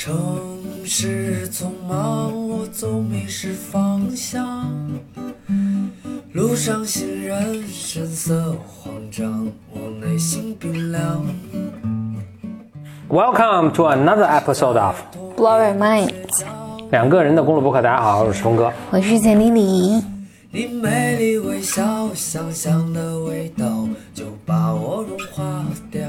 城市匆忙，我总迷失方向。路上行人神色慌张，我内心冰凉。Welcome to another episode of Blow your mind，两个人的公路博客。大家好，我是峰哥。我是简丽丽。你美丽微笑，香香的味道就把我融化掉。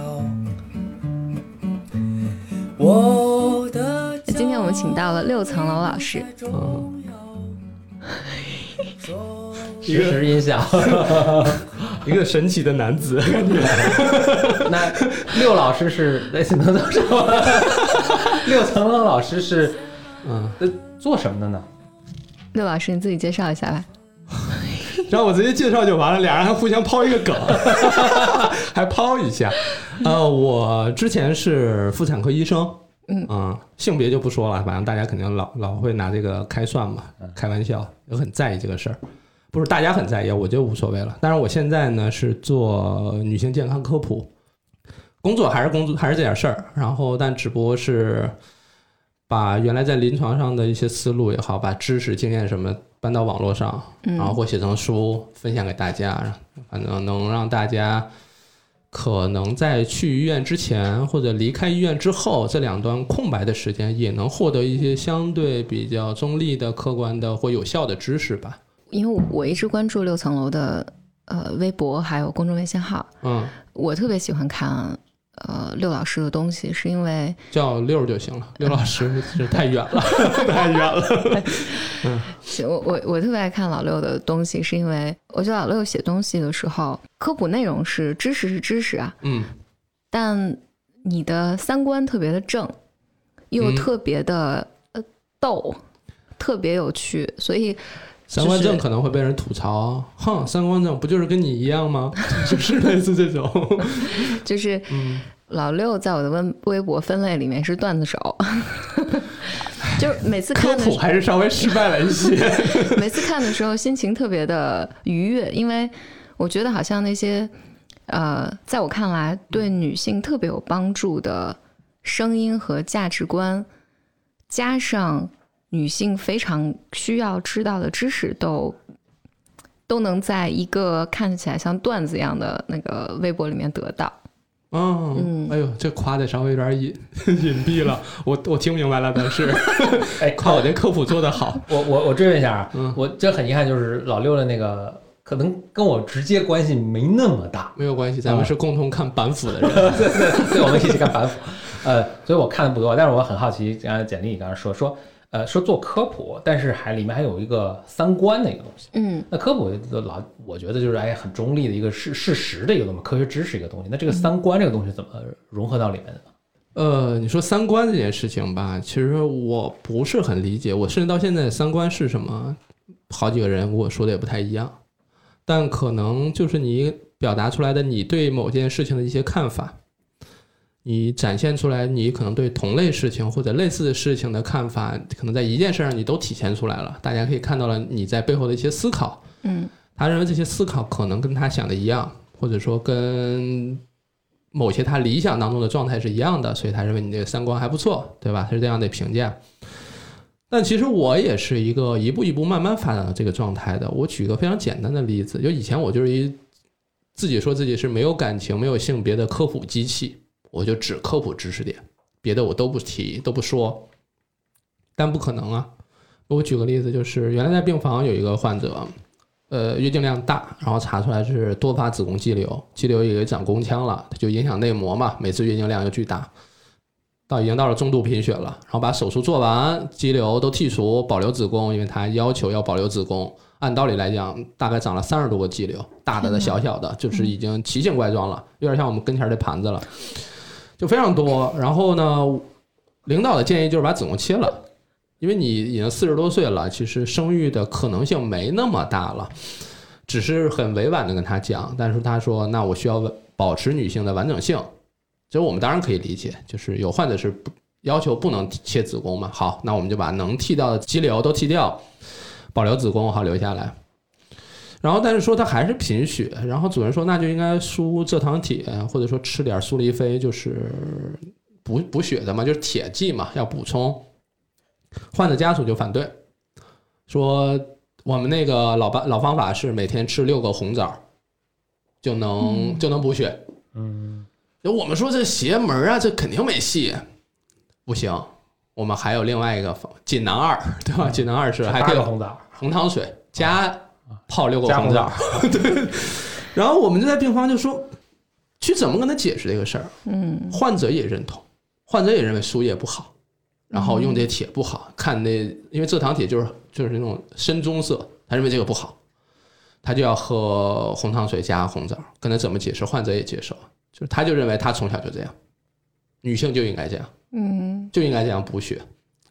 我的今天我们请到了六层楼老师，实时音效。一个神奇的男子，那六老师是类似能这么说吗？六层楼老师是嗯，呃做什么的呢？六老师你自己介绍一下吧。然后我直接介绍就完了，俩人还互相抛一个梗，还抛一下。呃，我之前是妇产科医生，嗯性别就不说了，反正大家肯定老老会拿这个开涮嘛，开玩笑，也很在意这个事儿。不是大家很在意，我就无所谓了。但是我现在呢是做女性健康科普，工作还是工作还是这点事儿，然后但只不过是把原来在临床上的一些思路也好，把知识经验什么搬到网络上，然后或写成书分享给大家，反正能让大家可能在去医院之前或者离开医院之后这两段空白的时间，也能获得一些相对比较中立的、客观的或有效的知识吧。因为我一直关注六层楼的呃微博还有公众微信号，嗯，我特别喜欢看呃六老师的东西，是因为叫六就行了，六老师是太远了，太远了。嗯我我我特别爱看老六的东西，是因为我觉得老六写东西的时候，科普内容是知识是知识啊，嗯但你的三观特别的正，又嗯特别的、呃逗，特别有趣，所以三观正可能会被人吐槽，哼，三观正不就是跟你一样吗？就是类似这种。就是嗯，老六在我的微微博分类里面是段子手，就是每次看的时科普还是稍微失败了一些。每次看的时候心情特别的愉悦，因为我觉得好像那些呃，在我看来对女性特别有帮助的声音和价值观，加上女性非常需要知道的知识都。都能在一个看起来像段子一样的那个微博里面得到。嗯嗯，哎呦，这夸的稍微有点隐 隐蔽了，我我听明白了，但是哎，夸我这科普做的好。我我我追问一下啊，嗯我这很遗憾，就是老六的那个可能跟我直接关系没那么大，没有关系，咱们是共同看板斧的人。对，我们一起看板斧，呃，所以我看的不多，但是我很好奇，刚才简历刚才说说，呃，说做科普，但是还里面还有一个三观的一个东西。嗯，那科普的老，我觉得就是哎很中立的一个事事实的一个东西，科学知识一个东西。那这个三观这个东西怎么融合到里面的呢？呃，你说三观这件事情吧，其实我不是很理解，我甚至到现在三观是什么，好几个人跟我说的也不太一样，但可能就是你表达出来的你对某件事情的一些看法，你展现出来你可能对同类事情或者类似的事情的看法，可能在一件事上你都体现出来了，大家可以看到了你在背后的一些思考。嗯，他认为这些思考可能跟他想的一样，或者说跟某些他理想当中的状态是一样的，所以他认为你这个三观还不错，对吧？他是这样的评价。但其实我也是一个一步一步慢慢发展到这个状态的。我举个非常简单的例子，就以前我就是一自己说自己是没有感情、没有性别的科普机器，我就只科普知识点，别的我都不提、都不说。但不可能啊！我举个例子，就是原来在病房有一个患者，呃，月经量大，然后查出来是多发子宫肌瘤，肌瘤也长宫腔了，它就影响内膜嘛，每次月经量又巨大，到已经到了中度贫血了，然后把手术做完，肌瘤都剔除，保留子宫，因为他要求要保留子宫。按道理来讲，大概长了三十多个肌瘤，大的的、小小的，就是已经奇形怪状了，有点像我们跟前儿这盘子了，就非常多。然后呢，领导的建议就是把子宫切了，因为你已经四十多岁了，其实生育的可能性没那么大了，只是很委婉的跟他讲，但是他说那我需要保持女性的完整性，其实我们当然可以理解，就是有患者是不要求不能切子宫嘛，好，那我们就把能剃掉的肌瘤都剃掉，保留子宫好留下来。然后，但是说他还是贫血，然后主任说那就应该输蔗糖铁，或者说吃点苏黎菲，就是补补血的嘛，就是铁剂嘛，要补充。患者家属就反对，说我们那个老办老方法是每天吃六个红枣，就能、就能补血。嗯，就我们说这邪门啊，这肯定没戏，不行。我们还有另外一个方锦囊二，对吧？锦囊二是还可以红枣，红糖水加泡六个红枣。加红枣，然后我们就在病房就说，去怎么跟他解释这个事儿？嗯。患者也认同，患者也认为输液不好，然后用这些铁不好，看那因为蔗糖铁就是就是那种深棕色，他认为这个不好，他就要喝红糖水加红枣，跟他怎么解释，患者也接受，就是他就认为他从小就这样，女性就应该这样，嗯。就应该这样补血。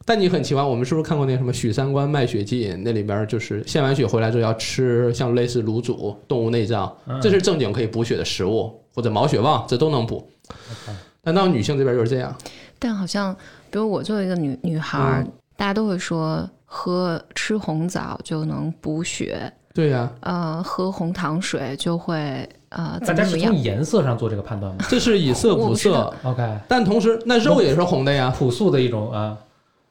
但你很奇怪，我们是不是看过那个什么许三观卖血记？那里边就是献完血回来之后要吃像类似卤煮、动物内脏，这是正经可以补血的食物，或者毛血旺，这都能补。但到女性这边就是这样，但好像，比如我作为一个女女孩大家都会说喝吃红枣就能补血，对呀、呃，喝红糖水就会呃大家是怎么样？从。颜色上做这个判断吗？这是以色补色，？OK，但同时那肉也是红的呀，朴素的一种啊，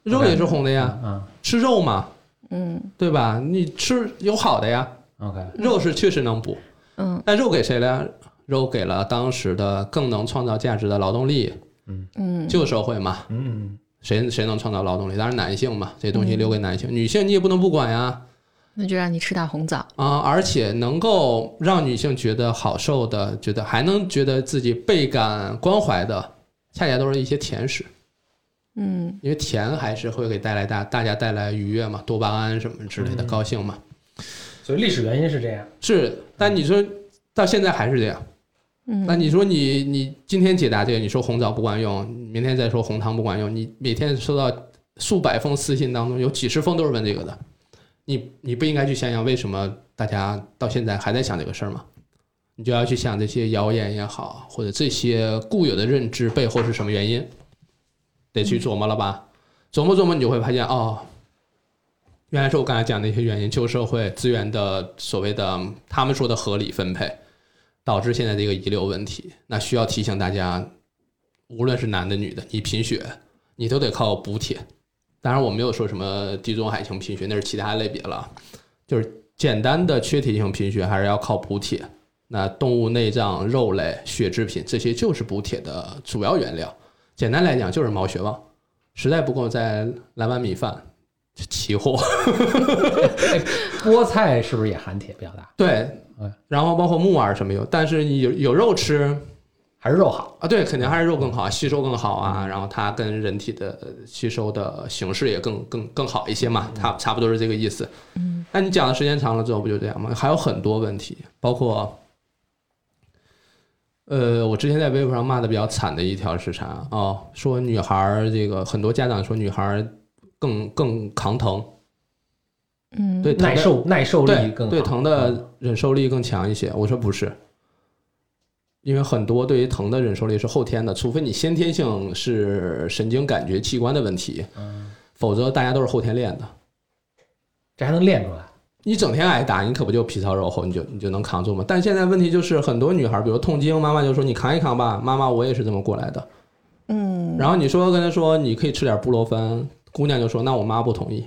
肉也是红的呀，嗯吃肉嘛，嗯对吧？你吃有好的呀，，OK，肉是确实能补，嗯但肉给谁了呀？肉给了当时的更能创造价值的劳动力，嗯，旧社会嘛，嗯谁谁能创造劳动力？当然男性嘛，这东西留给男性，女性你也不能不管呀。那就让你吃点红枣。啊、而且能够让女性觉得好受的，觉得还能觉得自己倍感关怀的，恰恰都是一些甜食，嗯。因为甜还是会给带来大大家带来愉悦嘛，多巴胺什么之类的，嗯。高兴嘛。所以历史原因是这样，是，但你说到现在还是这样，嗯，那你说你你今天解答这个，你说红枣不管用，明天再说红糖不管用，你每天收到数百封私信当中，有几十封都是问这个的，你你不应该去想想为什么大家到现在还在想这个事儿吗？你就要去想这些谣言也好，或者这些固有的认知背后是什么原因，得去琢磨了吧？琢磨琢磨，你就会发现哦，原来是我刚才讲的一些原因，旧社会资源的所谓的他们说的合理分配，导致现在这个遗留问题。那需要提醒大家，无论是男的女的，你贫血，你都得靠补铁。当然，我没有说什么地中海型贫血，那是其他类别了。就是简单的缺铁性贫血，还是要靠补铁。那动物内脏、肉类、血制品这些就是补铁的主要原料。简单来讲，就是毛血旺，实在不够再来碗米饭，齐 货。菠菜是不是也含铁比较大？对哎，然后包括木耳什么有，但是你有有肉吃，还是肉好？啊，对，肯定还是肉更好，吸收更好啊，然后它跟人体的吸收的形式也更更更好一些嘛，差差不多是这个意思。嗯，那你讲的时间长了之后不就这样吗？还有很多问题，包括，呃，我之前在微博上骂的比较惨的一条是啥？哦，说女孩儿这个很多家长说女孩儿更更扛疼，嗯，对，疼耐受耐受力对更好对疼的忍受力更强一些。我说不是，因为很多对于疼的忍受力是后天的，除非你先天性是神经感觉器官的问题，嗯，否则大家都是后天练的。这还能练出来？你整天挨打，你可不就皮糙肉厚，你就你就能扛住吗？但现在问题就是，很多女孩，比如痛经，妈妈就说你扛一扛吧，妈妈我也是这么过来的。嗯，然后你说跟她说你可以吃点布洛芬，姑娘就说那我妈不同意，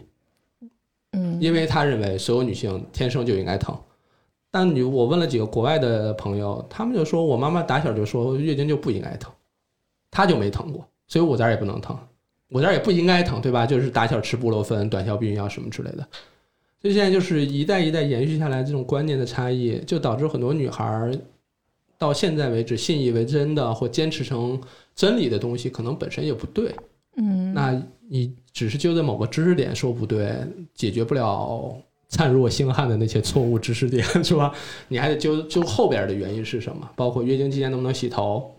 嗯，因为她认为所有女性天生就应该疼。但你我问了几个国外的朋友，他们就说我妈妈打小就说月经就不应该疼，她就没疼过，所以我这儿也不能疼，我这儿也不应该疼，对吧？就是打小吃布洛芬、短效避孕药什么之类的。所以现在就是一代一代延续下来这种观念的差异，就导致很多女孩儿到现在为止信以为真的或坚持成真理的东西，可能本身也不对。嗯，那你只是就在某个知识点说不对，解决不了灿若星汉的那些错误知识点，是吧？你还得揪揪后边的原因是什么，包括月经期间能不能洗头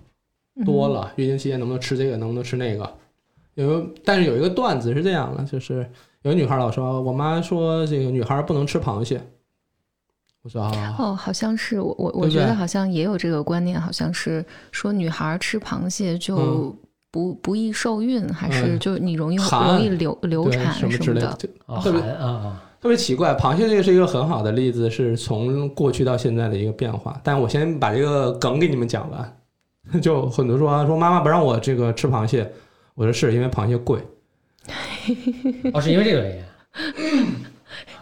嗯多了，月经期间能不能吃这个，能不能吃那个。有，但是有一个段子是这样的，就是有女孩老说，我妈说这个女孩不能吃螃蟹。我说啊，哦，好像是我我我觉得好像也有这个观念，好像是说女孩吃螃蟹就嗯不不易受孕，还是嗯就你容易寒容易流流产什么之类的特别啊啊，特别奇怪，螃蟹这个是一个很好的例子，是从过去到现在的一个变化。但我先把这个梗给你们讲完。就很多说啊说妈妈不让我这个吃螃蟹，我说是因为螃蟹贵，哦，是因为这个原因。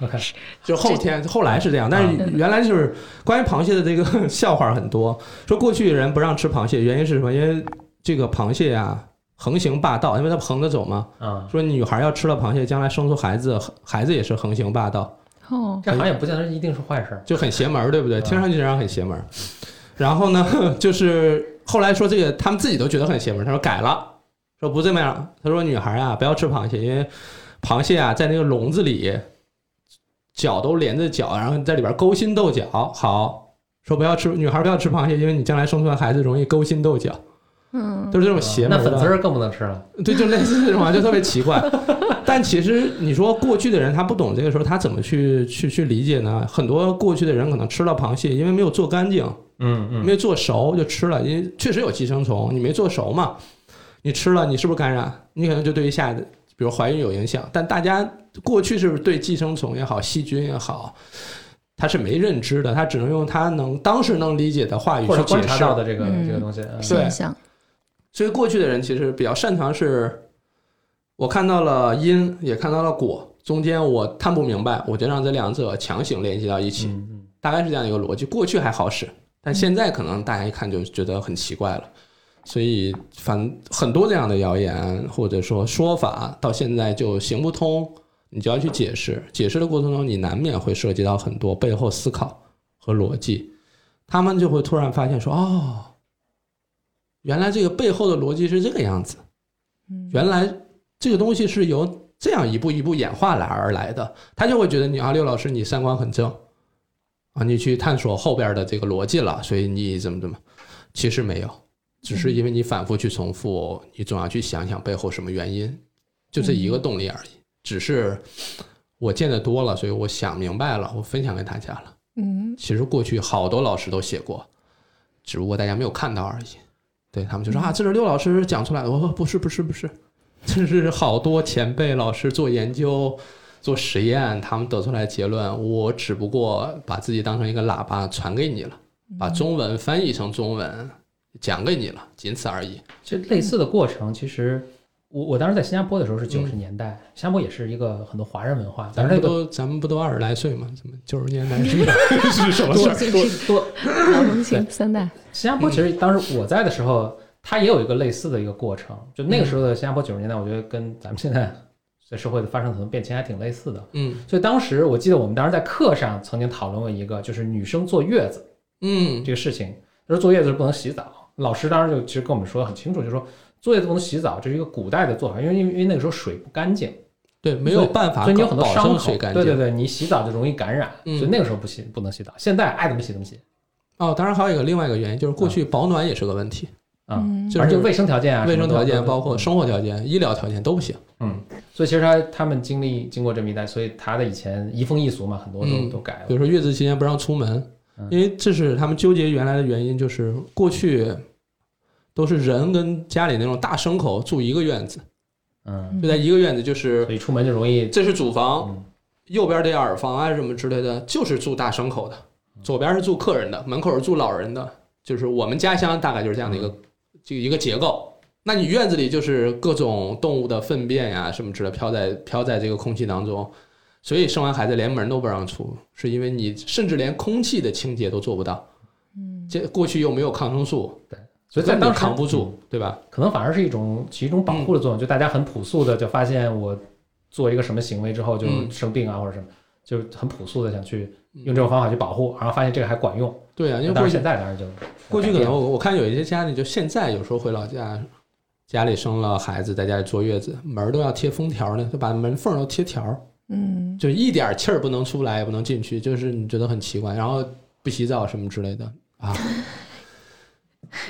OK，就后天后来是这样，但是原来就是关于螃蟹的这个 笑话很多，说过去人不让吃螃蟹，原因是什么？因为这个螃蟹啊横行霸道，因为它横着走嘛。啊，说女孩要吃了螃蟹，将来生出孩子，孩子也是横行霸道，哦，这好像也不见得一定是坏事。就很邪门，对不对？听上去这样很邪门。然后呢，就是后来说这个他们自己都觉得很邪门，他说改了，说不这么样。他说女孩啊不要吃螃蟹，因为螃蟹啊在那个笼子里，脚都连着脚，然后在里边勾心斗角。好，说不要吃女孩不要吃螃蟹，因为你将来生出来孩子容易勾心斗角，嗯，都是这种邪门儿的。那粉丝儿更不能吃了。对，就类似这种啊，就特别奇怪。但其实你说过去的人他不懂这个时候，他怎么去去去理解呢？很多过去的人可能吃了螃蟹，因为没有做干净，嗯嗯，没有做熟就吃了，因为确实有寄生虫，你没做熟嘛，你吃了你是不是感染？你可能就对于下一比如怀孕有影响。但大家过去是不是对寄生虫也好，细菌也好，他是没认知的，他只能用他能当时能理解的话语去观去解释。察到的这个嗯这个东西。嗯对现象，所以过去的人其实比较擅长是，我看到了因，也看到了果，中间我看不明白，我就让这两者强行联系到一起，嗯嗯大概是这样一个逻辑。过去还好使，但现在可能大家一看就觉得很奇怪了。所以反很多这样的谣言或者说说法，到现在就行不通，你就要去解释。解释的过程中，你难免会涉及到很多背后思考和逻辑，他们就会突然发现说，哦，原来这个背后的逻辑是这个样子，原来这个东西是由这样一步一步演化来而来的，他就会觉得你啊，刘老师你三观很正啊，你去探索后边的这个逻辑了，所以你怎么怎么，其实没有，只是因为你反复去重复，你总要去想想背后什么原因，就这一个动力而已。只是我见的多了，所以我想明白了，我分享给大家了。嗯其实过去好多老师都写过，只不过大家没有看到而已。对他们就说啊，这是刘老师讲出来的。我说不是不是不是，这是好多前辈老师做研究、做实验，他们得出来的结论。我只不过把自己当成一个喇叭传给你了，把中文翻译成中文讲给你了，仅此而已。其实类似的过程，其实我我当时在新加坡的时候是九嗯十年代，新加坡也是一一个很多华人文化，咱们都咱们不都二十来岁吗？怎么九十年代 是是什么事多儿？多多，老中青三代，新加坡其实当时我在的时候，它也有一个类似的一个过程。就那个时候的新加坡九十年代，我觉得跟咱们现在在社会的发生很多变迁还挺类似的。嗯所以当时我记得我们当时在课上曾经讨论过一个，就是女生坐月子嗯这个事情。他说坐月子是不能洗澡，老师当时就其实跟我们说的很清楚，就是说坐月子不能洗澡，这是一个古代的做法，因为因为因为那个时候水不干净，对，没有办法所以你有很多伤口。对对对，你洗澡就容易感染，嗯所以那个时候不洗不能洗澡。现在爱怎么洗怎么洗哦，当然还有一个另外一个原因，就是过去保暖也是个问题，啊，嗯就是反正就卫生条件啊，卫生条件包括生活条件、医疗条件都不行。嗯，所以其实他他们经历经过这么一代，所以他的以前移风易俗嘛，很多都、嗯都改了。比如说月子期间不让出门嗯，因为这是他们纠结原来的原因，就是过去都是人跟家里那种大牲口住一个院子，嗯，就在一个院子，就是所以出门就容易这是主房，嗯。右边的耳房啊什么之类的，就是住大牲口的，左边是住客人的，门口是住老人的，就是我们家乡大概就是这样的一个这个一个结构。那你院子里就是各种动物的粪便呀、什么之类飘在飘在这个空气当中，所以生完孩子连门都不让出，是因为你甚至连空气的清洁都做不到。嗯。这过去又没有抗生素，根本所以在当时扛不住，对吧？可能反而是一种起一种保护的作用，就大家很朴素的就发现我做一个什么行为之后就嗯生病啊或者什么，就是很朴素的想去用这种方法去保护，然后发现这个还管用。对啊，因为现在当然就过去可能我我看有一些家里就现在有时候回老家，家里生了孩子，在家里坐月子，门儿都要贴封条呢，就把门缝都贴条儿，嗯就一点气儿不能出来，也不能进去，就是你觉得很奇怪，然后不洗澡什么之类的啊。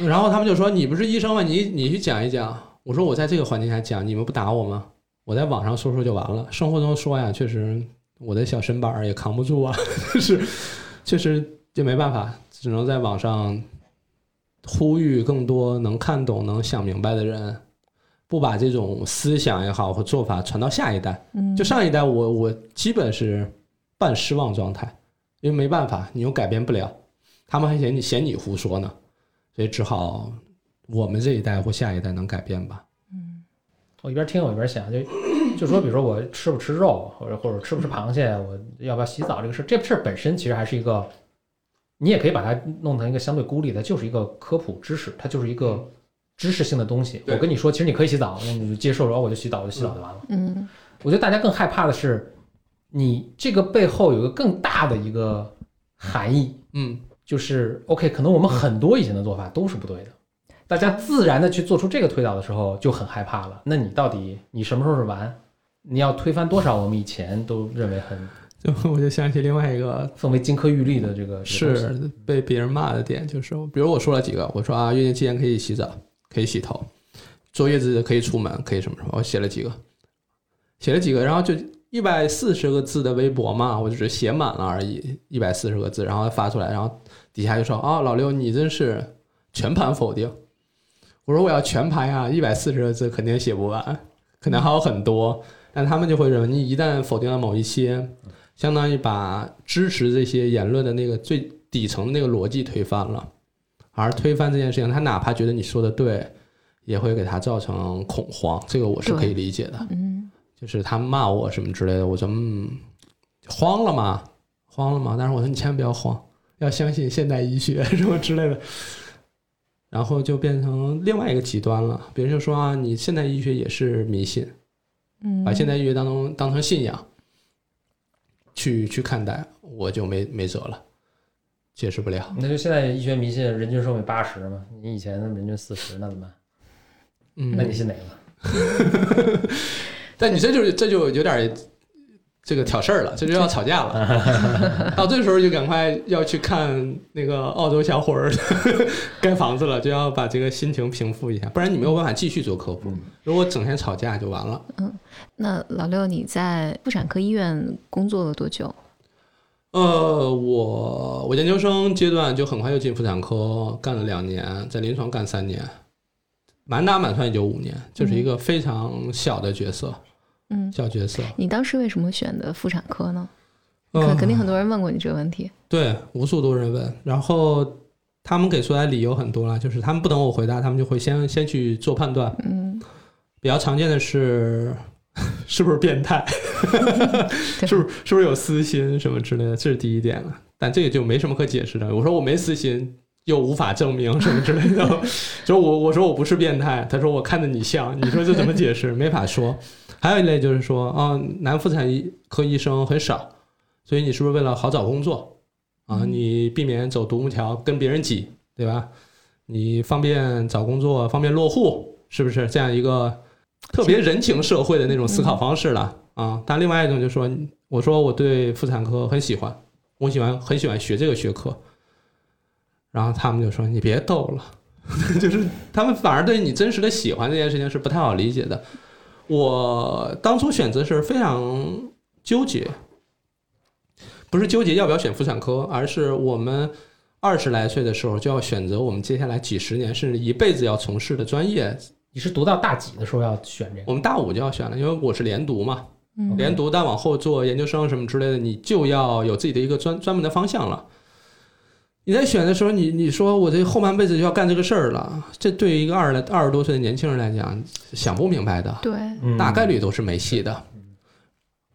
然后他们就说：“你不是医生吗？你你去讲一讲。”我说：“我在这个环境下讲，你们不打我吗？我在网上说说就完了。生活中说呀，确实我的小身板儿也扛不住啊，就是确实就没办法，只能在网上呼吁更多能看懂、能想明白的人，不把这种思想也好和做法传到下一代。嗯，就上一代我，我基本是半失望状态，因为没办法，你又改变不了，他们还嫌你嫌你胡说呢，所以只好我们这一代或下一代能改变吧。嗯我一边听我一边想，就就说，比如说我吃不吃肉，或者或者吃不吃螃蟹，我要不要洗澡这个事儿，这事儿本身其实还是一个，你也可以把它弄成一个相对孤立的，就是一个科普知识，它就是一个知识性的东西。我跟你说，其实你可以洗澡，那你就接受然后我就洗澡，我就洗澡就完了。嗯我觉得大家更害怕的是，你这个背后有一个更大的一个含义，嗯，就是 OK，可能我们很多以前的做法都是不对的，大家自然的去做出这个推导的时候就很害怕了。那你到底你什么时候是完？你要推翻多少我们以前都认为很 就我就想起另外一个奉为金科玉律的这个是被别人骂的点，就是比如我说了几个，我说啊，月经期间可以洗澡，可以洗头，坐月子可以出门，可以什么什么，我写了几个，写了几个，然后就一百四十个字的微博嘛，我就只写满了而已，一百四十个字，然后发出来，然后底下就说啊，老刘你真是全盘否定。我说我要全盘啊，一百四十个字肯定写不完，可能还有很多，但他们就会认为你一旦否定了某一些，相当于把支持这些言论的那个最底层的那个逻辑推翻了，而推翻这件事情，他哪怕觉得你说的对，也会给他造成恐慌，这个我是可以理解的。嗯就是他骂我什么之类的，我说嗯，慌了吗？慌了吗？但是我说你千万不要慌，要相信现代医学什么之类的。然后就变成另外一个极端了，别人就说啊，你现代医学也是迷信，嗯，把现代医学当成当成信仰去去看待，我就没没辙了，解释不了。那就现在医学迷信人均寿命八十嘛，你以前人均四十，那怎么办？嗯，那你信哪个？但你这就这就有点这个挑事儿了，这就要吵架了。到这时候就赶快要去看那个澳洲小伙儿 盖房子了，就要把这个心情平复一下，不然你没有办法继续做科普。如果整天吵架就完了。嗯那老六，你在妇产科医院工作了多久？呃，我我研究生阶段就很快就进妇产科干了两年，在临床干三年，满打满算也就五年，就是一个非常小的角色，嗯，小角色。你当时为什么选的妇产科呢？嗯肯肯定很多人问过你这个问题。对，无数多人问，然后他们给出来理由很多了，就是他们不等我回答，他们就会先先去做判断。嗯，比较常见的是，是不是变态，对是不是是不是有私心什么之类的，这是第一点了。但这个就没什么可解释的。我说我没私心，又无法证明什么之类的。就 我我说我不是变态，他说我看着你像，你说这怎么解释？没法说。还有一类就是说啊，男妇产医科医生很少，所以你是不是为了好找工作啊？你避免走独木桥跟别人挤，对吧？你方便找工作，方便落户，是不是这样一个特别人情社会的那种思考方式了啊？但另外一种就是说，我说我对妇产科很喜欢，我喜欢很喜欢学这个学科，然后他们就说你别逗了，就是他们反而对你真实的喜欢这件事情是不太好理解的。我当初选择是非常纠结，不是纠结要不要选妇产科，而是我们二十来岁的时候就要选择我们接下来几十年甚至一辈子要从事的专业。你是读到大几的时候要选这个？我们大五就要选了，因为我是连读嘛，嗯连读，但往后做研究生什么之类的，你就要有自己的一个专专门的方向了。你在选的时候，你你说我这后半辈子就要干这个事儿了，这对于一个二十二十多岁的年轻人来讲，想不明白的。对，嗯大概率都是没戏的。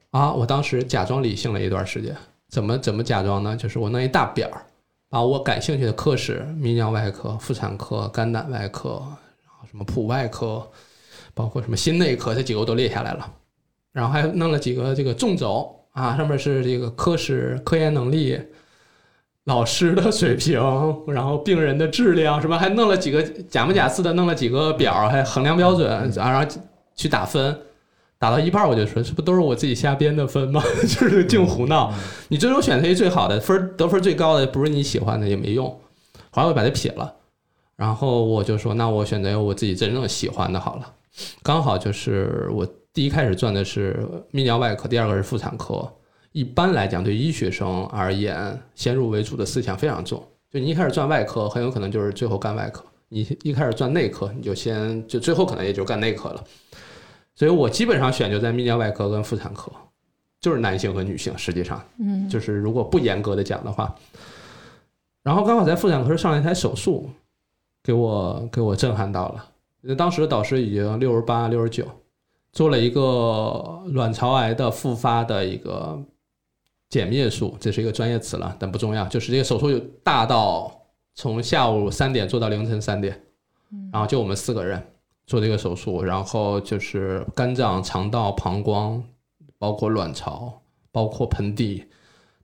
啊，我当时假装理性了一段时间，怎么怎么假装呢？就是我弄一大表儿，把我感兴趣的科室，泌尿外科、妇产科、肝胆外科，然后什么普外科，包括什么心内科，这几个我都列下来了。然后还弄了几个这个纵轴啊，上面是这个科室科研能力。老师的水平，然后病人的质量，什么还弄了几个假模假式的弄了几个表，还衡量标准，啊然后去打分，打到一半我就说，这不都是我自己瞎编的分吗？就是净胡闹。你最终选择一最好的分，得分最高的不是你喜欢的也没用。后来我把它撇了，然后我就说，那我选择我自己真正喜欢的好了。刚好就是我第一开始转的是泌尿外科，第二个是妇产科。一般来讲，对医学生而言，先入为主的思想非常重。就你一开始转外科，很有可能就是最后干外科；你一开始转内科，你就先就最后可能也就干内科了。所以我基本上选就在泌尿外科跟妇产科，就是男性和女性。实际上，嗯，就是如果不严格的讲的话，然后刚好在妇产科上了一台手术，给我给我震撼到了。那当时的导师已经六十八、六十九，做了一个卵巢癌的复发的一个减灭术，这是一个专业词了，但不重要。就是这个手术有大到从下午三点做到凌晨三点，然后就我们四个人做这个手术，然后就是肝脏、肠道、膀胱，包括卵巢，包括盆底，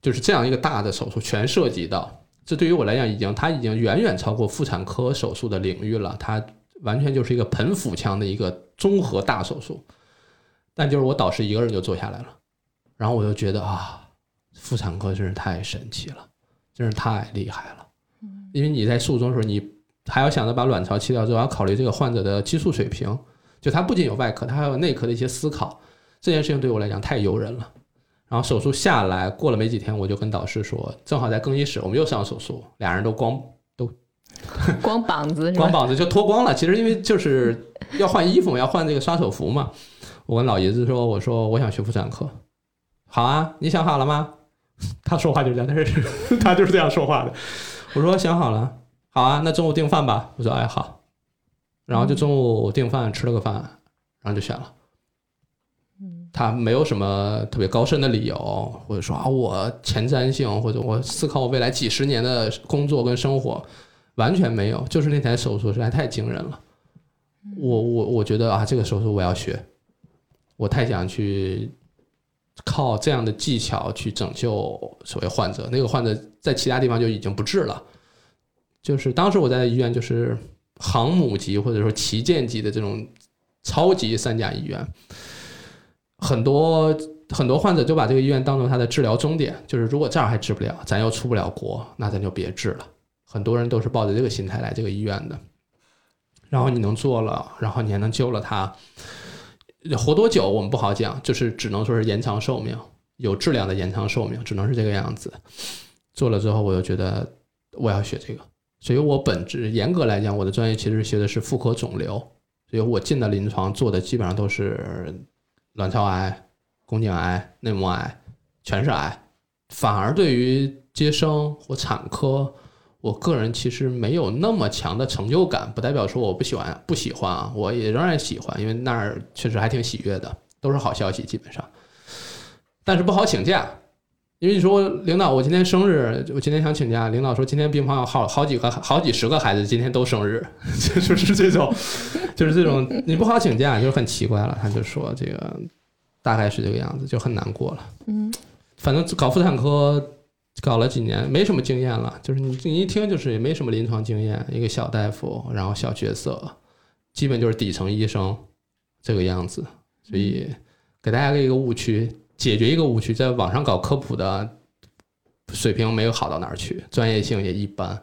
就是这样一个大的手术全涉及到。这对于我来讲，已经它已经远远超过妇产科手术的领域了，它完全就是一个盆腹腔的一个综合大手术。但就是我导师一个人就做下来了，然后我就觉得啊，妇产科真是太神奇了，真是太厉害了。因为你在术中的时候，你还要想着把卵巢切掉之后，要考虑这个患者的激素水平，就他不仅有外科，他还有内科的一些思考。这件事情对我来讲太诱人了。然后手术下来，过了没几天，我就跟导师说，正好在更衣室，我们又上手术，俩人都光都 光膀子？光膀子就脱光了。其实因为就是要换衣服嘛，要换这个刷手服嘛。我跟老爷子说，我说我想学妇产科，好啊，你想好了吗？他说话就这样，但 是他就是这样说话的。我说想好了，好啊，那中午订饭吧。我说哎好，然后就中午订饭吃了个饭，然后就选了。他没有什么特别高深的理由，或者说啊我前瞻性，或者我思考我未来几十年的工作跟生活，完全没有，就是那台手术实在太惊人了。我我我觉得啊这个手术我要学，我太想去靠这样的技巧去拯救所谓患者。那个患者在其他地方就已经不治了，就是当时我在医院就是航母级或者说旗舰级的这种超级三甲医院。很多很多患者就把这个医院当做他的治疗终点，就是如果这儿还治不了，咱又出不了国，那咱就别治了。很多人都是抱着这个心态来这个医院的。然后你能做了，然后你还能救了他，活多久我们不好讲，就是只能说是延长寿命，有质量的延长寿命，只能是这个样子。做了之后，我就觉得我要学这个，所以我本质严格来讲，我的专业其实学的是妇科肿瘤，所以我进的临床做的基本上都是。卵巢癌、宫颈癌、内膜癌，全是癌。反而对于接生或产科，我个人其实没有那么强的成就感。不代表说我不喜欢，不喜欢啊，我也仍然喜欢，因为那儿确实还挺喜悦的，都是好消息，基本上。但是不好请假，因为你说领导，我今天生日，我今天想请假，领导说今天病房有好好几个、好几十个孩子今天都生日，就是这种。就是这种你不好请假，就是很奇怪了。他就说这个大概是这个样子，就很难过了。嗯，反正搞妇产科搞了几年，没什么经验了。就是你你一听就是也没什么临床经验，一个小大夫，然后小角色，基本就是底层医生这个样子。所以给大家一个误区，解决一个误区，在网上搞科普的水平没有好到哪儿去，专业性也一般。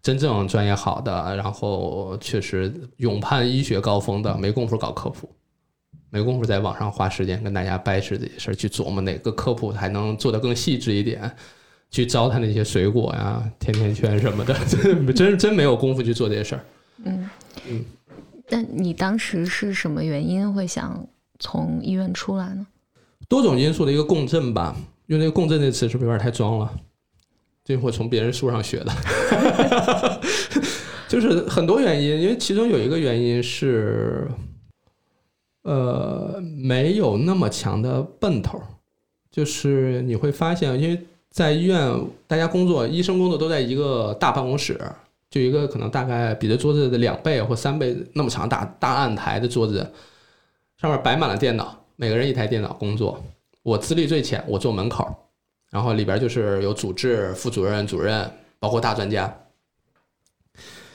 真正专业好的，然后确实勇攀医学高峰的，没工夫搞科普，没工夫在网上花时间跟大家掰扯这些事儿，去琢磨哪个科普还能做得更细致一点，去糟蹋那些水果呀、甜甜圈什么的，真真真没有功夫去做这些事儿。嗯嗯，那你当时是什么原因会想从医院出来呢？多种因素的一个共振吧，用那个共振这词是不是有点太装了？这我从别人书上学的，就是很多原因，因为其中有一个原因是，呃，没有那么强的奔头，就是你会发现，因为在医院，大家工作，医生工作都在一个大办公室，就一个可能大概比这桌子的两倍或三倍那么长大大案台的桌子，上面摆满了电脑，每个人一台电脑工作。我资历最浅，我坐门口。然后里边就是有主治、副主任、主任，包括大专家。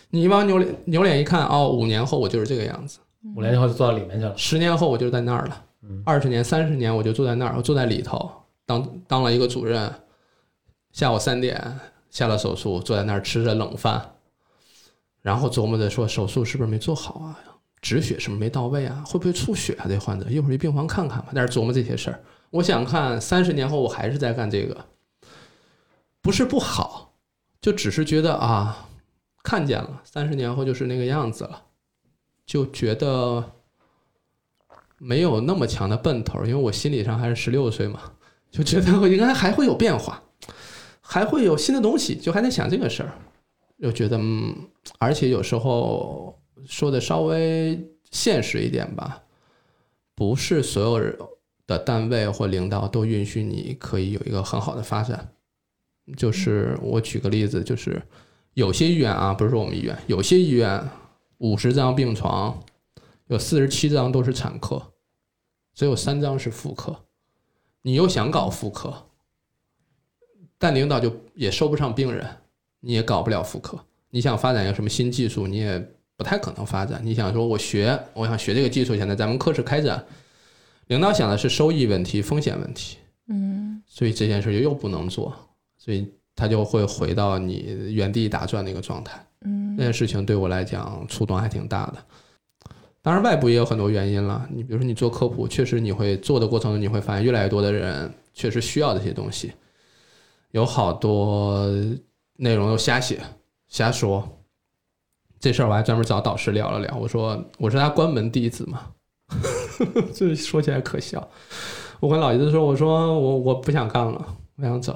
你往扭脸扭脸一看，哦，五年后我就是这个样子，五年后就坐到里面去了。十年后我就在那儿了，二十年、三十年我就坐在那儿，我坐在里头，当当了一个主任。下午三点下了手术，坐在那儿吃着冷饭，然后琢磨着说手术是不是没做好啊？止血是不是没到位啊？会不会出血啊？这患者一会儿去病房看看吧。在那琢磨这些事儿。我想看三十年后我还是在干这个，不是不好，就只是觉得啊，看见了三十年后就是那个样子了，就觉得没有那么强的奔头，因为我心理上还是十六岁嘛，就觉得我应该还会有变化，还会有新的东西，就还在想这个事儿。又觉得嗯，而且有时候说的稍微现实一点吧，不是所有的单位或领导都允许你可以有一个很好的发展。就是我举个例子，就是有些医院啊，不是说我们医院，有些医院五十张病床，有四十七张都是产科，只有三张是妇科。你又想搞妇科，但领导就也收不上病人，你也搞不了妇科。你想发展一个什么新技术，你也不太可能发展。你想说我学，我想学这个技术，现在咱们科室开展，领导想的是收益问题、风险问题，嗯所以这件事就又不能做，所以他就会回到你原地打转的一个状态。嗯这件事情对我来讲触动还挺大的。当然，外部也有很多原因了。你比如说，你做科普，确实你会做的过程中，你会发现越来越多的人确实需要这些东西，有好多内容又瞎写、瞎说。这事儿我还专门找导师聊了聊，我说我是他关门弟子嘛，这说起来可笑。我跟老爷子说，我说我我不想干了，我想走。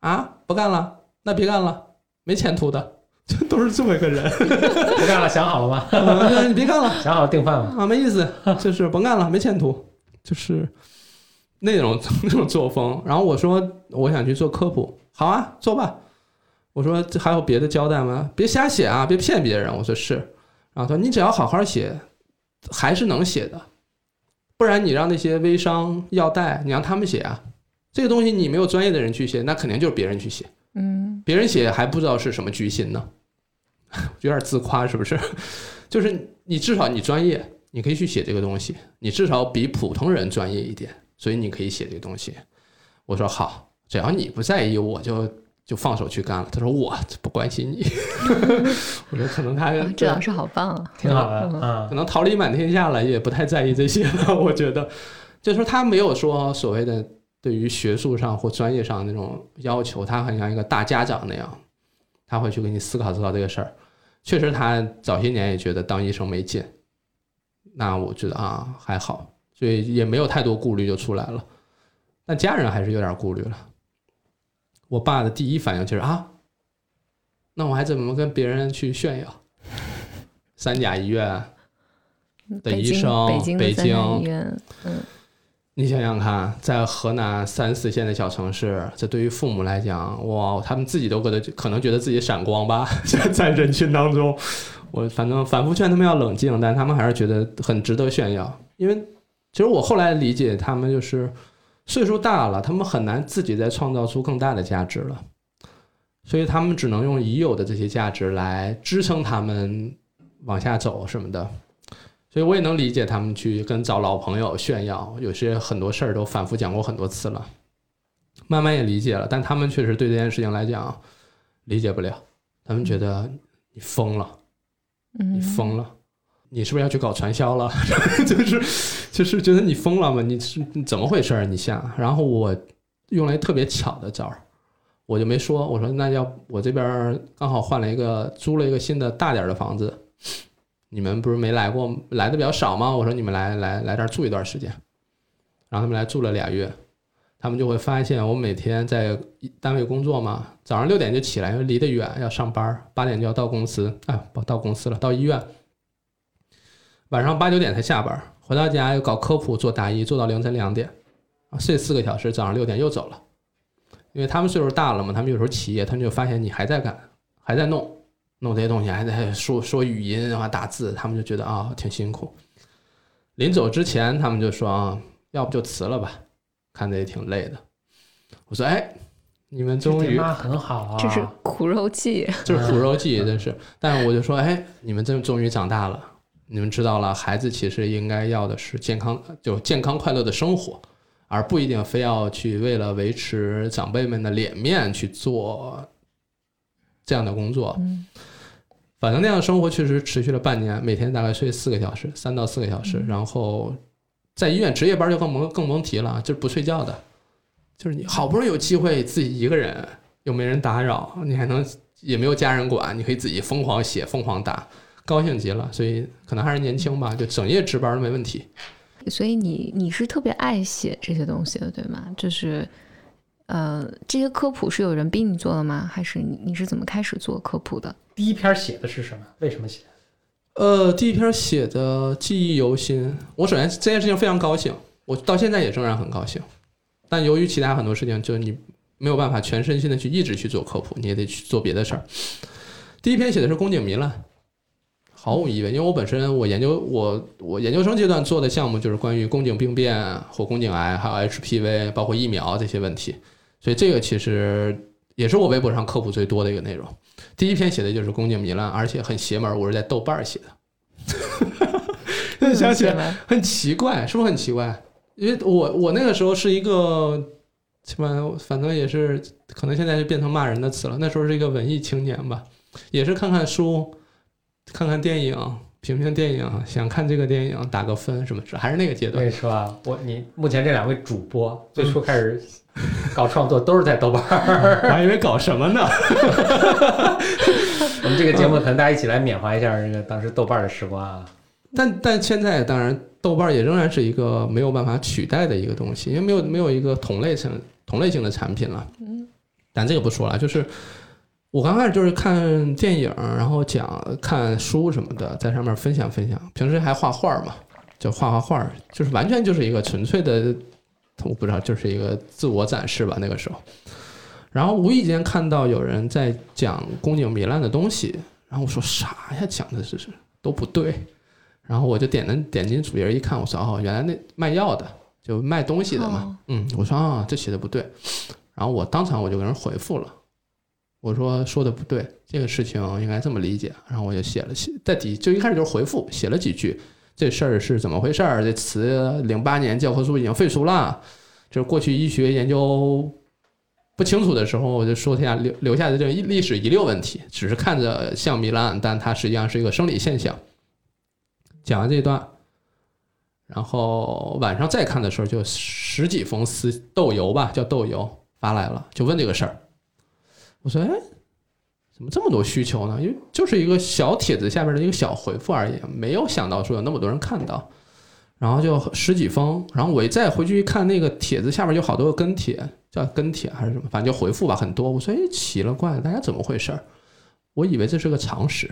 啊，不干了，那别干了，没前途的。就 都是这么一个人，不干了，想好了吗？啊 你别干了想好了订饭吧？啊，没意思，就是甭干了，没前途，就是那种 那种作风。然后我说我想去做科普，好啊，做吧。我说这还有别的交代吗？别瞎写啊，别骗别人。我说是。然后他说你只要好好写，还是能写的，不然你让那些微商、药代，你让他们写啊。这个东西你没有专业的人去写，那肯定就是别人去写。嗯别人写还不知道是什么居心呢，有点自夸是不是？就是你至少你专业，你可以去写这个东西，你至少比普通人专业一点，所以你可以写这个东西。我说好，只要你不在意，我就就放手去干了。他说我不关心你，我说可能他啊这老师好棒啊！挺好的可。能桃李满天下了，也不太在意这些了。我觉得，就是说他没有说所谓的对于学术上或专业上那种要求，他很像一个大家长那样，他会去给你思考思考这个事儿。确实，他早些年也觉得当医生没劲，那我觉得啊还好，所以也没有太多顾虑就出来了。但家人还是有点顾虑了。我爸的第一反应就是啊，那我还怎么跟别人去炫耀？三甲医院的医生北京医院，嗯你想想看，在河南三四线的小城市，这对于父母来讲，哇，他们自己都觉得可能觉得自己闪光吧，在人群当中，我反正反复劝他们要冷静，但他们还是觉得很值得炫耀。因为其实我后来理解，他们就是岁数大了，他们很难自己再创造出更大的价值了，所以他们只能用已有的这些价值来支撑他们往下走什么的。所以我也能理解他们去跟找老朋友炫耀，有些很多事儿都反复讲过很多次了，慢慢也理解了。但他们确实对这件事情来讲理解不了，他们觉得你疯了，嗯，你疯了，你是不是要去搞传销了？就是就是觉得你疯了吗？你是怎么回事儿？你想？然后我用了一特别巧的招儿，我就没说，我说那要我这边刚好换了一个租了一个新的大点儿的房子。你们不是没来过，来的比较少吗？我说你们来来来这儿住一段时间，然后他们来住了俩月，他们就会发现我每天在单位工作嘛，早上六点就起来，因为离得远要上班，八点就要到公司，啊，不到公司了，到医院，晚上八九点才下班，回到家又搞科普做答疑，做到凌晨两点，啊，睡四个小时，早上六点又走了，因为他们岁数大了嘛，他们有时候起夜，他们就发现你还在干，还在弄。弄这些东西，还在说说语音啊，打字，他们就觉得啊、挺辛苦。临走之前，他们就说啊，要不就辞了吧，看着也挺累的。我说哎，你们终于很好啊，这是苦肉计，这是苦肉计，真是。但是我就说哎，你们真终于长大了，你们知道了，孩子其实应该要的是健康，就健康快乐的生活，而不一定非要去为了维持长辈们的脸面去做这样的工作。嗯反正那样的生活确实持续了半年，每天大概睡四个小时，三到四个小时，然后在医院值夜班就更甭更甭提了，就是不睡觉的，就是你好不容易有机会自己一个人，又没人打扰，你还能也没有家人管，你可以自己疯狂写、疯狂打，高兴极了。所以可能还是年轻吧，就整夜值班都没问题。所以你你是特别爱写这些东西的，对吗？就是呃，这些科普是有人逼你做的吗？还是你你是怎么开始做科普的？第一篇写的是什么？为什么写？呃，第一篇写的记忆犹新。我首先这件事情非常高兴，我到现在也仍然很高兴。但由于其他很多事情，就是你没有办法全身心的去一直去做科普，你也得去做别的事儿。第一篇写的是宫颈糜烂，毫无疑问，因为我本身我研究我我研究生阶段做的项目就是关于宫颈病变或宫颈癌，还有 HPV，包括疫苗这些问题，所以这个其实也是我微博上科普最多的一个内容。第一篇写的就是宫颈糜烂，而且很邪门儿，我是在豆瓣儿写的。想起来很奇怪，是不是很奇怪？因为我我那个时候是一个，起码反正也是，可能现在就变成骂人的词了。那时候是一个文艺青年吧，也是看看书，看看电影，评评电影，想看这个电影打个分什么的，还是那个阶段。我跟你说啊，我你目前这两位主播最初开始搞创作都是在豆瓣儿，我还以为搞什么呢？我们这个节目可能大家一起来缅怀一下这个当时豆瓣儿的时光啊。但但现在当然，豆瓣儿也仍然是一个没有办法取代的一个东西，因为没有没有一个同类型同类型的产品了。嗯，但这个不说了，就是我刚开始就是看电影，然后讲看书什么的，在上面分享分享。平时还画画嘛，就画画画，就是完全就是一个纯粹的，我不知道，就是一个自我展示吧。那个时候，然后无意间看到有人在讲宫颈糜烂的东西，然后我说啥呀？讲的是是都不对。然后我就点了点进主页一看，我说哦，原来那卖药的就卖东西的嘛。哦嗯，我说啊，这写的不对。然后我当场我就给人回复了，我说说的不对，这个事情应该这么理解。然后我就写了写在底，就一开始就是回复，写了几句，这事儿是怎么回事儿？这词零八年教科书已经废除了，就是过去医学研究不清楚的时候，我就说一下留留下的这个历史遗留问题，只是看着像糜烂，但它实际上是一个生理现象。讲完这一段，然后晚上再看的时候，就十几封私豆油吧，叫豆油发来了，就问这个事儿。我说：“哎，怎么这么多需求呢？因为就是一个小帖子下面的一个小回复而已，没有想到说有那么多人看到。然后就十几封，然后我一再回去一看，那个帖子下面有好多个跟帖，叫跟帖还是什么，反正就回复吧，很多。我说：“哎，奇了怪了，大家怎么回事儿？我以为这是个常识。”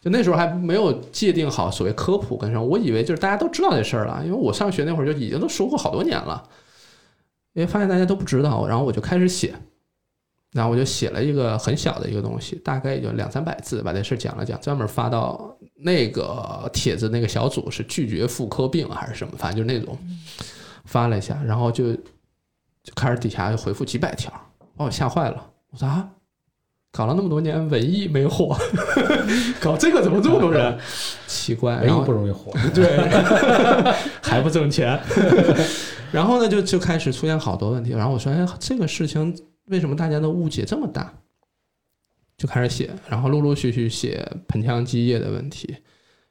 就那时候还没有界定好所谓科普跟什么，我以为就是大家都知道这事儿了，因为我上学那会儿就已经都说过好多年了，因为发现大家都不知道，然后我就开始写，然后我就写了一个很小的一个东西，大概也就两三百字，把这事儿讲了讲，专门发到那个帖子那个小组是拒绝妇科病还是什么，反正就那种发了一下，然后就就开始底下就回复几百条，把我吓坏了，我说啊。搞了那么多年文艺没火，搞这个怎么这么多人？奇怪，文艺不容易火，对，还不挣钱。然后呢，就就开始出现好多问题。然后我说，哎，这个事情为什么大家的误解这么大？就开始写，然后陆陆续续写盆腔积液的问题，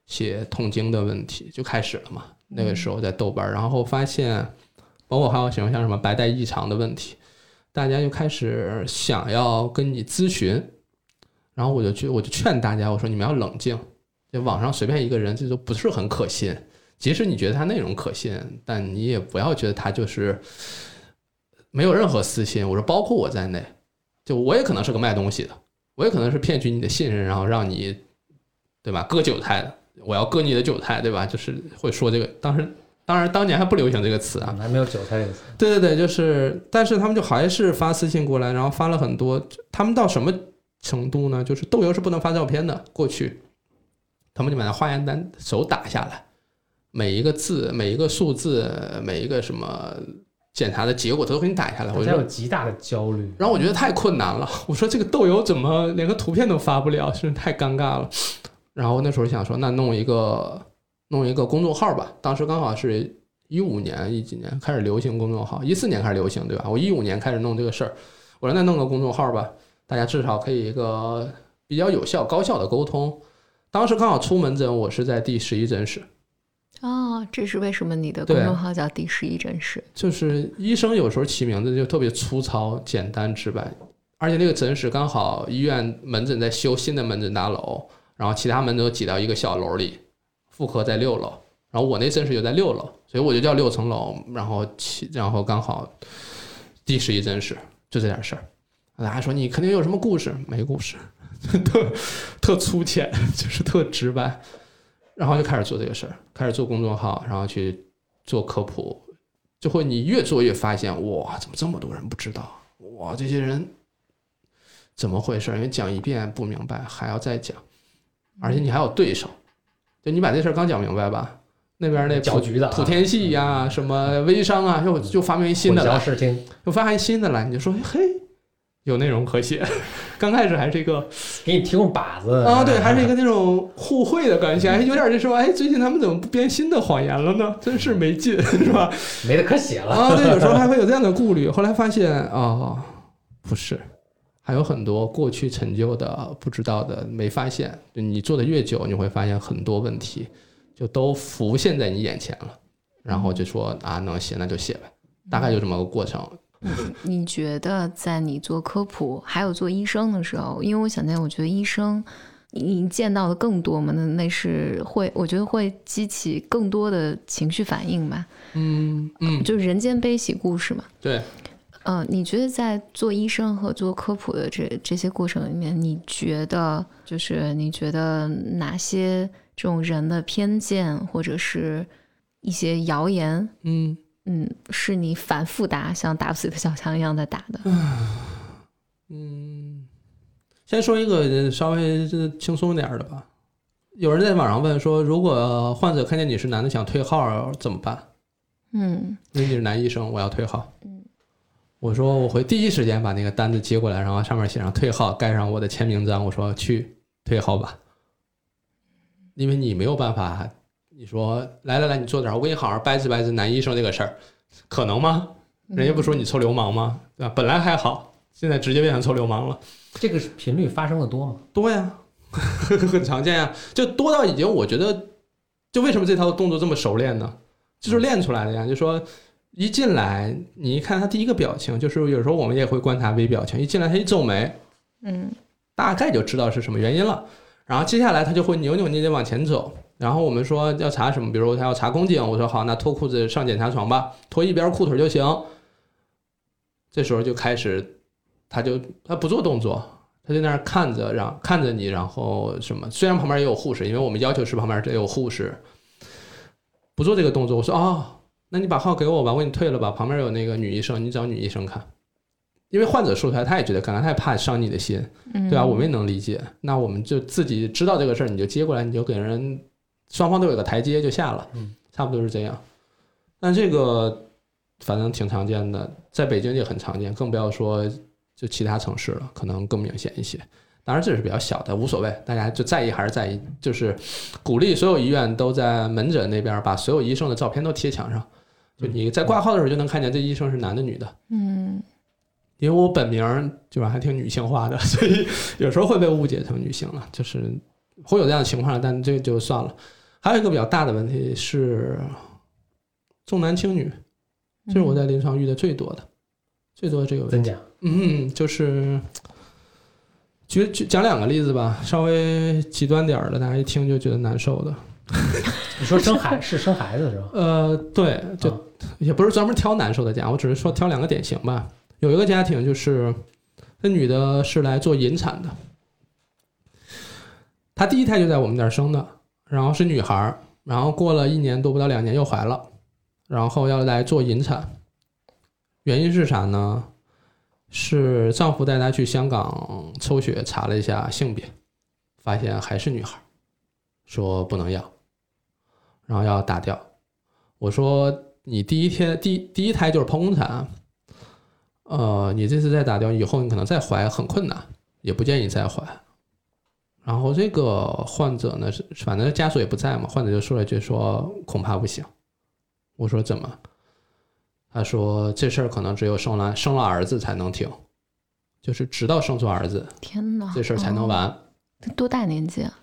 写痛经的问题，就开始了嘛。那个时候在豆瓣，然后发现，包括还有什么像什么白带异常的问题，大家就开始想要跟你咨询，然后我就去，我就劝大家，我说你们要冷静，就网上随便一个人，这都不是很可信。即使你觉得他内容可信，但你也不要觉得他就是没有任何私心。我说，包括我在内，就我也可能是个卖东西的，我也可能是骗取你的信任，然后让你，对吧？割韭菜的，我要割你的韭菜，对吧？就是会说这个。当时，当然当年还不流行这个词啊，还没有韭菜这个词。对对对，就是，但是他们就还是发私信过来，然后发了很多。他们到什么程度呢？就是豆油是不能发照片的，过去，他们就把那化验单手打下来，每一个字、每一个数字、每一个什么检查的结果，他都给你打下来。我大家有，极大的焦虑，然后我觉得太困难了。我说这个豆油怎么连个图片都发不了，真是太尴尬了。然后那时候想说，那弄一个弄一个公众号吧。当时刚好是一五年一几年开始流行公众号，一四年开始流行，对吧？我一五年开始弄这个事儿，我说那弄个公众号吧，大家至少可以一个比较有效、高效的沟通。当时刚好出门诊，我是在第十一诊室，哦，这是为什么你的公众号叫第十一诊室？就是医生有时候起名字就特别粗糙、简单、直白，而且那个诊室刚好医院门诊在修新的门诊大楼，然后其他门诊都挤到一个小楼里，妇科在六楼，然后我那诊室就在六楼，所以我就叫六层楼，然后起，然后刚好第十一诊室，就这点事儿。大家说你肯定有什么故事？没故事，特特粗浅，就是特直白。然后就开始做这个事儿，开始做公众号，然后去做科普，就会你越做越发现，哇，怎么这么多人不知道？哇，这些人怎么回事？因为讲一遍不明白，还要再讲，而且你还有对手，就你把这事儿刚讲明白吧，那边那搅局的啊。莆田系呀、什么微商啊，又就发明一新的来，混淆视听，又发明新的来，你就说嘿，有内容可写。刚开始还是一个给你提供靶子啊，对，还是一个那种互惠的关系，还有点就说，哎，最近他们怎么不编新的谎言了呢？真是没劲，是吧？没得可写了。啊，对，有时候还会有这样的顾虑。后来发现哦，不是，还有很多过去陈旧的、不知道的、没发现。就你做的越久，你会发现很多问题就都浮现在你眼前了，然后就说啊，能写那就写呗，大概就这么个过程。你觉得在你做科普还有做医生的时候，因为我想见，我觉得医生你你见到的更多嘛，那那是会，我觉得会激起更多的情绪反应吧，嗯嗯，就是人间悲喜故事嘛。对，呃，你觉得在做医生和做科普的这这些过程里面，你觉得就是你觉得哪些这种人的偏见或者是一些谣言，嗯。嗯，是你反复打，像打不死的小强一样在打的。嗯，先说一个稍微轻松点的吧。有人在网上问说，如果患者看见你是男的想退号怎么办？嗯因为你是男医生，我要退号。嗯我说我会第一时间把那个单子接过来，然后上面写上退号，盖上我的签名章，我说去退号吧。因为你没有办法，你说来来来，你坐这儿，我给你好好掰扯掰扯男医生这个事儿，可能吗？人家不说你臭流氓吗？对吧？本来还好，现在直接变成臭流氓了。这个频率发生的多吗？多呀，很常见呀，就多到已经我觉得，就为什么这套动作这么熟练呢？就是练出来的呀。就说一进来，你一看他第一个表情，就是有时候我们也会观察微表情，一进来他一皱眉，嗯大概就知道是什么原因了。然后接下来他就会扭扭捏捏往前走。然后我们说要查什么，比如他要查宫颈，我说好，那脱裤子上检查床吧，脱一边裤腿就行。这时候就开始，他就他不做动作，他就在那儿看着，让看着你，然后什么？虽然旁边也有护士，因为我们要求是旁边也有护士，不做这个动作。我说哦，那你把号给我吧，我给你退了吧。旁边有那个女医生，你找女医生看。因为患者说出来，他也觉得尴尬，他也怕伤你的心，对啊，我们也能理解。那我们就自己知道这个事儿，你就接过来，你就给人双方都有个台阶就下了，嗯，差不多是这样。但这个反正挺常见的，在北京也很常见，更不要说就其他城市了，可能更明显一些。当然这是比较小的，无所谓，大家就在意还是在意，就是鼓励所有医院都在门诊那边把所有医生的照片都贴墙上，就你在挂号的时候就能看见这医生是男的女的。嗯因为我本名儿就是还挺女性化的，所以有时候会被误解成女性了，就是会有这样的情况，但这个就算了。还有一个比较大的问题是重男轻女，这是我在临床遇的最多的，最多的这个问题。真假？嗯，就是举举讲两个例子吧，稍微极端点儿的，大家一听就觉得难受的。你说生孩是生孩子是吧？呃，对，就啊也不是专门挑难受的家，我只是说挑两个典型吧。有一个家庭就是，那女的是来做引产的，她第一胎就在我们这儿生的，然后是女孩，然后过了一年多不到两年又怀了，然后要来做引产，原因是啥呢？是丈夫带她去香港抽血查了一下性别，发现还是女孩，说不能要，然后要打掉。我说你第一天第第一胎就是剖宫产，呃，你这次再打掉以后，你可能再怀很困难，也不建议再怀。然后这个患者呢是，反正家属也不在嘛，患者就说了一句说恐怕不行。我说怎么？他说这事儿可能只有生了生了儿子才能停，就是直到生出儿子天哪，这事儿才能哦。完，他多大年纪啊？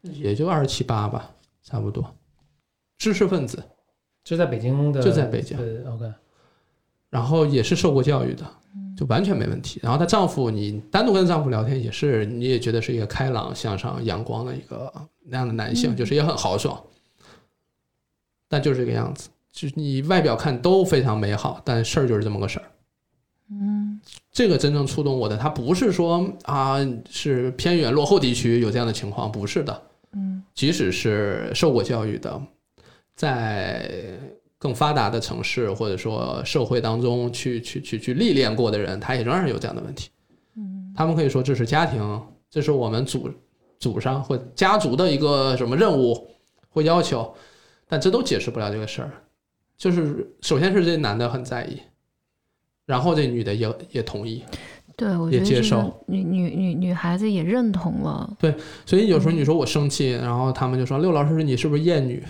也就二十七八吧，差不多。知识分子，就在北京的，就在北京对，OK，然后也是受过教育的，就完全没问题。然后她丈夫，你单独跟丈夫聊天也是，你也觉得是一个开朗、向上、阳光的一个那样的男性，嗯就是也很豪爽，但就是这个样子，就是你外表看都非常美好，但事儿就是这么个事儿。嗯这个真正触动我的，他不是说啊是偏远落后地区有这样的情况，不是的。嗯即使是受过教育的，在更发达的城市或者说社会当中去去去去历练过的人，他也仍然有这样的问题。嗯他们可以说这是家庭，这是我们祖祖上或家族的一个什么任务或要求，但这都解释不了这个事儿。就是首先是这男的很在意，然后这女的也也同意，对，我也觉得女女女女孩子也认同了，对所以有时候你说我生气，然后他们就说六老师你是不是厌女？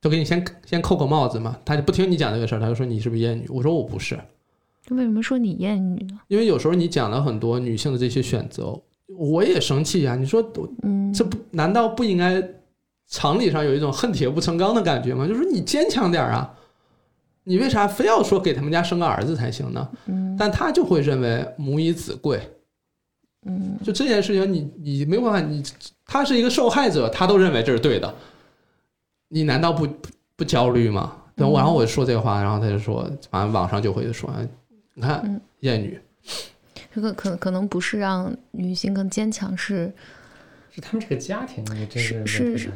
就给你先先扣个帽子嘛，他就不听你讲这个事儿，他就说你是不是厌女？我说我不是，为什么说你厌女呢？因为有时候你讲了很多女性的这些选择，我也生气呀、你说嗯，这不难道不应该常理上有一种恨铁不成钢的感觉吗？就是你坚强点儿啊，你为啥非要说给他们家生个儿子才行呢？嗯但他就会认为母以子贵，嗯就这件事情你你没有办法，你他是一个受害者，他都认为这是对的，你难道不不不焦虑吗？等，我嗯然后我说这个话，然后他就说，反正网上就会说，哎你看嗯厌女，这个可可能不是让女性更坚强，是是他们这个家庭，的这是个是是。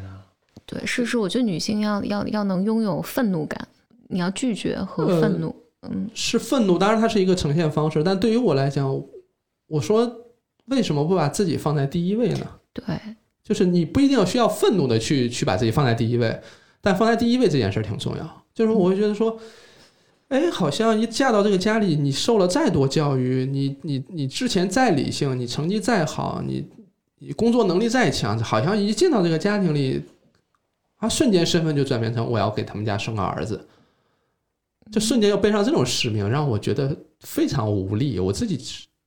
对，是是，我觉得女性要要要能拥有愤怒感，你要拒绝和呃愤怒，嗯是愤怒，当然它是一个呈现方式，但对于我来讲，我说为什么不把自己放在第一位呢？对，就是你不一定要需要愤怒的去去把自己放在第一位，但放在第一位这件事儿挺重要。就是我会觉得说，哎，好像一嫁到这个家里，你受了再多教育，你你你之前再理性，你成绩再好，你你工作能力再强，好像一进到这个家庭里，啊，瞬间身份就转变成我要给他们家生个儿子，就瞬间要背上这种使命，让我觉得非常无力。我自己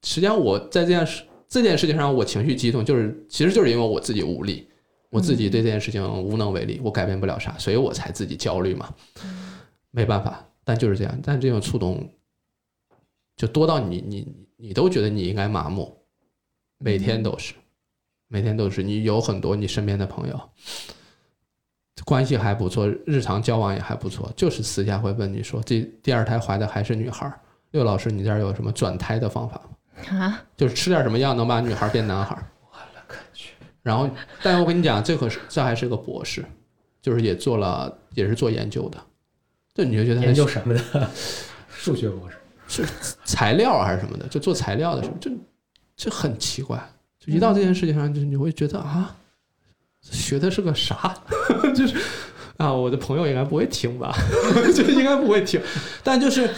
实际上我在这件事这件事情上，我情绪激动，就是其实就是因为我自己无力，我自己对这件事情无能为力，我改变不了啥，所以我才自己焦虑嘛。没办法，但就是这样。但这种触动就多到你你你都觉得你应该麻木，每天都是，每天都是。你有很多你身边的朋友，关系还不错，日常交往也还不错，就是私下会问你说，这第二胎怀的还是女孩儿？六老师，你这儿有什么转胎的方法吗？啊，就是吃点什么药能把女孩变男孩？我勒个去！然后，但我跟你讲，这可是这还是个博士，就是也做了，也是做研究的。对，你就觉得研究什么的？数学博士是。材料还是什么的，就做材料的时候，就就很奇怪。就一到这件事情上，就你会觉得啊，学的是个啥？就是啊，我的朋友应该不会听吧？就应该不会听。但就是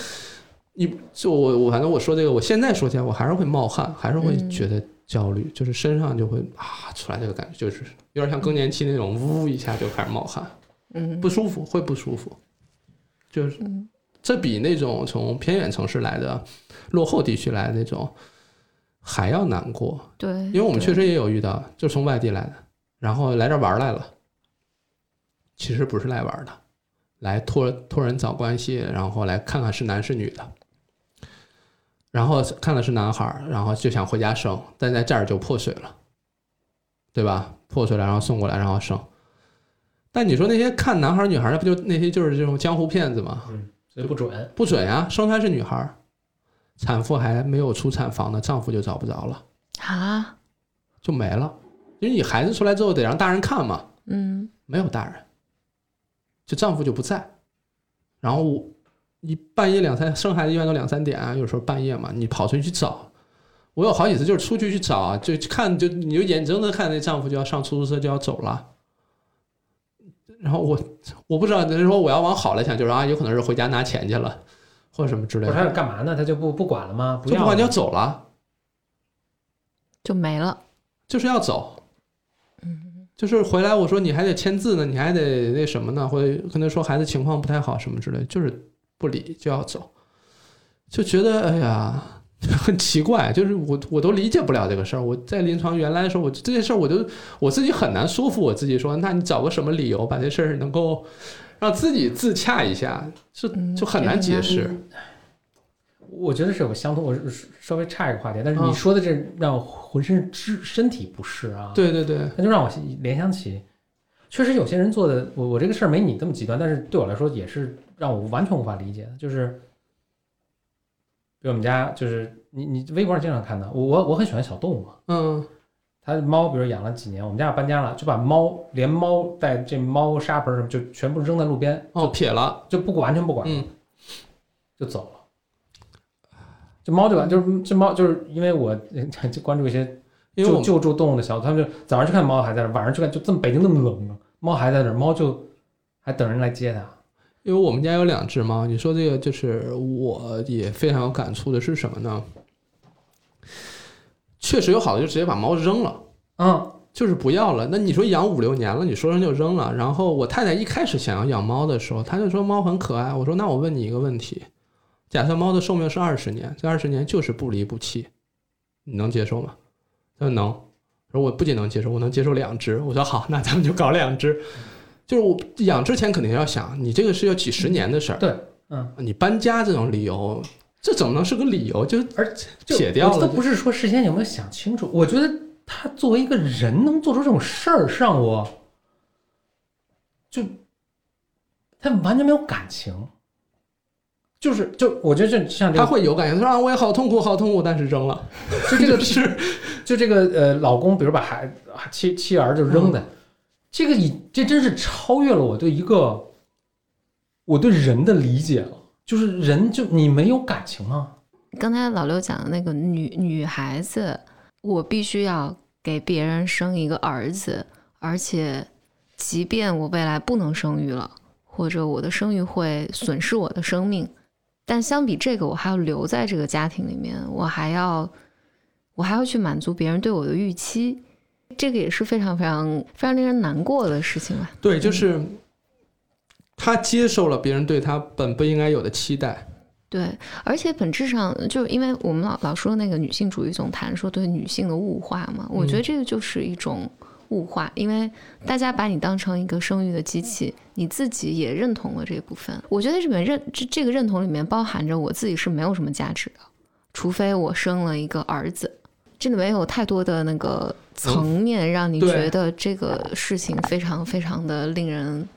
你，就我我反正我说这个，我现在说起来，我还是会冒汗，还是会嗯觉得焦虑，就是身上就会啊出来这个感觉，就是有点像更年期那种，呜一下就开始冒汗。嗯不舒服，会不舒服，就是嗯这比那种从偏远城市来的、落后地区来的那种还要难过，对，因为我们确实也有遇到，就从外地来的，然后来这玩来了，其实不是来玩的，来托托人找关系，然后来看看是男是女的，然后看的是男孩儿，然后就想回家生，但在这儿就破水了，对吧？破水了，然后送过来，然后生。但你说那些看男孩儿女孩儿的，不就那些就是这种江湖骗子吗？嗯，所以不准。不准呀、生出来是女孩儿，产妇还没有出产房呢，丈夫就找不着了，啊，就没了。因为你孩子出来之后得让大人看嘛，嗯没有大人，就丈夫就不在，然后我你半夜两三生孩子一般都两三点啊，有时候半夜嘛，你跑出去去找，我有好几次就是出去去找，就看就你就眼睁睁看那丈夫就要上出租车就要走了，然后我我不知道，就是说我要往好了想，就是啊，有可能是回家拿钱去了，或者什么之类不是他的，要干嘛呢？他就不不管了吗？不就不管就要走了，就没了，就是要走，嗯。就是回来我说你还得签字呢，你还得那什么呢，或者跟他说孩子情况不太好什么之类，就是不理就要走，就觉得哎呀 很奇怪，就是我我都理解不了这个事儿。我在临床原来的时候，我这件事儿我就我自己很难说服我自己说，那你找个什么理由把这事儿能够让自己自洽一下，就嗯就很难解释。我觉得是有个相通，我是稍微差一个话题，但是嗯你说的这让我浑身肢身体不适啊。，对对对，那就让我联想起，确实有些人做的，我我这个事儿没你这么极端，但是对我来说也是让我完全无法理解的，就是比如我们家就是你你微博上经常看到，我我我很喜欢小动物嘛，嗯它猫比如养了几年，我们家要搬家了，就把猫连猫带这猫砂盆儿什么就全部扔在路边，哦撇了，就不管完全不管，嗯就走了。这猫就完，就是这猫就是因为我呃 就关注一些救救助动物的小组，他们就早上去看猫还在那儿，晚上去看就这么北京那么冷呢，猫还在那儿，猫就还等人来接它。因为我们家有两只猫，你说这个就是我也非常有感触的是什么呢？确实有好的就直接把猫扔了。嗯，就是不要了。那你说养五六年了，你说扔就扔了。然后我太太一开始想要养猫的时候，她就说猫很可爱。我说那我问你一个问题，假设猫的寿命是二十年，这二十年就是不离不弃，你能接受吗？她说能。我说我不仅能接受，我能接受两只。我说好，那咱们就搞两只。就是我养之前肯定要想，你这个是要几十年的事儿，对，嗯，你搬家这种理由，这怎么能是个理由？就而且写掉了我都不是说事先有没有想清楚，我觉得他作为一个人能做出这种事儿，是让我就他完全没有感情，就是就我觉得这像这他会有感情，他说啊我也好痛苦，好痛苦，但是扔了。就这个是就这个呃老公，比如把孩妻妻儿就扔在、这个已这真是超越了我对一个我对人的理解了，就是人就你没有感情吗？刚才老刘讲的那个女女孩子，我必须要给别人生一个儿子，而且即便我未来不能生育了，或者我的生育会损失我的生命，但相比这个，我还要留在这个家庭里面，我还要我还要去满足别人对我的预期，这个也是非常非常非常令人难过的事情吧。对，就是他接受了别人对他本不应该有的期待。对，而且本质上就是因为我们老老说那个女性主义总谈说对女性的物化嘛，我觉得这个就是一种物化，因为大家把你当成一个生育的机器，你自己也认同了这部分。我觉得这里面认这这个认同里面包含着我自己是没有什么价值的，除非我生了一个儿子。这里面有太多的那个层面，让你觉得这个事情非常非常的令人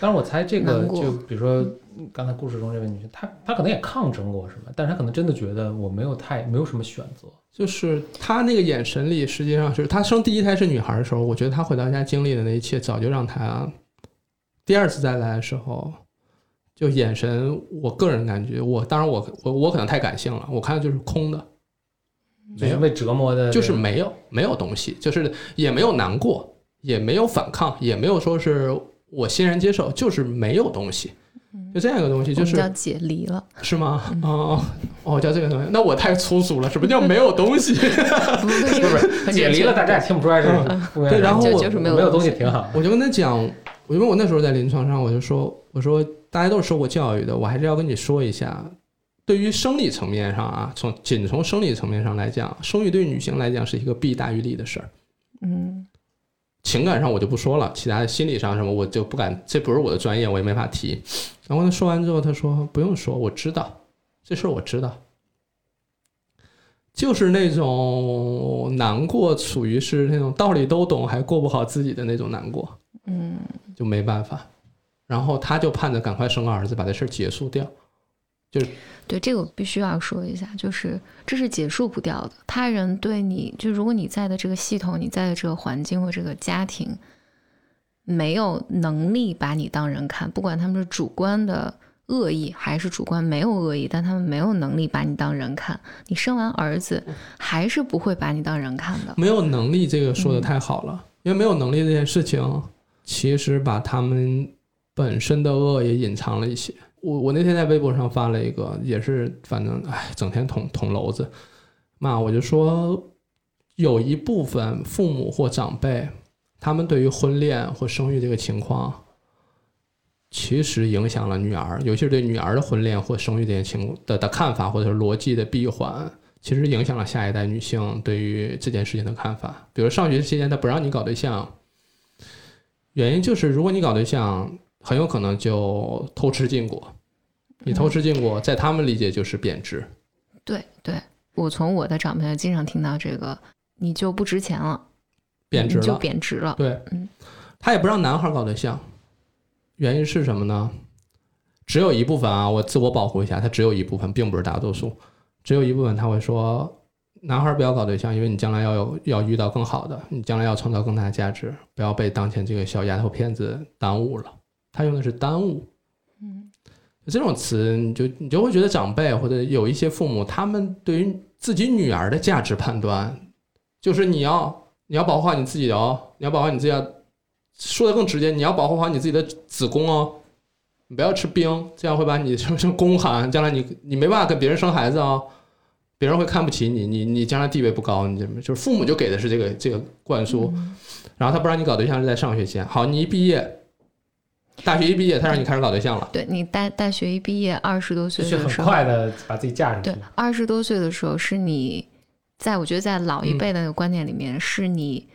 当然，我猜这个就比如说刚才故事中这位女性，她她可能也抗争过什么，但是她可能真的觉得我没有太没有什么选择。就是她那个眼神里，实际上是她生第一胎是女孩的时候，我觉得她回到家经历的那一切，早就让她第二次再来的时候，就眼神，我个人感觉，我当然我我我可能太感性了，我看的就是空的，就是被折磨的，就是没有没有东西，就是也没有难过，也没有反抗，也没有说是我欣然接受，就是没有东西，就这样一个东西，就是叫解离了。是吗？哦哦，叫这个东西，那我太粗俗了。什么叫没有东西？不是不是解离了，大家也听不出来是吗对然后我没有没有东西挺好。我就跟他讲，我因为我那时候在临床上，我就说，我说大家都是受过教育的，我还是要跟你说一下，对于生理层面上啊，从仅从生理层面上来讲，生育对女性来讲是一个弊大于利的事儿。嗯情感上我就不说了，其他的心理上什么我就不敢，这不是我的专业，我也没法提。然后他说完之后，他说不用说，我知道这事儿我知道，就是那种难过，属于是那种道理都懂还过不好自己的那种难过，嗯，就没办法。然后他就盼着赶快生个儿子，把这事儿结束掉。对，这个我必须要说一下，就是这是结束不掉的。他人对你，就如果你在的这个系统，你在的这个环境或这个家庭，没有能力把你当人看，不管他们是主观的恶意还是主观没有恶意，但他们没有能力把你当人看。你生完儿子，还是不会把你当人看的。没有能力，这个说的太好了，因为没有能力这件事情，其实把他们本身的恶也隐藏了一些。我我那天在微博上发了一个，也是反正哎，整天捅捅娄子，骂我就说，有一部分父母或长辈，他们对于婚恋或生育这个情况，其实影响了女儿，尤其是对女儿的婚恋或生育这件情的的看法，或者是逻辑的闭环，其实影响了下一代女性对于这件事情的看法。比如上学期间，他不让你搞对象，原因就是如果你搞对象，很有可能就偷吃禁果。你偷吃禁果，在他们理解就是贬值。对对，我从我的长辈经常听到这个，你就不值钱了，贬值了。贬值了。对嗯，他也不让男孩搞对象，原因是什么呢？只有一部分啊，我自我保护一下，他只有一部分，并不是大多数。只有一部分他会说，男孩不要搞对象，因为你将来要有要遇到更好的，你将来要创造更大的价值，不要被当前这个小丫头片子耽误了。他用的是耽误，嗯，这种词，你就你就会觉得长辈或者有一些父母，他们对于自己女儿的价值判断，就是你要你要保护好你自己哦，你要保护好你自己的，说的更直接，你要保护好你自己的子宫哦，你不要吃冰，这样会把你什么什么宫寒，将来你你没办法跟别人生孩子哦，别人会看不起你，你你将来地位不高，你怎么就是父母就给的是这个这个灌输，然后他不让你搞对象是在上学期间，好，你一毕业。大学一毕业，他让你开始搞对象了。对你大大学一毕业，二十多岁的时候，快的把自己嫁上去对，二十多岁的时候是你，在我觉得在老一辈的那个观念里面，是你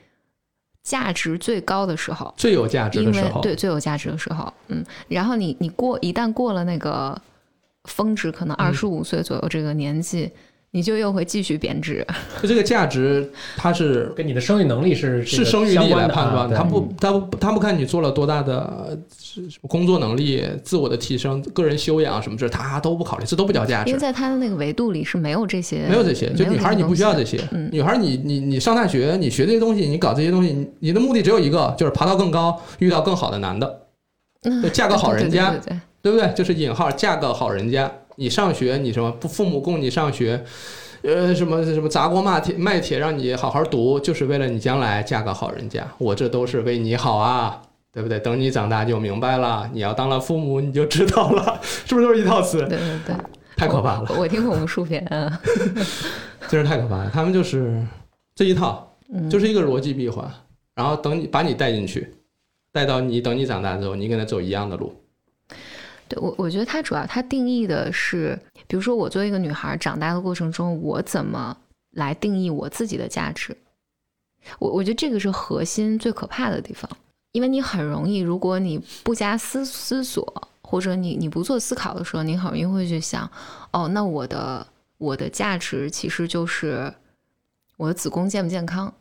价值最高的时候，最有价值的时候，对最有价值的时候，嗯，然后你你过一旦过了那个峰值，可能嗯。二十五岁左右这个年纪，你就又会继续贬值。就这个价值，它是跟你的生育能力是是生育力来判断，啊对他不他不他不看你做了多大的呃是什么工作能力、自我的提升、个人修养什么这他都不考虑，这都不叫价值因为。在他的那个维度里是没有这些，没有这些，就女孩儿你不需要这些。嗯女孩儿你你你上大学，你学这些东西，你搞这些东西，你你的目的只有一个，就是爬到更高，遇到更好的男的，嫁个好人家对不对？就是引号嫁个好人家，你上学，你什么不父母供你上学，呃，什么什么砸锅骂铁卖铁让你好好读，就是为了你将来嫁个好人家。我这都是为你好啊，对不对？等你长大就明白了，你要当了父母你就知道了，是不是都是一套词？对对对，太可怕了，我我听过无数遍，啊 真是太可怕了。他们就是这一套，嗯，就是一个逻辑闭环，然后等你把你带进去，带到你等你长大之后，你跟他走一样的路。对我，我觉得它主要它定义的是，比如说我作为一个女孩长大的过程中，我怎么来定义我自己的价值？我我觉得这个是核心最可怕的地方，因为你很容易，如果你不加思思索，或者你你不做思考的时候，你很容易会去想，哦，那我的我的价值其实就是我的子宫健不健康，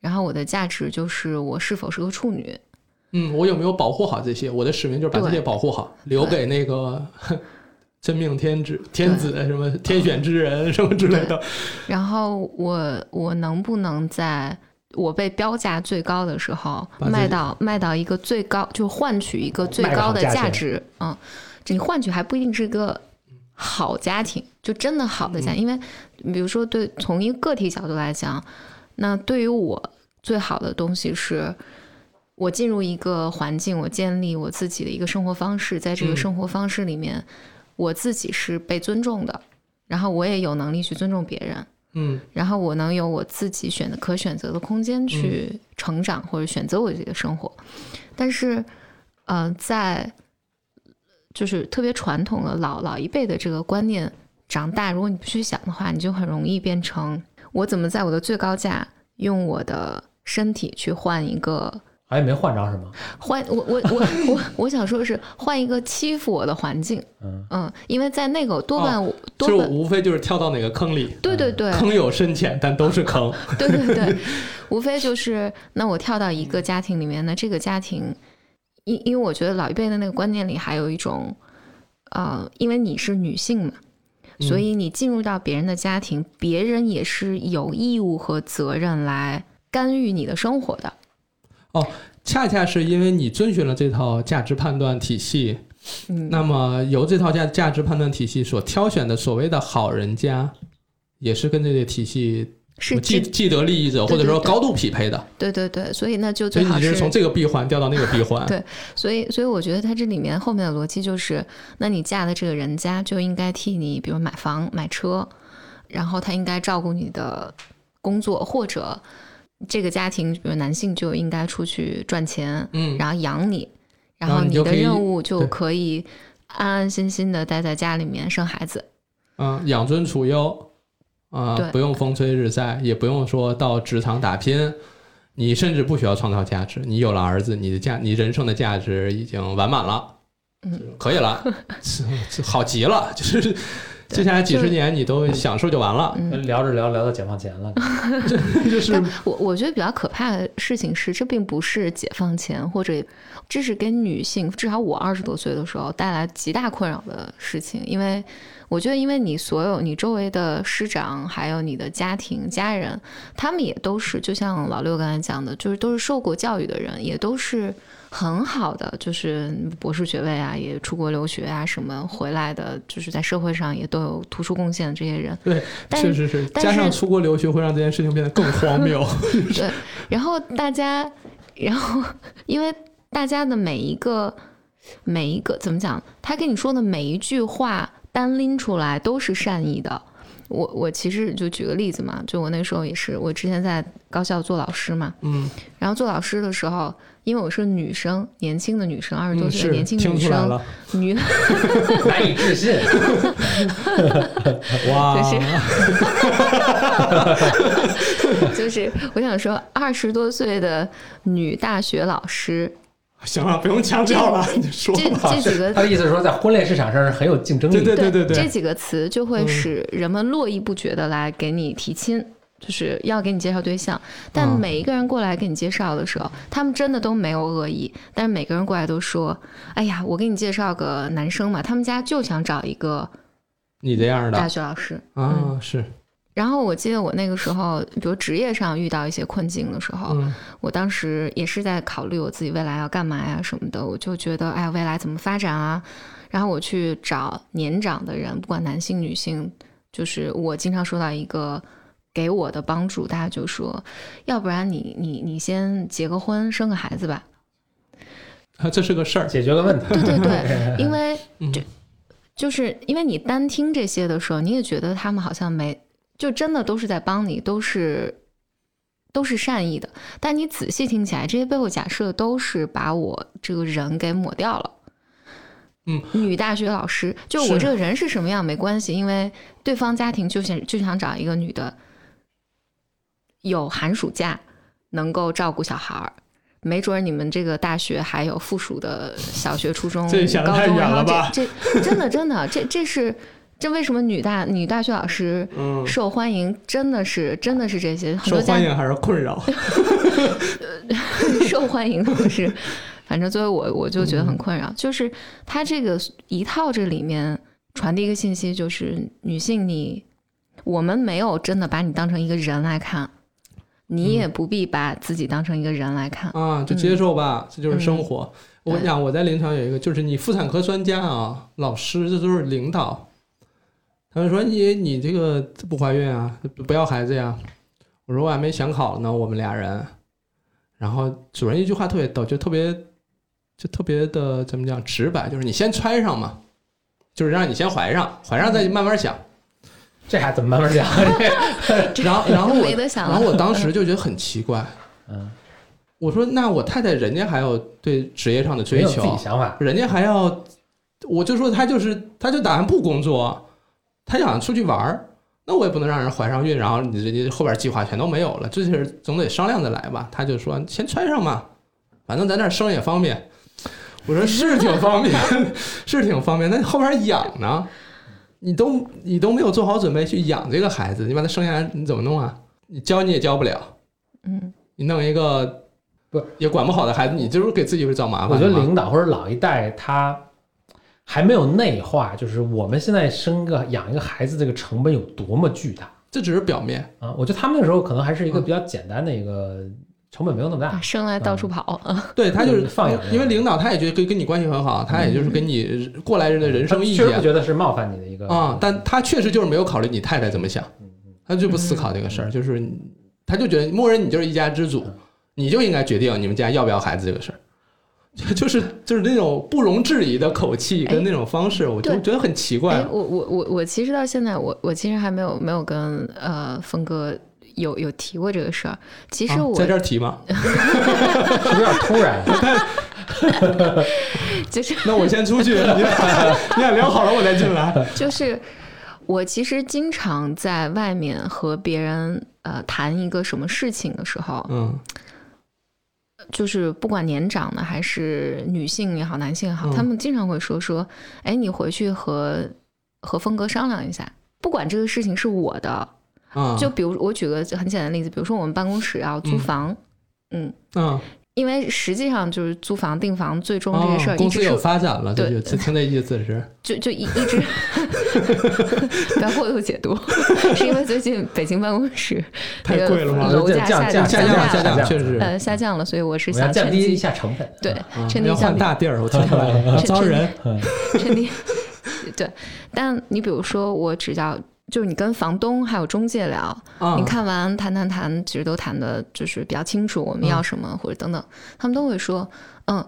然后我的价值就是我是否是个处女，嗯，我有没有保护好这些？我的使命就是把这些保护好，留给那个 真命天子、天子什么天选之人什么之类的。然后我我能不能在我被标价最高的时候卖到卖到一个最高，就换取一个最高的价值？嗯，这你换取还不一定是一个好家庭，就真的好的家庭。因为比如说对从一个个体角度来讲，那对于我最好的东西是。我进入一个环境，我建立我自己的一个生活方式，在这个嗯。生活方式里面，我自己是被尊重的，然后我也有能力去尊重别人，嗯。然后我能有我自己选的可选择的空间去成长或者选择我自己的生活。但是，呃，在就是特别传统的老老一辈的这个观念长大，如果你不去想的话，你就很容易变成我怎么在我的最高价用我的身体去换一个好像没换着什么？换我我我我我想说的是换一个欺负我的环境，嗯嗯，因为在那个多半、哦就是多半无非就是跳到哪个坑里，对对对，坑有深浅，但都是坑。对对对，无非就是那我跳到一个家庭里面，那这个家庭，因因为我觉得老一辈的那个观念里还有一种，呃，因为你是女性嘛，所以你进入到别人的家庭，别人也是有义务和责任来干预你的生活的。恰恰是因为你遵循了这套价值判断体系，嗯，那么由这套价价值判断体系所挑选的所谓的好人家，也是跟这个体系是既既得利益者或者说高度匹配的。对对对，所以那就所以你最好是从这个闭环掉到那个闭环。对所以，所以我觉得它这里面后面的逻辑就是，那你嫁的这个人家就应该替你，比如买房、买车，然后他应该照顾你的工作，或者这个家庭，比如男性就应该出去赚钱，嗯，然后养你，然然后后你的任务就可以安安心心的待在家里面生孩子。嗯，养尊处优啊、对。不用风吹日晒，也不用说到职场打拼，你甚至不需要创造价值，你有了儿子，你的价，你人生的价值已经完满了，嗯，可以了，好极了，就是接下来几十年你都享受就完了，嗯，聊着聊聊到解放前了，就是但我我觉得比较可怕的事情是，这并不是解放前，或者这是给女性，至少我二十多岁的时候带来极大困扰的事情。因为我觉得，因为你所有你周围的师长，还有你的家庭家人，他们也都是，就像老六刚才讲的，就是都是受过教育的人，也都是很好的，就是博士学位啊，也出国留学啊什么回来的，就是在社会上也都有突出贡献的这些人。对，但是是是，加上出国留学会让这件事情变得更荒谬。对，然后大家，然后因为大家的每一个每一个怎么讲，他跟你说的每一句话单拎出来都是善意的。我我其实就举个例子嘛，就我那时候也是，我之前在高校做老师嘛，嗯，然后做老师的时候，因为我是女生，年轻的女生，二十多岁的年轻女生，女 难以置信。哇，就是就是我想说，二十多岁的女大学老师，行了，不用强调了，你说这吧。这几个他的意思是说，在婚恋市场上是很有竞争力的。对对对对对，这几个词就会嗯使人们络绎不绝的来给你提亲，就是要给你介绍对象。但嗯。每一个人过来给你介绍的时候，他们真的都没有恶意，但是每个人过来都说：“哎呀，我给你介绍个男生嘛，他们家就想找一个你这样的。大学老师。嗯。啊，是，然后我记得我那个时候，比如职业上遇到一些困境的时候，嗯。我当时也是在考虑我自己未来要干嘛呀什么的，我就觉得哎呀未来怎么发展啊，然后我去找年长的人，不管男性女性，就是我经常说到一个给我的帮助，大家就说，要不然你你你先结个婚生个孩子吧，啊，这是个事儿。解决了问题。对对对，因为嗯就就是因为你单听这些的时候，你也觉得他们好像没，就真的都是在帮你，都是都是善意的。但你仔细听起来，这些背后假设都是把我这个人给抹掉了。嗯，女大学老师，就我这个人是什么样没关系，因为对方家庭就想就想找一个女的，有寒暑假，能够照顾小孩儿。没准儿你们这个大学还有附属的小学、初中、这想得太高中，然后远了吧这这真的真的，这这是这为什么女大女大学老师嗯，受欢迎？真的是真的是这些很受多家欢迎还是困扰？受欢迎的是，反正作为我我就觉得很困扰，就是他这个一套这里面传递一个信息，就是女性你我们没有真的把你当成一个人来看，你也不必把自己当成一个人来看。啊，就接受吧，这就是生活。我跟你讲，我在临床有一个，就是你妇产科专家啊，老师，这都是领导。他们说你你这个不怀孕啊，不要孩子呀。我说我还没想好呢，我们俩人。然后主任一句话特别逗，就特别就特别的怎么讲直白，就是你先揣上嘛，就是让你先怀上，怀上再慢慢想。这还怎么慢慢讲？然后然后我然后我当时就觉得很奇怪，嗯，我说那我太太人家还有对职业上的追求，己想法。人家还要，我就说他就是，他就打算不工作，他想出去玩儿，那我也不能让人怀上孕，然后你人家后边计划全都没有了，这是总得商量着来吧。他就说先揣上嘛，反正咱这生也方便。我说 是挺方便，是挺方便，那后边养呢？你都你都没有做好准备去养这个孩子，你把他生下来你怎么弄啊？你教你也教不了，嗯，你弄一个不也管不好的孩子，你就是给自己会找麻烦。我觉得领导或者老一代他还没有内化，就是我们现在生个养一个孩子这个成本有多么巨大这只是表面。啊！我觉得他们那时候可能还是一个嗯比较简单的一个成本没有那么大。生来到处跑，对他就是嗯放养因为领导他也觉得跟跟你关系很好，他也就是跟你过来人的人生意确实不觉得是冒犯你的一个啊，但他确实就是没有考虑你太太怎么想，他就不思考这个事儿，就是他就觉得默认你就是一家之主，你就应该决定你们家要不要孩子这个事儿。就就是就是那种不容置疑的口气跟那种方式，我就觉得很奇怪哎，。我我我我其实到现在，我我其实还没有没有跟呃峰哥有有提过这个事儿。其实啊我、在这儿提吗？有点突然？就是那我先出去，你俩你俩聊好了我再进来。就是我其实经常在外面和别人呃谈一个什么事情的时候，嗯就是不管年长的还是女性也好，男性也好，嗯他们经常会说说，哎，你回去和和峰哥商量一下，不管这个事情是我的，啊，就比如我举个很简单的例子，比如说我们办公室要租嗯房，嗯嗯因为实际上就是租房订房最终这个事儿哦、公司有一直是发展了，对就就听那意思是，就就一一直 不要过度解读，是因为最近北京办公室太那个贵了吗楼价下降下降下降了，降，确实。呃下降了，所以我是想降低一下成本。对降低大地儿，我听出来了，招人。趁低对，但你比如说我只要就是你跟房东还有中介聊，啊你看完谈谈谈，其实都谈的就是比较清楚，我们要什么、或者等等，他们都会说，嗯，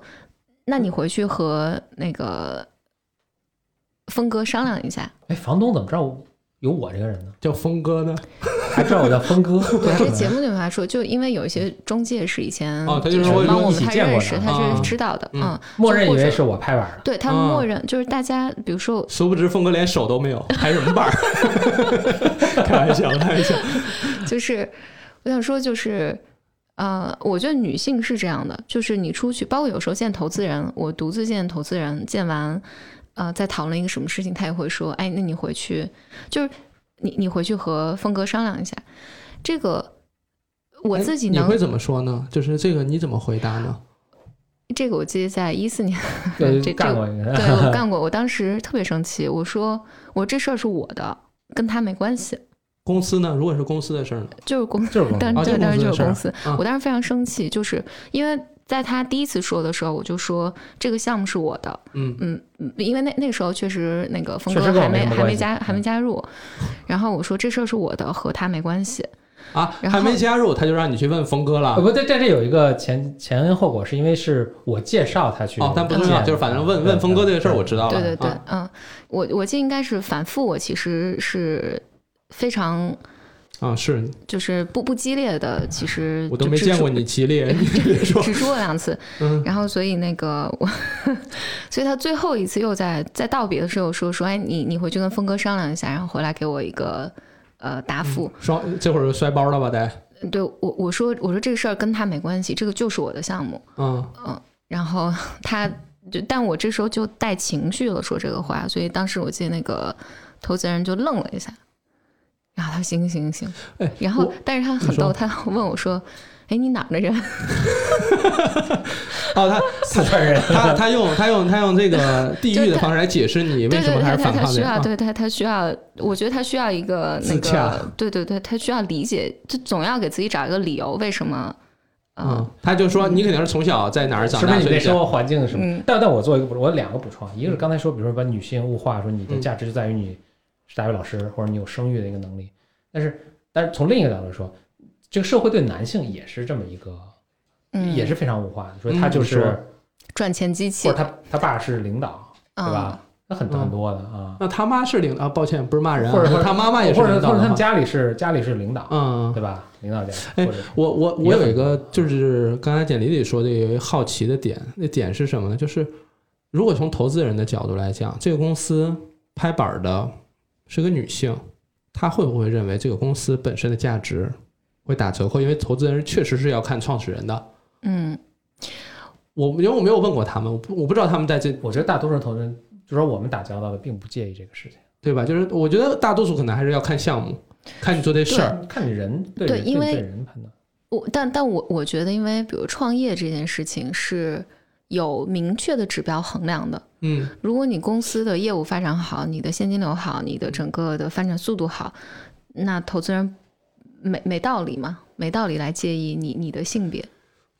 那你回去和那个峰哥商量一下。哎，房东怎么知道有我这个人呢？叫峰哥呢？还知道我叫峰哥？对，这节目里面还说，就因为有一些中介是以前哦他就是帮我们他认识，见过的他啊是知道的，嗯嗯，默认以为是我拍板的。对他默认就是大家，比如说殊不知峰哥连手都没有，拍什么板儿？开玩笑，开玩笑。就是我想说，就是呃，我觉得女性是这样的，就是你出去，包括有时候见投资人，我独自见投资人，见完呃，在讨论一个什么事情，他也会说，哎，那你回去就是你你回去和峰哥商量一下，这个我自己能哎你会，怎么说呢？就是这个你怎么回答呢？这个我记得在一四年，对这，干过。对我干过，我当时特别生气，我说我这事儿是我的，跟他没关系，公司呢？如果是公司的事儿呢？就是公就是公司当时就是公司。啊我当时非常生气，就是因为在他第一次说的时候，我就说这个项目是我的，嗯，嗯，嗯因为那那时候确实那个峰哥还没还没加还没嗯。加入，然后我说这事儿是我的，和他没关系。啊，然后还没加入，他就让你去问峰哥呃，了。不，这这这有一个前前因后果，是因为是我介绍他去哦，但不重要，见就是反正问问峰哥这个事儿，我知道了。对对对，啊。嗯，我我记得应该是反复，我其实是非常啊，是就是不不激烈的，其实我都没见过你激烈，你别说。只说了两次，嗯然后所以那个我，所以他最后一次又在在道别的时候说说，哎，你你回去跟峰哥商量一下，然后回来给我一个呃答复。双这会儿就摔包了吧？得，对我我说我说这个事儿跟他没关系，这个就是我的项目。嗯，然后 他就但我这时候就带情绪了说这个话，所以当时我记得那个投资人就愣了一下，然后他说行行行，哎，然后但是他很逗，他问我说，哎，你哪儿的人？哦，他 四川人，他他用他用他用这个地域的方式来解释你为什么还他他他需要，是反抗的啊对他他需要，我觉得他需要一个那个，对对对，他需要理解，就总要给自己找一个理由，为什么？嗯呃，，他就说你肯定是从小在哪儿长大，是你所以生活环境什么？嗯但但我做一个补，我有两个补充，一个是刚才说，比如说把女性物化，说你的嗯价值就在于你是大学老师或者你有生育的一个能力，但是但是从另一个角度说，这个社会对男性也是这么一个，嗯，也是非常物化的，说他就是赚钱机器。或者，他他爸是领导，对嗯吧？那很嗯很多的啊，那他妈是领啊，抱歉，不是骂人啊，或者说他妈妈也是领导。或者他们家里是家里是领导，嗯，对吧？领导家，哎我我我有一个就是刚才简历里说的有一个好奇的点，那点是什么呢？就是如果从投资人的角度来讲，这个公司拍板儿的是个女性，她会不会认为这个公司本身的价值会打折扣？因为投资人确实是要看创始人的。嗯我因为我没有问过他们，我不我不知道他们在这我觉得大多数投资人，就说我们打交道的，并不介意这个事情。对吧？就是我觉得大多数可能还是要看项目，看你做这事儿。看你人对对因为对人判断。我但但我我觉得，因为比如创业这件事情是有明确的指标衡量的。嗯如果你公司的业务发展好，你的现金流好，你的整个的发展速度好，那投资人没没道理嘛，没道理来介意你你的性别。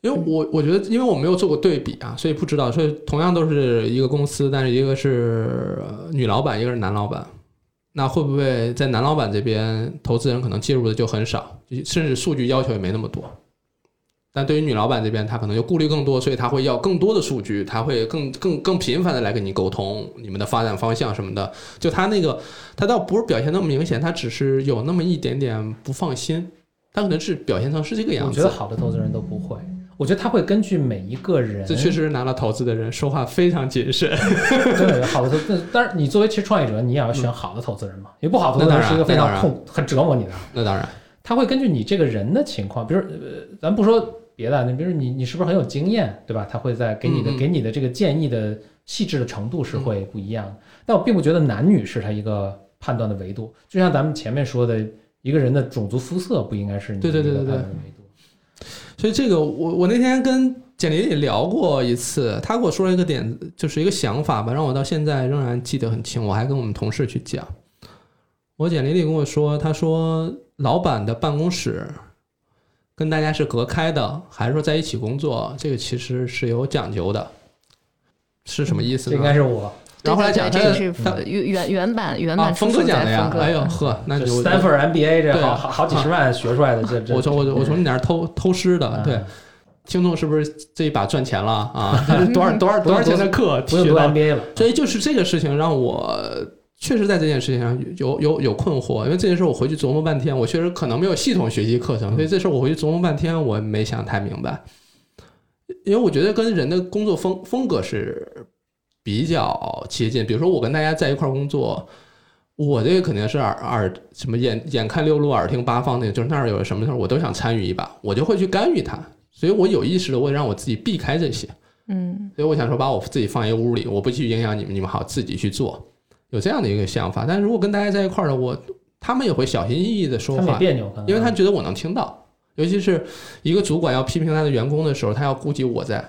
因为我我觉得，因为我没有做过对比啊，所以不知道。所以同样都是一个公司，但是一个是呃女老板，一个是男老板，那会不会在男老板这边，投资人可能介入的就很少，甚至数据要求也没那么多？但对于女老板这边，她可能就顾虑更多，所以她会要更多的数据，她会更更更频繁的来跟你沟通你们的发展方向什么的。就她那个，她倒不是表现那么明显，她只是有那么一点点不放心，她可能是表现成是这个样子。我觉得好的投资人都不会，我觉得他会根据每一个人，这确实是拿了投资的人说话非常谨慎。对好的投资。但是，你作为其实创业者，你也要选好的投资人嘛，因为不好的投资那当然人是一个非常痛、很折磨你的。那当然，他会根据你这个人的情况，比如呃，咱不说别的，你比如你你是不是很有经验，对吧？他会在给你的、给你的这个建议的细致的程度是会不一样的。但我并不觉得男女是他一个判断的维度，就像咱们前面说的，一个人的种族肤色不应该是你对对对对对判断维度。所以这个我我那天跟简历里聊过一次，他给我说了一个点，就是一个想法吧，让我到现在仍然记得很清。我还跟我们同事去讲，我简历里跟我说，他说老板的办公室跟大家是隔开的，还是说在一起工作，这个其实是有讲究的。是什么意思这呢？应该是我然后后来讲这他个是原原原版原啊，版峰哥讲的呀哎呦呵，那就 Stanford MBA 这对好好好几十万学出来的，这这我从我我从你那儿偷偷师的，对，听众是不是这一把赚钱了啊？多少多少多少钱的课不用读学到 MBA 了，所以就是这个事情让我确实在这件事情上有有有困惑，因为这件事我回去琢磨半天，我确实可能没有系统学习课程，所以这事儿我回去琢磨半天，我没想太明白。因为我觉得跟人的工作风风格是比较接近，比如说我跟大家在一块儿工作。我这个肯定是耳耳什么眼眼看六路耳听八方那个，就是那儿有什么事儿我都想参与一把，我就会去干预它，所以我有意识的会让我自己避开这些。嗯所以我想说，把我自己放一个屋里，我不去影响你们，你们好自己去做，有这样的一个想法。但是如果跟大家在一块儿的，我他们也会小心翼翼的说话，他别扭，因为他觉得我能听到。尤其是一个主管要批评他的员工的时候，他要顾及我在。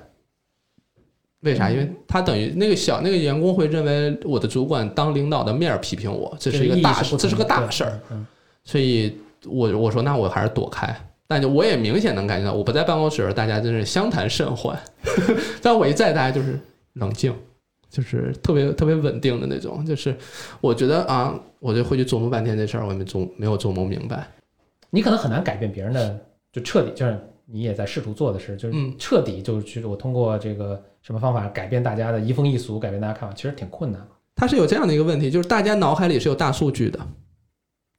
为啥？因为他等于那个小那个员工会认为我的主管当领导的面儿批评我，这是一个大事，这是个大事儿。，嗯所以我我说那我还是躲开。但就我也明显能感觉到，我不在办公室，大家真是相谈甚欢。但我一在，大家就是冷静，就是特别特别稳定的那种。就是我觉得啊，我就会去琢磨半天这事儿，我也没琢没有琢磨明白。你可能很难改变别人的，就彻底就是你也在试图做的事，就是嗯彻底就是去我通过这个什么方法改变大家的移风易俗，改变大家看法，其实挺困难的。它是有这样的一个问题，就是大家脑海里是有大数据的。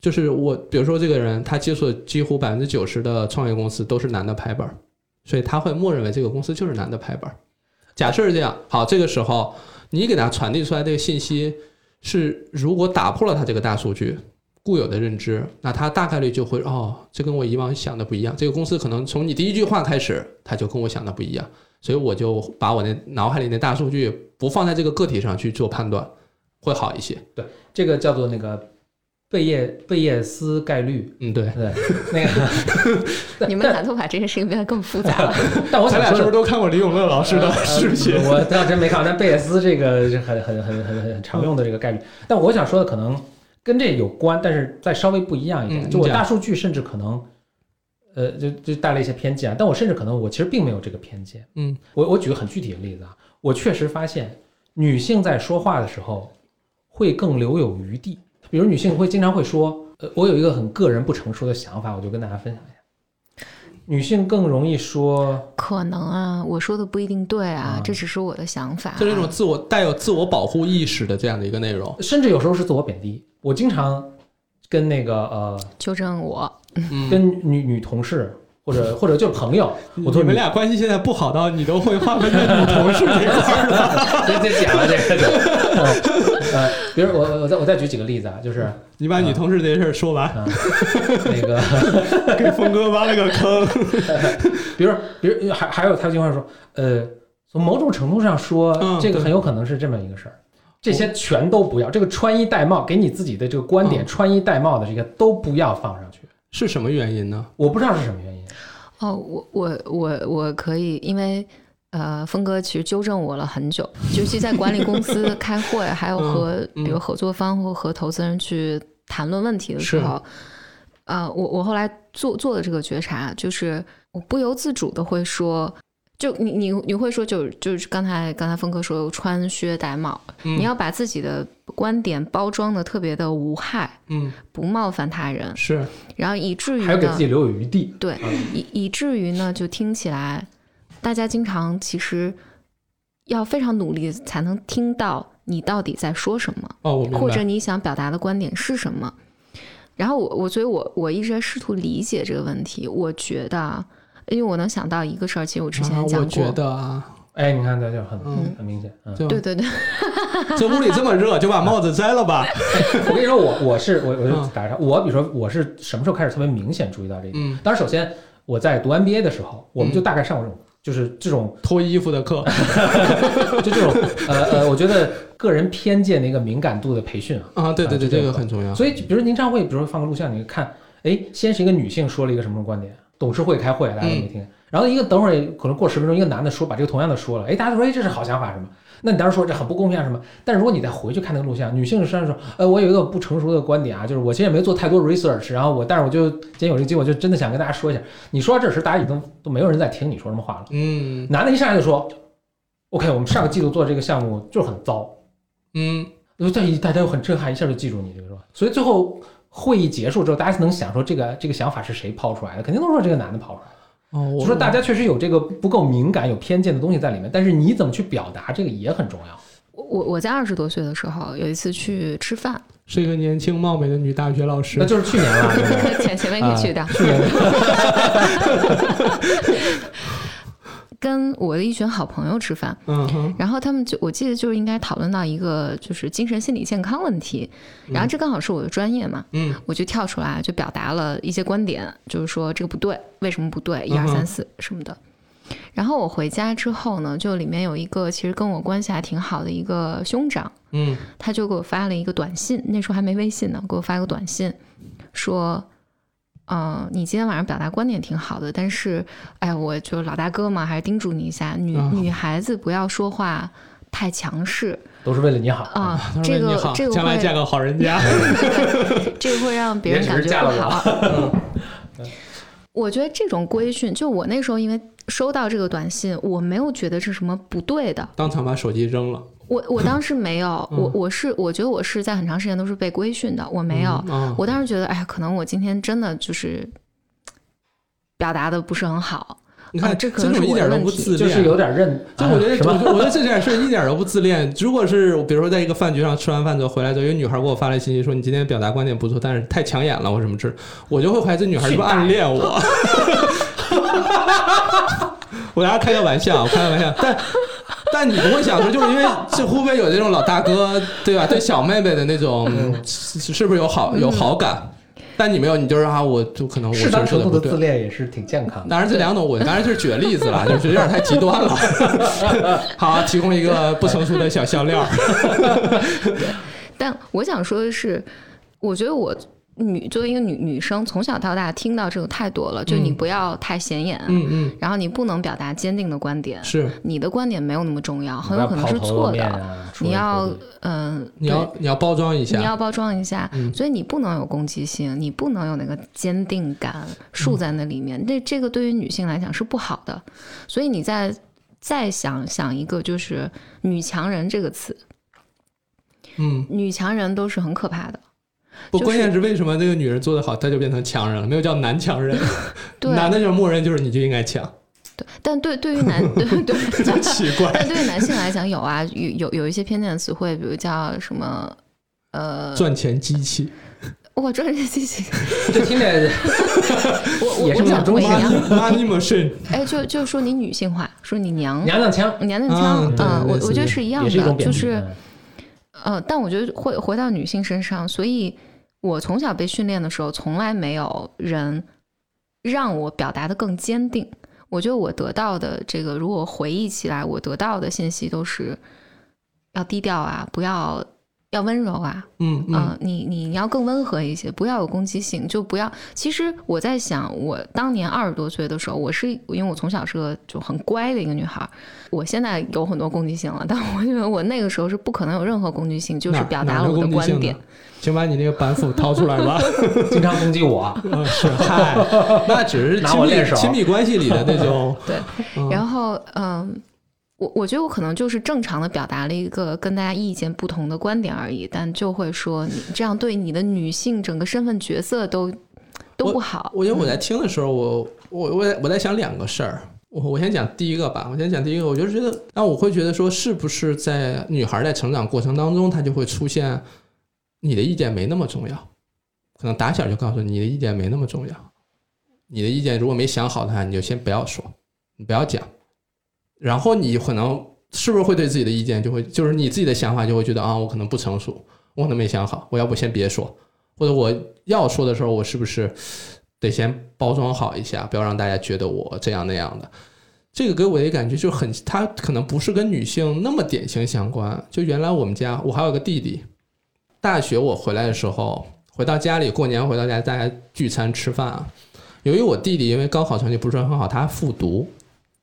就是我，比如说这个人，他接触的几乎百分之九十的创业公司都是男的拍板儿，所以他会默认为这个公司就是男的拍板儿。假设是这样，好，这个时候你给他传递出来这个信息是，如果打破了他这个大数据固有的认知，那他大概率就会哦，这跟我以往想的不一样。这个公司可能从你第一句话开始，他就跟我想的不一样，所以我就把我那脑海里那大数据不放在这个个体上去做判断，会好一些。对这个叫做那个贝叶贝叶斯概率，嗯，对。对，那个 你们俩都把这件事情变得更复杂了。但我想说的都看过李永乐老师的呃视频？我倒真没看过，但贝叶斯这个是很很很很很很常用的这个概率。但我想说的可能跟这有关，但是再稍微不一样一点。就我大数据甚至可能，呃，就就带了一些偏见，但我甚至可能我其实并没有这个偏见。嗯，我我举个很具体的例子啊，我确实发现女性在说话的时候会更留有余地，比如女性会经常会说，呃，我有一个很个人不成熟的想法，我就跟大家分享一下。女性更容易说，可能啊，我说的不一定对啊啊，这只是我的想法。就是那种自我带有自我保护意识的这样的一个内容。甚至有时候是自我贬低。我经常跟那个呃，纠正我，嗯，跟女女同事或者 或者就是朋友，我说你们俩关系现在不好到你都会划分在女同事这块儿 了。这这讲了这个，呃，比如我我我再我再举几个例子啊，就是你把女同事这事儿说完，啊，那个，给峰哥挖了个坑。比如比如还还有他经常说，呃，从某种程度上说，嗯这个很有可能是这么一个事儿。这些全都不要，这个穿衣戴帽给你自己的这个观点，嗯穿衣戴帽的这个都不要放上去。是什么原因呢？我不知道是什么原因，哦，我我我我可以，因为呃，峰哥其实纠正我了很久，尤其在管理公司 开会，还有和比如合作方或和投资人去谈论问题的时候，呃，我我后来做做的这个觉察，就是我不由自主的会说。就你你你会说就就是刚才刚才峰哥说穿靴戴帽，嗯你要把自己的观点包装的特别的无害，嗯，不冒犯他人，是然后以至于呢还要给自己留有余地。对，以以至于呢，就听起来，大家经常其实要非常努力才能听到你到底在说什么，哦。或者你想表达的观点是什么。然后我我所以我我一直在试图理解这个问题。我觉得啊，因为我能想到一个事儿，其实我之前讲过，我觉得啊，哎，你看，这就很嗯很明显。嗯，就对对对，这屋里这么热，就把帽子摘了吧。我跟你说，我我是我我就嗯打个岔，我比如说我是什么时候开始特别明显注意到这一点？嗯，当然，首先我在读 MBA 的时候，我们就大概上过这种，就是这种脱衣服的课。就这种呃呃，我觉得个人偏见的一个敏感度的培训啊。啊，对对对，这个个很重要。所以，比如说您常会，比如说放个录像，你看，哎，先是一个女性说了一个什么观点，董事会开会，大家都没听，然后一个等会儿可能过十分钟，一个男的说把这个同样的说了，哎，大家都说哎这是好想法什么？那你当时说这很不公平啊什么？但是如果你再回去看那个录像，女性实际上说，呃，我有一个不成熟的观点啊，就是我其实也没做太多 research，然后我但是我就今天有这个机会，就真的想跟大家说一下，你说到这时，大家已经都没有人在听你说什么话了。嗯男的一上来就说，OK，我们上个季度做这个项目就是很糟，嗯，就这一大家又很震撼，一下就记住你这个？所以最后会议结束之后，大家能想说这个这个想法是谁抛出来的？肯定都是这个男的抛出来的。哦，我就说大家确实有这个不够敏感、有偏见的东西在里面，但是你怎么去表达这个也很重要。我我我在二十多岁的时候，有一次去吃饭，是一个年轻貌美的女大学老师那，就是去年了，前前面可以去的。去年 跟我的一群好朋友吃饭，嗯哼，然后他们就我记得就是应该讨论到一个就是精神心理健康问题，然后这刚好是我的专业嘛，嗯。我就跳出来就表达了一些观点，就是说这个不对，为什么不对，一二三四什么的。然后我回家之后呢，就里面有一个其实跟我关系还挺好的一个兄长，嗯。他就给我发了一个短信，那时候还没微信呢，给我发一个短信，说，嗯、你今天晚上表达观点挺好的，但是，哎，我就老大哥嘛，还是叮嘱你一下，女、啊女孩子不要说话太强势都是为了你好。啊、这个，这个将来嫁个好人家。这个会让别人感觉不好。我觉得这种规训，就我那时候因为收到这个短信，我没有觉得是什么不对的，当场把手机扔了，我我当时没有，嗯我我是我觉得我是在很长时间都是被规训的，我没有。我当时觉得，哎呀，可能我今天真的就是表达的不是很好，你看啊这可能是一点都不自恋，就是有点认，就我觉得，啊什么？我我觉得这件事一点都不自恋。如果是比如说在一个饭局上吃完饭之后回来之后，有个女孩给我发来信息说你今天表达观点不错，但是太抢眼了或什么之类，我就会怀疑这女孩是不是暗恋我。我大家开个玩笑，我开个玩笑，但但你不会想说，就是因为这会不会有这种老大哥对吧？对小妹妹的那种是是不是有好有好感？但你没有，你就是啊，我就可能我适当程度的自。恋也是挺健康的。当然，这两种我当然就是举个例子了，就是有点太极端了。好，提供一个不成熟的小笑料。但我想说的是，我觉得我女作为一个女女生，从小到大听到这个太多了，就你嗯不要太显眼，嗯嗯，然后你不能表达坚定的观点，是你的观点没有那么重要，很有可能是错的。你要嗯、你要你要包装一下。你要包装一下，嗯所以你不能有攻击性，你不能有那个坚定感竖在那里面。那、这个对于女性来讲是不好的。所以你再再想想一个，就是“女强人”这个词，嗯，女强人都是很可怕的。不，关键是为什么这个女人做得好，她就变成强人了？没有叫男强人，对，男的就是默认就是你就应该强，对，但对对于男对对，真奇怪。但对于男性来讲有啊，有有有一些偏见的词汇，比如叫什么。呃，赚钱机器，我赚钱机器，这听着我我也是我想中心伪娘，money machine，哎，就就说你女性化，说你娘娘娘腔娘娘腔，嗯对嗯，我我觉得是一样也是一种的，贬低。就是嗯呃，但我觉得回回到女性身上，所以我从小被训练的时候，从来没有人让我表达的更坚定。我觉得我得到的这个，如果回忆起来，我得到的信息都是要低调啊，不要要温柔啊，嗯嗯、嗯你你你要更温和一些，不要有攻击性，就不要。其实我在想，我当年二十多岁的时候，我是因为我从小是个就很乖的一个女孩儿，我现在有很多攻击性了，但我觉得我那个时候是不可能有任何攻击性，就是表达了我的观点。请把你那个板斧掏出来吧。经常攻击我，嗯是，嗨，那只是亲拿我练手密亲密关系里的那种。对，嗯然后嗯。我我觉得我可能就是正常的表达了一个跟大家意见不同的观点而已，但就会说你这样对你的女性整个身份角色都都不好。我觉得我在听的时候，我我我在我在想两个事儿。我我先讲第一个吧，我先讲第一个，我就觉得，那我会觉得说，是不是在女孩在成长过程当中，她就会出现你的意见没那么重要，可能打小就告诉你你的意见没那么重要，你的意见如果没想好的话，你就先不要说，你不要讲，然后你可能是不是会对自己的意见就会就是你自己的想法就会觉得啊，我可能不成熟，我可能没想好，我要不先别说，或者我要说的时候，我是不是得先包装好一下，不要让大家觉得我这样那样的。这个给我的感觉就很，它可能不是跟女性那么典型相关。就原来我们家，我还有个弟弟，大学我回来的时候，回到家里过年回到家，大家聚餐吃饭啊，由于我弟弟因为高考成绩不是很好，他复读，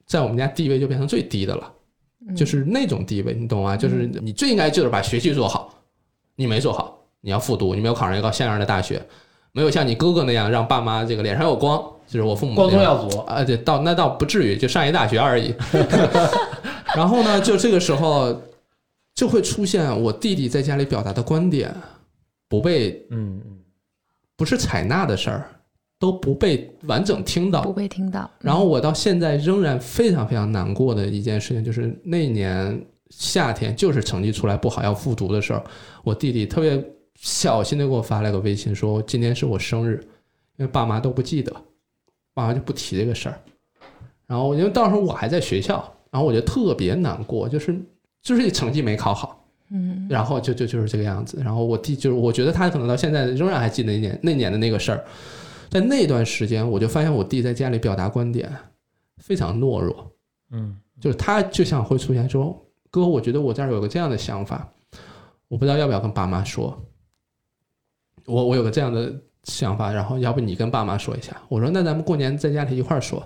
在我们家地位就变成最低的了，就是那种地位，你懂吗？就是你最应该就是把学习做好，你没做好，你要复读，你没有考上一个像样的大学，没有像你哥哥那样让爸妈这个脸上有光，就是我父母光宗耀祖，啊，对，倒那倒不至于，就上一大学而已。然后呢，就这个时候就会出现我弟弟在家里表达的观点不被嗯嗯，不是采纳的事儿，都不被完整听到不。被听到。然后我到现在仍然非常非常难过的一件事情，就是那年夏天，就是成绩出来不好要复读的时候，我弟弟特别小心的给我发了个微信，说今天是我生日，因为爸妈都不记得，爸妈就不提这个事儿。然后因为到时候我还在学校，然后我就特别难过，就是就是成绩没考好，嗯，然后就就就是这个样子。然后我弟就是，我觉得他可能到现在仍然还记得那年那年的那个事儿。在那段时间，我就发现我弟在家里表达观点非常懦弱，嗯，就是他就像会出现说：“哥，我觉得我这儿有个这样的想法，我不知道要不要跟爸妈说。我我有个这样的想法，然后要不你跟爸妈说一下。”我说：“那咱们过年在家里一块儿说。”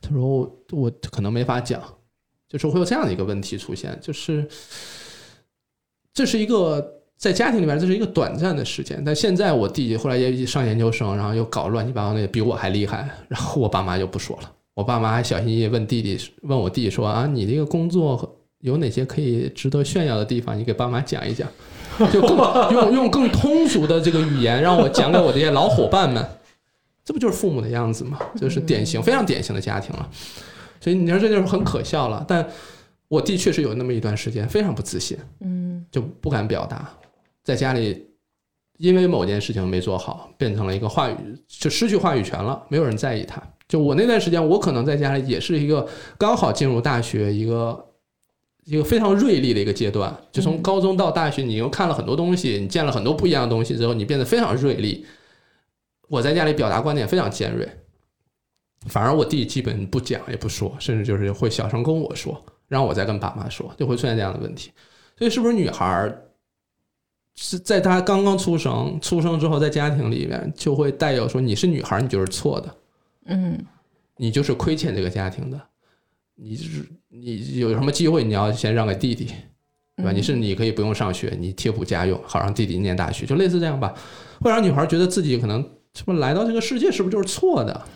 他说我：“我可能没法讲，就是会有这样的一个问题出现，就是这是一个在家庭里面这是一个短暂的时间，但现在我弟弟后来也上研究生，然后又搞乱七八糟的，比我还厉害，然后我爸妈就不说了。我爸妈还小心翼翼问弟弟，问我弟弟说啊，你这个工作有哪些可以值得炫耀的地方？你给爸妈讲一讲，就更 用用更通俗的这个语言让我讲给我这些老伙伴们。这不就是父母的样子吗？就是典型非常典型的家庭了。所以你说这就是很可笑了。但我弟确实有那么一段时间非常不自信，嗯就不敢表达，在家里因为某件事情没做好，变成了一个话语就失去话语权了，没有人在意他。就我那段时间，我可能在家里也是一个刚好进入大学一个一个非常锐利的一个阶段，就从嗯高中到大学，你又看了很多东西，你见了很多不一样的东西之后，你变得非常锐利。我在家里表达观点非常尖锐，反而我弟基本不讲也不说，甚至就是会小声跟我说，让我再跟爸妈说，就会出现这样的问题。所以是不是女孩儿是在她刚刚出生，出生之后在家庭里面就会带有说你是女孩儿，你就是错的，嗯你就是亏欠这个家庭的，你就是你有什么机会你要先让给弟弟，对吧？嗯你是你可以不用上学，你贴补家用，好让弟弟念大学，就类似这样吧，会让女孩觉得自己可能什么来到这个世界是不是就是错的，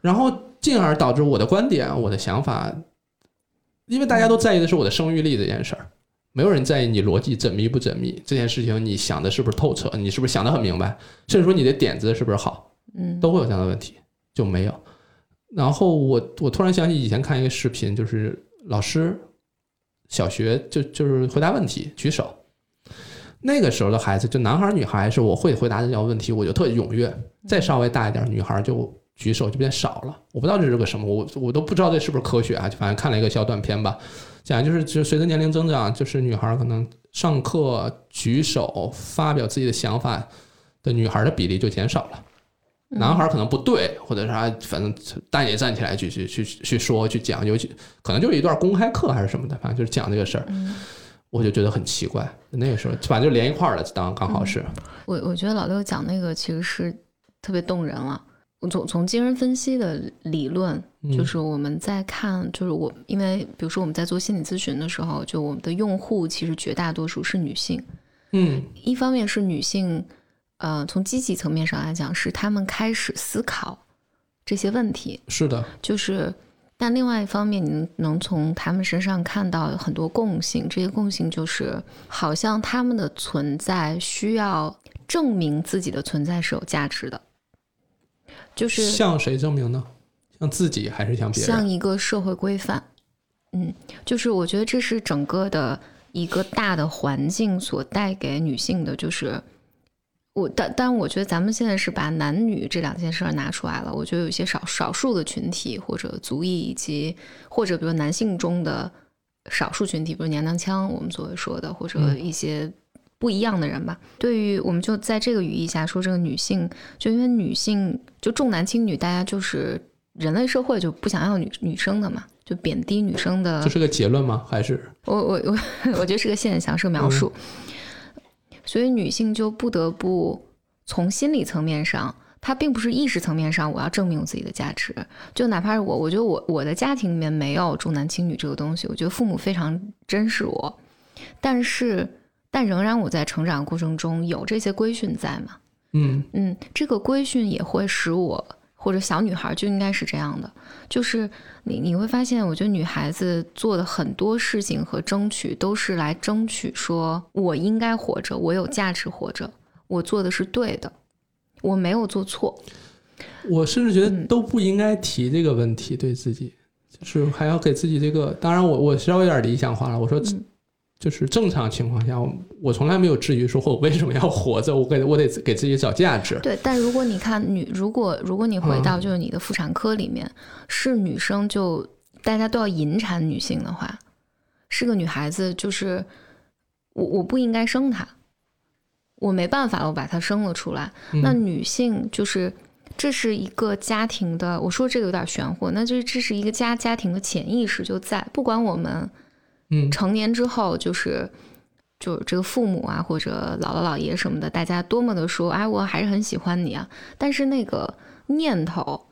然后进而导致我的观点、我的想法，因为大家都在意的是我的生育力这件事儿，没有人在意你逻辑缜密不缜密这件事情，你想的是不是透彻，你是不是想的很明白，甚至说你的点子是不是好。嗯都会有这样的问题，就没有。然后我我突然想起以前看一个视频，就是老师小学就就是回答问题举手，那个时候的孩子就男孩儿女孩是我会回答这条问题，我就特踊跃。再稍微大一点，女孩儿就举手就变少了。我不知道这是个什么，我我都不知道这是不是科学啊，就反正看了一个小短片吧，讲就是就随着年龄增长，就是女孩儿可能上课举手发表自己的想法的女孩儿的比例就减少了。男孩儿可能不对，或者是他反正大爷站起来去去去去说去讲，尤其可能就是一段公开课还是什么的，反正就是讲这个事儿，我就觉得很奇怪。那个时候反正就连一块儿了，当刚好是，我我觉得老六讲那个其实是特别动人了。我从从精神分析的理论，嗯。就是我们在看，就是我因为比如说我们在做心理咨询的时候，就我们的用户其实绝大多数是女性，嗯。一方面是女性，呃，从积极层面上来讲，是她们开始思考这些问题，是的，就是，但另外一方面，你能能从他们身上看到很多共性，这些共性就是好像他们的存在需要证明自己的存在是有价值的，就是向谁证明呢？向自己还是向别人？向一个社会规范。嗯，就是我觉得这是整个的一个大的环境所带给女性的，就是我但但我觉得咱们现在是把男女这两件事儿拿出来了。我觉得有一些少少数的群体或者族裔，以及或者比如男性中的少数群体，比如娘娘腔，我们所谓说的，或者嗯一些不一样的人吧。对于我们就在这个语义下说，这个女性，就因为女性就重男轻女，大家就是人类社会就不想要女女生的嘛，就贬低女生的。这是个结论吗？还是我我我我觉得是个现象，是个描述。所以女性就不得不从心理层面上它并不是意识层面上我要证明我自己的价值，就哪怕是我，我觉得我我的家庭里面没有重男轻女这个东西，我觉得父母非常珍视我，但是但仍然我在成长过程中有这些规训在嘛，嗯嗯，这个规训也会使我或者小女孩就应该是这样的，就是你你会发现，我觉得女孩子做的很多事情和争取都是来争取说我应该活着，我有价值活着，我做的是对的，我没有做错。我甚至觉得嗯都不应该提这个问题，对自己，就是还要给自己这个。当然我，我稍微有点理想化了。我说，嗯就是正常情况下，我我从来没有质疑说我为什么要活着，我给我得给自己找价值。对，但如果你看女，如果如果你回到就是你的妇产科里面，是女生就大家都要引产女性的话，是个女孩子，就是我我不应该生她，我没办法了，我把她生了出来。嗯那女性就是这是一个家庭的，我说这个有点玄乎，那就是这是一个家家庭的潜意识就在，不管我们嗯成年之后，就是就这个父母啊，或者姥姥姥爷什么的，大家多么的说，哎，我还是很喜欢你啊，但是那个念头，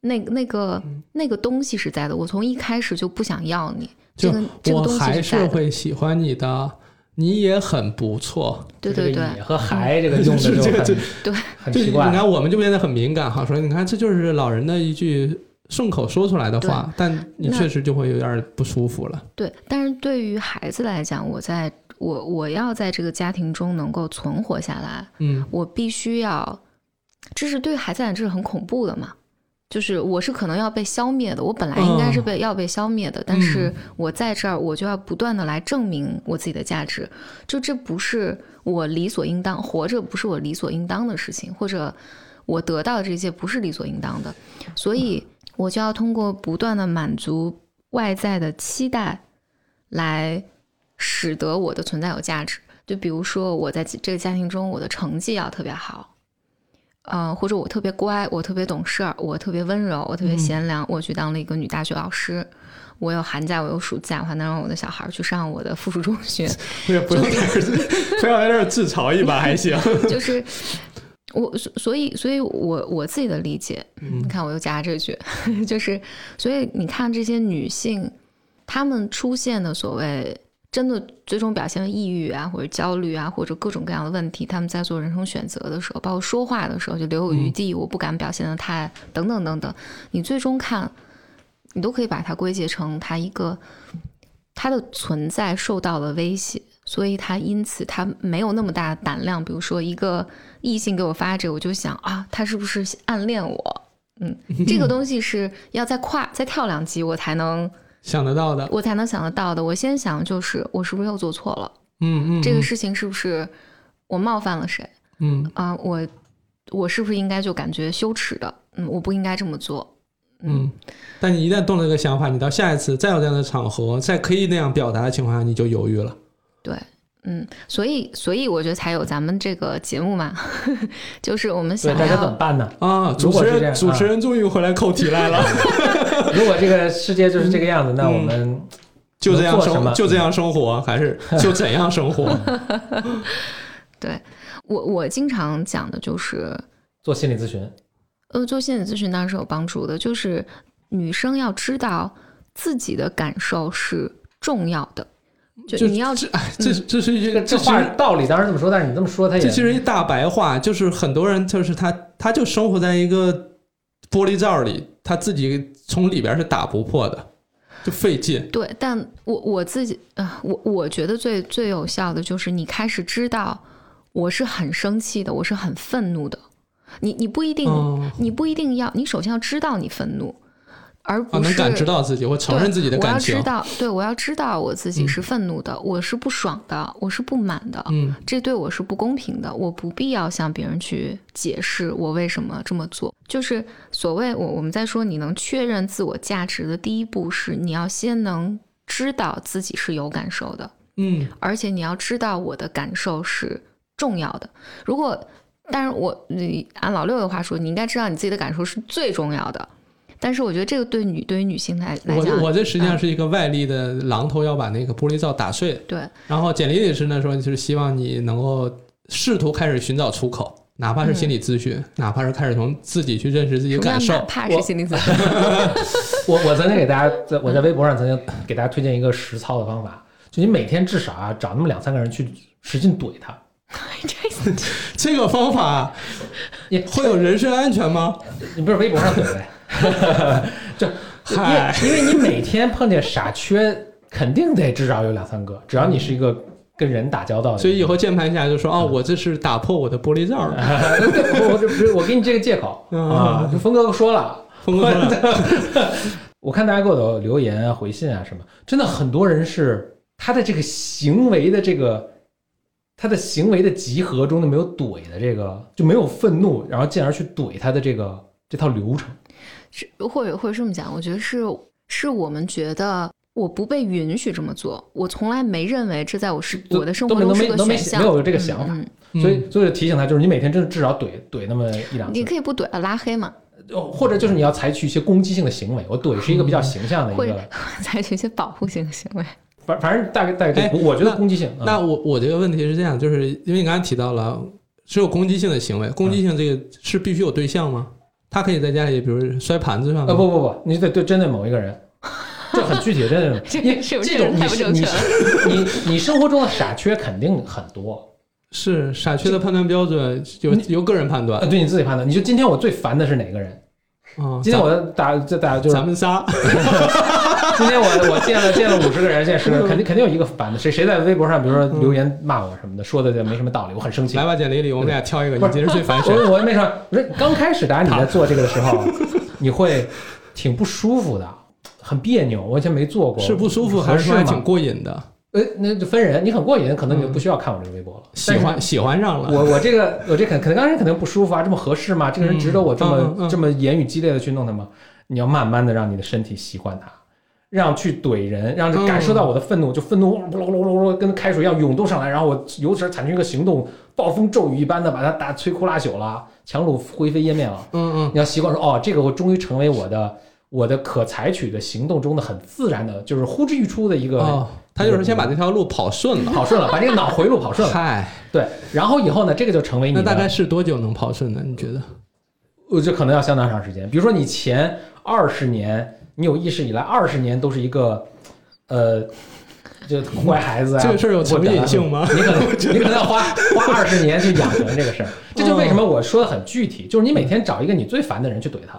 那那个那个东西是在的，我从一开始就不想要你，这个这个东西我还是会喜欢你的，你也很不错。对对对这个，和孩这个用的是这个很对很奇怪。你看，我们就变得很敏感哈，说你看这就是老人的一句顺口说出来的话，但你确实就会有点不舒服了。对，但是对于孩子来讲，我在我我要在这个家庭中能够存活下来，嗯。我必须要，这是对于孩子来讲这是很恐怖的嘛。就是我是可能要被消灭的，我本来应该是被、要被消灭的，但是我在这儿我就要不断的来证明我自己的价值，就这不是我理所应当活着不是我理所应当的事情，或者我得到的这些不是理所应当的，所以我就要通过不断的满足外在的期待，来使得我的存在有价值。就比如说我在这个家庭中，我的成绩要特别好，呃，或者我特别乖，我特别懂事儿，我特别温柔，我特别贤良，我去当了一个女大学老师。我有寒假，我有暑假，我还能让我的小孩儿去上我的附属中学。也不用在这儿，不要在这儿自嘲一把还行。就是我，所所以，所以我我自己的理解，嗯你看我又加这句，就是，所以你看这些女性，她们出现的所谓真的最终表现为抑郁啊，或者焦虑啊，或者各种各样的问题，她们在做人生选择的时候，包括说话的时候就留有余地，我不敢表现的太等等等等，你最终看，你都可以把它归结成她一个她的存在受到了威胁。所以他因此他没有那么大的胆量，比如说一个异性给我发这个，我就想啊，他是不是暗恋我？嗯，这个东西是要再跨再跳两级，我才能想得到的，我才能想得到的。我先想就是我是不是又做错了？嗯嗯，这个事情是不是我冒犯了谁嗯啊？我我是不是应该就感觉羞耻的？嗯，我不应该这么做。嗯。但你一旦动了这个想法，你到下一次再有这样的场合，再可以那样表达的情况下，你就犹豫了。对，嗯，所以所以我觉得才有咱们这个节目嘛，就是我们想对大家怎么办呢？啊，主持人主持人终于回来扣题来了 如果这个世界就是这个样子，那我们就这样生就这样生活，还是就怎样生活？对我我经常讲的就是。做心理咨询。呃，做心理咨询当然是有帮助的，就是女生要知道自己的感受是重要的，就就你要这哎这这是一这个这个其实话道理当然这么说，但是你这么说，他也这其实一大白话，就是很多人就是他他就生活在一个玻璃罩里，他自己从里边是打不破的，就费劲。对，但我我自己啊、我我觉得最最有效的就是你开始知道我是很生气的，我是很愤怒的，你你不一定、嗯你不一定要，你首先要知道你愤怒，而不能感知到自己或承认自己的感情我要知。道，对我要知道我自己是愤怒的，我是不爽的，我是不满的，嗯这对我是不公平的，我不必要向别人去解释我为什么这么做。就是所谓我我们在说，你能确认自我价值的第一步是你要先能知道自己是有感受的，嗯而且你要知道我的感受是重要的。如果，但是我你按老六的话说，你应该知道你自己的感受是最重要的。但是我觉得这个对女对于女性来来讲，我我这实际上嗯是一个外力的榔头，要把那个玻璃罩打碎。对然后简历律师呢说，就是希望你能够试图开始寻找出口。哪怕是心理咨询，哪怕是开始从自己去认识自己感受哪，怕是心理咨询？我我曾经给大家在我在微博上曾经给大家推荐一个实操的方法，就你每天至少啊找那么两三个人去使劲怼他，这 这个方法你会有人身安全吗？你不是微博上怼呗？就因为嗨，因为你每天碰见傻缺，肯定得至少有两三个，只要你是一个跟人打交道的，所以以后键盘侠就说哦，我这是打破我的玻璃罩了。对，我这我给你这个借口嗯啊，峰哥说了。峰哥说了我看大家给我的留言啊、回信啊什么，真的很多人是他的这个行为的这个他的行为的集合中的没有怼的这个，就没有愤怒，然后进而去怼他的这个这套流程。是或者或者这么讲，我觉得是是我们觉得我不被允许这么做，我从来没认为这在我是我的生活中是个没都没选项，没有这个想法嗯嗯所以所以提醒他，就是你每天真的至少怼怼那么一两嗯，你，可以不怼啊，拉黑嘛，哦或者就是你要采取一些攻击性的行为。我怼是一个比较形象的一个，采取一些保护性的行为。反反正大概大概我觉得攻击性。嗯那我我这个问题是这样，就是因为你刚才提到了只有攻击性的行为，攻击性这个是必须有对象吗？他可以在家里，比如摔盘子上。呃，不不不，你得对针对某一个人，这很具体，真的 这因为是不是这种你太不正你是你你生活中的傻缺肯定很多。是傻缺的判断标准由由个人判断。呃，对你自己判断。你就今天我最烦的是哪个人？啊。今天我打这打就是。咱们仨，今天我我见了见了五十个人，见十个人，肯定肯定有一个反的。谁谁在微博上，比如说留言骂我什么的，说的没什么道理，我很生气来。吧，简历里我们俩挑一个，你今日最烦谁？我我没说，不是刚开始，大家你在做这个的时候，你会挺不舒服的，很别扭。我以前没做过，是不舒服还是说挺过瘾的？呃，那就分人，你很过瘾，可能你就不需要看我这个微博了。喜欢喜欢上了，我我这个我这肯肯定刚开始肯定不舒服啊，这么合适吗？这个人值得我这么、这么言语激烈的去弄他吗？你要慢慢的让你的身体习惯它，让去怼人，让你感受到我的愤怒，就愤怒噜噜噜噜噜跟开水一样涌动上来，然后我由此产生一个行动，暴风骤雨一般的把它打摧枯拉朽了，强弩灰飞烟灭了。嗯嗯，你要习惯说哦，这个我终于成为我的我的可采取的行动中的很自然的，就是呼之欲出的一个哦，他就是先把这条路跑顺了。跑顺了，把这个脑回路跑顺了。嗨，对，然后以后呢，这个就成为你的那大概是多久能跑顺呢？你觉得？呃，这可能要相当长时间。比如说，你前二十年，你有意识以来二十年都是一个，呃，就坏孩子啊，这个事儿有成瘾性吗你可能你可能要花花二十年去养成这个事儿。这就为什么我说的很具体，就是你每天找一个你最烦的人去怼他，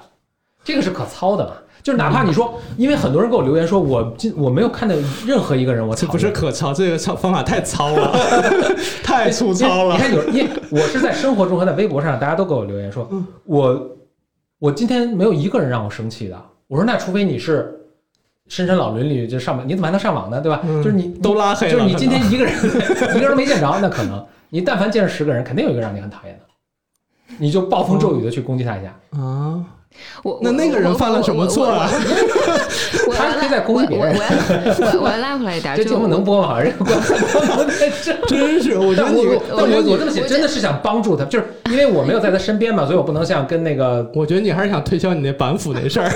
这个是可操的嘛。就是哪怕你说，因为很多人给我留言说，我今我没有看到任何一个人我操不是可操，这个操方法太糙了，太粗糙了你。看有，因为我是在生活中和在微博上，大家都给我留言说，嗯我我今天没有一个人让我生气的。我说那除非你是深山老林里就上网，你怎么还能上网呢？对吧？嗯就是你都拉黑了就是你今天一个人一个人没见着，那可能你但凡见着十个人，肯定有一个让你很讨厌的，你就暴风骤雨的去攻击他一下。啊，我那那个人犯了什么错啊？我他是在攻击别人我我我我拉回来一点，这节目能播吗？真是，我觉得你但我我，我我这么写真的是想帮助他，就是因为我没有在他身边嘛，所以我不能像跟那个我觉得你还是想推销你那板斧那事儿，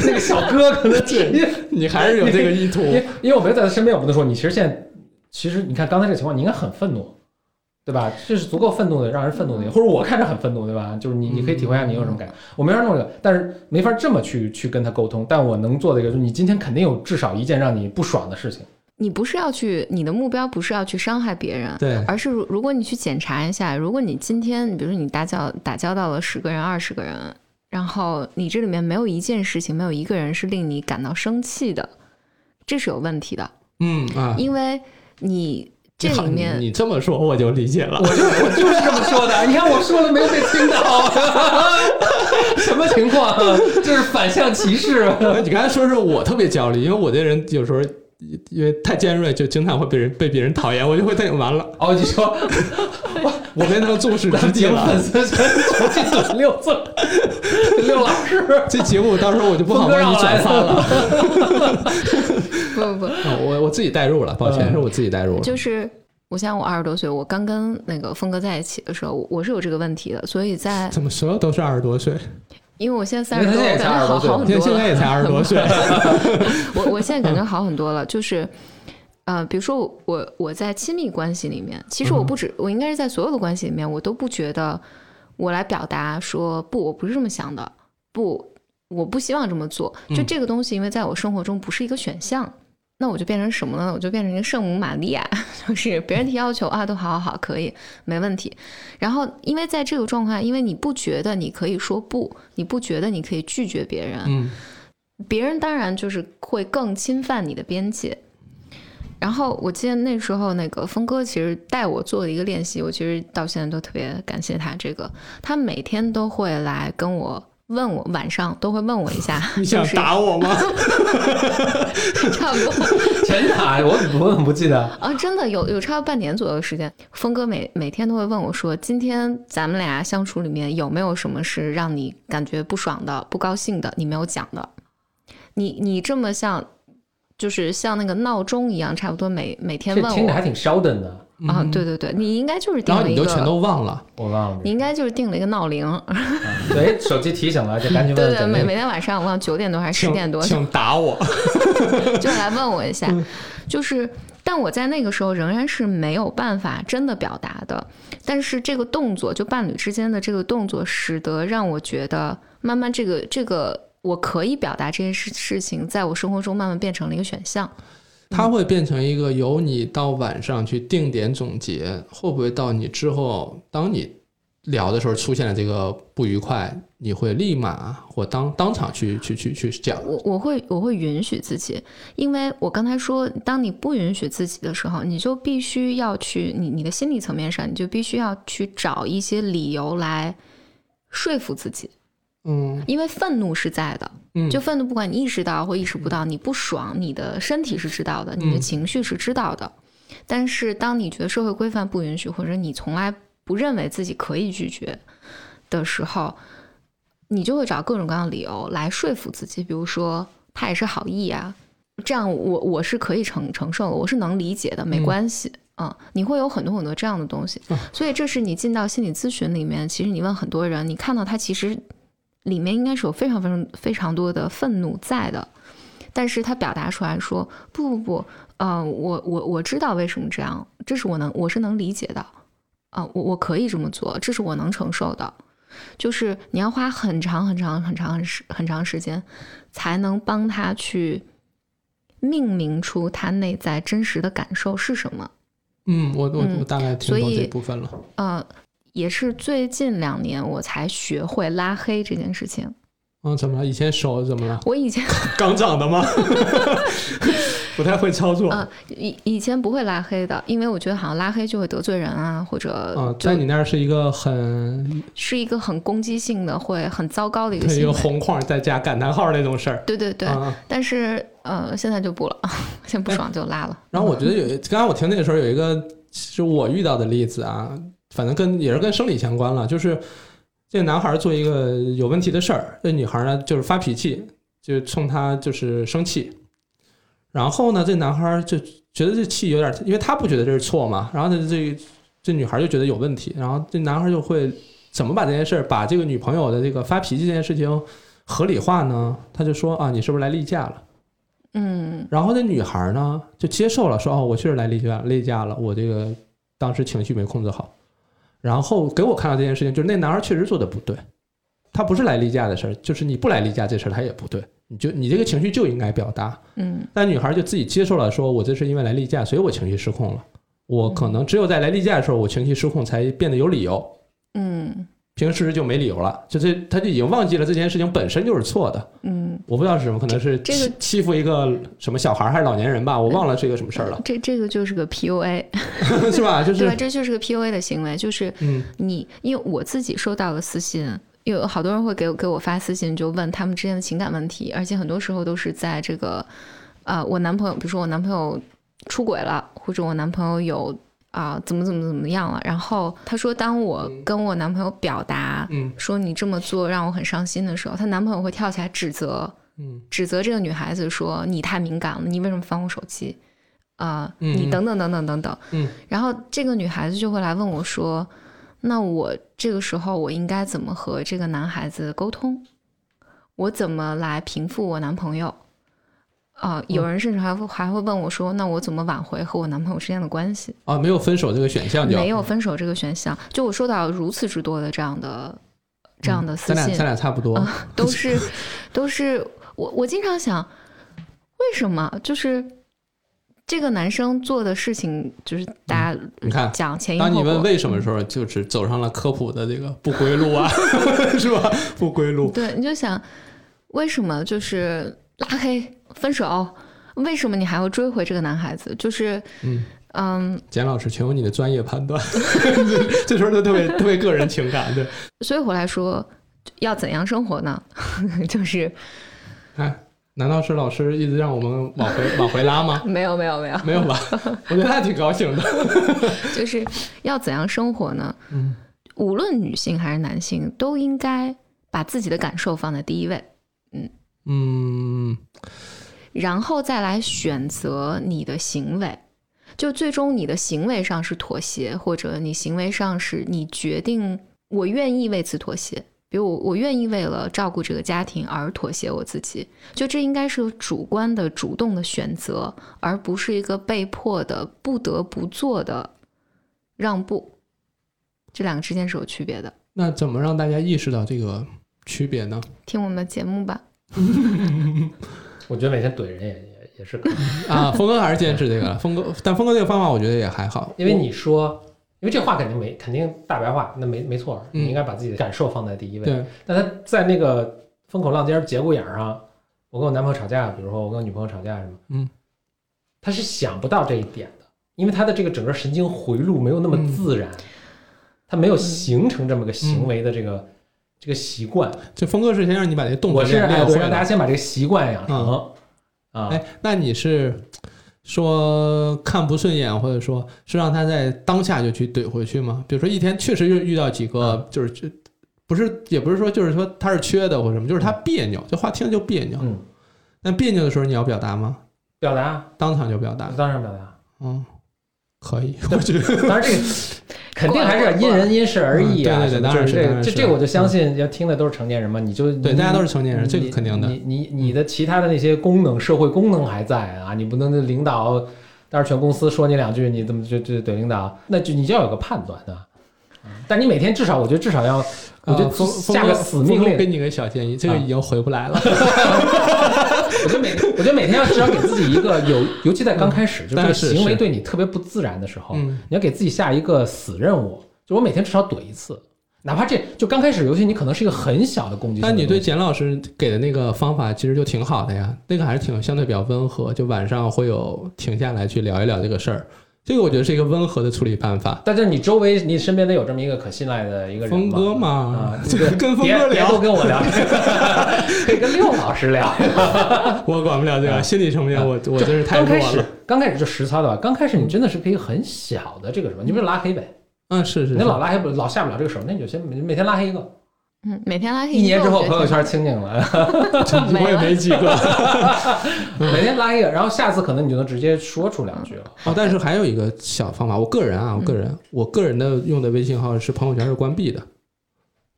那个小哥可能直接你还是有这个意图。因为因为我没有在他身边，我不能说你其实现在，其实你看刚才这个情况，你应该很愤怒，对吧？这是足够愤怒的，让人愤怒的，或者我看着很愤怒，对吧？就是你你可以体会一下你有什么感觉。我没法弄这个，但是没法这么去去跟他沟通。但我能做的一个就是，你今天肯定有至少一件让你不爽的事情。你不是要去，你的目标不是要去伤害别人，对，而是如如果你去检查一下，如果你今天，比如说你打交打交道了十个人、二十个人，然后你这里面没有一件事情，没有一个人是令你感到生气的，这是有问题的，嗯啊，因为你这里面你你这么说我就理解了我。就我就是这么说的，你看我说了没有被听到，什么情况？这是反向歧视。你刚才说是我特别焦虑，因为我这人有时候因为太尖锐，就经常会被人被别人讨厌，我就会太完了，哦，你说 我变成众矢之的节目粉了。六字，六老师。这节目到时候我就不好帮你转发了。不不不，我我自己代入了，抱歉，是我自己代入了。就是我想我二十多岁，我刚跟那个峰哥在一起的时候，我我是有这个问题的，所以在怎么所有都是二十多岁？因为我现在三十多，因为他现在也才我感觉好20多岁好很多了。现在现在也才二十多岁。我我现在感觉好很多了，就是呃，比如说我我我在亲密关系里面，其实我不止，我应该是在所有的关系里面，我都不觉得我来表达说不，我不是这么想的，不，我不希望这么做。就嗯这个东西，因为在我生活中不是一个选项，那我就变成什么呢？我就变成一个圣母玛利亚，就是别人提要求啊，都好好好，可以，没问题。然后，因为在这个状况下，因为你不觉得你可以说不，你不觉得你可以拒绝别人，嗯别人当然就是会更侵犯你的边界。然后我记得那时候那个峰哥其实带我做了一个练习，我其实到现在都特别感谢他。这个他每天都会来跟我问我，晚上都会问我一下，你想打我吗？差不多 全打我我怎么不记得？啊，真的有有差不多半年左右的时间，峰哥每每天都会问我说，今天咱们俩相处里面有没有什么是让你感觉不爽的、不高兴的，你没有讲的？你你这么像，就是像那个闹钟一样，差不多每每天问我听着还挺烧的呢，啊，对对对，你应该就是定然后了一个，你就全都忘了。我忘了。你应该就是定了一个闹铃，对，手机提醒了，就赶紧对对，问怎么每每天晚上我忘九点多还是十点多请打我。就来问我一下，就是，但我在那个时候仍然是没有办法真的表达的。但是这个动作，就伴侣之间的这个动作，使得让我觉得，慢慢这个这个我可以表达这件事事情，在我生活中慢慢变成了一个选项。它会变成一个由你到晚上去定点总结，会不会到你之后，当你聊的时候出现了这个不愉快，你会立马或当当场去去去去讲？我我会我会允许自己，因为我刚才说，当你不允许自己的时候，你就必须要去你你的心理层面上，你就必须要去找一些理由来说服自己，嗯因为愤怒是在的。嗯，就愤怒，不管你意识到或意识不到，你不爽，你的身体是知道的，你的嗯情绪是知道的。但是，当你觉得社会规范不允许，或者你从来不认为自己可以拒绝的时候，你就会找各种各样的理由来说服自己，比如说他也是好意啊，这样我我是可以承承受的，我是能理解的，没嗯关系。嗯，你会有很多很多这样的东西，嗯所以这是你进到心理咨询里面，其实你问很多人，你看到他其实里面应该是有非常非常非常多的愤怒在的，但是他表达出来说不不不，呃，我我我知道为什么这样，这是我能我是能理解的，啊、我我可以这么做，这是我能承受的，就是你要花很长很长很长很时很长时间，才能帮他去命名出他内在真实的感受是什么。嗯，我我嗯我大概听懂这部分了。呃，也是最近两年我才学会拉黑这件事情。嗯，怎么了？以前手怎么了？我以前 刚长的吗？不太会操作。嗯以以前不会拉黑的，因为我觉得好像拉黑就会得罪人啊，或者啊，就在你那儿是一个很是一个很攻击性的，会很糟糕的一个一个。红框再加感叹号那种事儿。对对对，啊，但是呃，现在就不了，现在不爽就拉了。然后我觉得有，刚刚我听那个时候有一个是我遇到的例子啊，反正跟也是跟生理相关了，就是这个男孩做一个有问题的事儿，这女孩呢就是发脾气，就冲他就是生气，然后呢这男孩就觉得这气有点，因为他不觉得这是错嘛，然后呢这这女孩就觉得有问题，然后这男孩就会怎么把这件事儿，把这个女朋友的这个发脾气这件事情合理化呢？他就说啊，你是不是来例假了？嗯然后那女孩呢就接受了，说哦，我确实来例假例假了，我这个当时情绪没控制好。然后给我看到这件事情，就是那男孩确实做的不对，他不是来例假的事儿，就是你不来例假这事儿他也不对，你就你这个情绪就应该表达。嗯但女孩就自己接受了，说我这是因为来例假，所以我情绪失控了。我可能只有在来例假的时候，我情绪失控才变得有理由，嗯平时就没理由了，就这他就已经忘记了这件事情本身就是错的。嗯，我不知道是什么，可能是这个欺欺负一个什么小孩儿还是老年人吧，我忘了是一个什么事儿了，这这个就是个 PUA，是吧？就是对吧？这就是个 PUA 的行为，就是嗯你，因为我自己收到了私信，有好多人会给我给我发私信，就问他们之间的情感问题，而且很多时候都是在这个，呃，我男朋友，比如说我男朋友出轨了，或者我男朋友有啊、怎么怎么怎么样了，然后她说，当我跟我男朋友表达嗯说你这么做让我很伤心的时候，她男朋友会跳起来指责，嗯指责这个女孩子说你太敏感了，你为什么翻我手机？啊、嗯你等等等等等等。嗯然后这个女孩子就会来问我说：“那我这个时候我应该怎么和这个男孩子沟通？我怎么来平复我男朋友？啊、有人甚至还会还会问我说，那我怎么挽回和我男朋友之间的关系？啊，没有分手这个选项就没有分手这个选项，就我收到如此之多的这样的这样的私信咱俩咱，俩差不多，啊都是都是我我经常想，为什么就是这个男生做的事情，就是大家你看讲前因后果。当你问为什么的时候，就是走上了科普的这个不归路啊，是吧？不归路。对，你就想为什么就是拉黑分手，为什么你还要追回这个男孩子？就是嗯，嗯，简老师，请用你的专业判断，这这时候都特别特别个人情感，对。所以回来说要怎样生活呢？就是哎，难道是老师一直让我们往回 往回拉吗？没有没有没有，没有吧？我觉得他挺高兴的。就是要怎样生活呢？嗯，无论女性还是男性，都应该把自己的感受放在第一位。嗯，然后再来选择你的行为。就最终你的行为上是妥协，或者你行为上是你决定我愿意为此妥协。比如我我愿意为了照顾这个家庭而妥协我自己，就这应该是主观的、主动的选择，而不是一个被迫的、不得不做的让步。这两个之间是有区别的。那怎么让大家意识到这个区别呢？听我们的节目吧。我觉得每天怼人也也也是可以，啊，峰哥还是坚持这个，峰哥，但峰哥这个方法我觉得也还好，因为你说，因为这话肯定没肯定大白话，那没没错，嗯。你应该把自己的感受放在第一位。对，但他在那个风口浪尖节骨眼儿上，我跟我男朋友吵架，比如说我跟我女朋友吵架什么，嗯，他是想不到这一点的，因为他的这个整个神经回路没有那么自然，他没有形成这么个行为的这个、这个习惯。这峰哥是先让你把这动作我是练练会哎对让大家了。先把这个习惯养成、嗯啊。哎，那你是说看不顺眼，或者说是让他在当下就去怼回去吗？比如说一天确实遇遇到几个，就是这不是也不是说就是说他是缺的或者什么，就是他别扭，这话听着就别扭。嗯，那别扭的时候你要表达吗？表达当场就表达？当场表达，嗯，可以，我觉得。当然这个 肯定还是要因人因事而异啊。嗯对对对当然是这个这这我就相信，要听的都是成年人嘛，你就对，大家都是成年人，这个肯定的。你你你的其他的那些功能，社会功能还在啊，你不能那领导，但是全公司说你两句，你怎么就就怼领导？那就你就要有个判断啊。但你每天至少，我觉得至少要，我觉得呃峰峰下个死命令给。你个小建议，这个啊已经回不来了。我觉得每我觉得每天要至少给自己一个有，尤其在刚开始，就这个但是是行为对你特别不自然的时候，嗯你要给自己下一个死任务，就我每天至少怼一次，哪怕这就刚开始，尤其你可能是一个很小的攻击。但你对简老师给的那个方法其实就挺好的呀，那个还是挺相对比较温和，就晚上会有停下来去聊一聊这个事儿，这个我觉得是一个温和的处理办法。但是你周围你身边得有这么一个可信赖的一个人峰哥嘛啊，这个跟峰别哥聊。别都跟我聊，可以跟六老师聊。我管不了这个，心理层面我我真是太弱刚开始了。刚开始就实操的吧，刚开始你真的是可以很小的这个什么，你比如拉黑呗，嗯，是是是，你老拉黑不老下不了这个手，那你就先每每天拉黑一个，嗯，每天拉黑一年之后朋友圈清静了，我也没几个。每天拉一个，然后下次可能你就能直接说出两句了。哦，但是还有一个小方法，我个人啊，我个人，我个人的用的微信号是朋友圈是关闭的，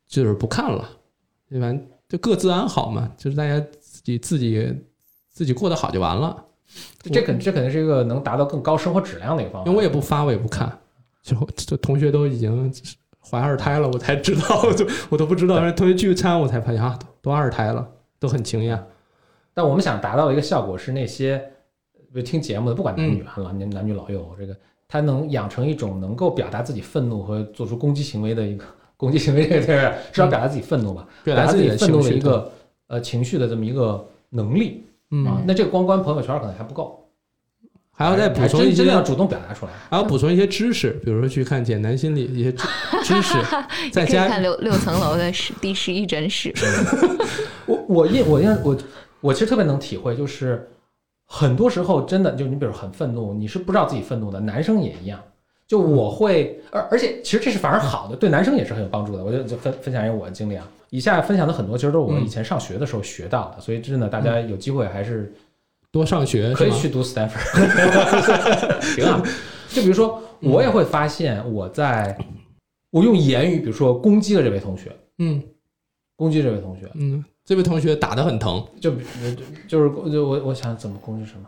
就是不看了，对吧？就各自安好嘛，就是大家自己自己自己过得好就完了。这肯这肯定是一个能达到更高生活质量的一个方法。因为我也不发，我也不看，就就同学都已经怀二胎了，我才知道，就我都不知道，让同学聚餐我才发现啊，都都二胎了，都很惊讶。但我们想达到的一个效果是，那些就听节目的，不管男女啊，男男男女老幼，这个他能养成一种能够表达自己愤怒和做出攻击行为的一个攻击行为，这个这个至少表达自己愤怒吧，表达自己的愤怒的一个呃情绪的这么一个能力。啊嗯，。那这个光关朋友圈可能还不够，还要再补充一些真的要主动表达出来。还要补充一些知识，比如说去看简单心理一些知 知识，在你可以家看六六层楼的十第十一诊室。我我印我印我我其实特别能体会，就是很多时候真的就你比如很愤怒，你是不知道自己愤怒的，男生也一样。就我会，而而且其实这是反而好的，对男生也是很有帮助的。我就就分分享一下我的经历啊，以下分享的很多其实都是我以前上学的时候学到的，所以真的大家有机会还是多上学？可以去读 Stanford，挺好。就比如说，我也会发现我在我用言语，比如说攻击了这位同学，嗯攻击这位同学，嗯，这位同学打得很疼，就就就是就我我想怎么攻击什么，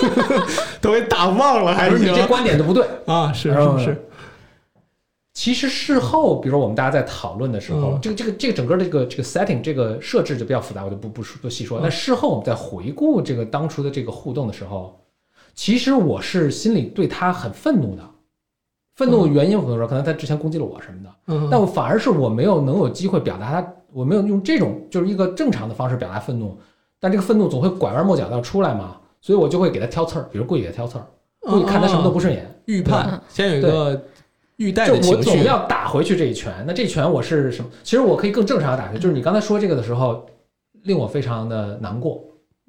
都给打忘了，还是你这观点就不对。啊？是是是，其实事后，比如说我们大家在讨论的时候，嗯。这个这个这个整个这个这个 setting 这个设置就比较复杂，我就不不说不细说。嗯。但事后我们在回顾这个当初的这个互动的时候，其实我是心里对他很愤怒的。愤怒的原因，我跟你说，可能他之前攻击了我什么的，嗯，但我反而是我没有能有机会表达他，我没有用这种就是一个正常的方式表达愤怒，但这个愤怒总会拐弯抹角的要出来嘛，所以我就会给他挑刺儿，比如故意给他挑刺儿，故意看他什么都不顺眼，预判，先有一个就我的情绪，总要打回去这一拳。那这一拳我是什么？其实我可以更正常的打回去，就是你刚才说这个的时候，令我非常的难过，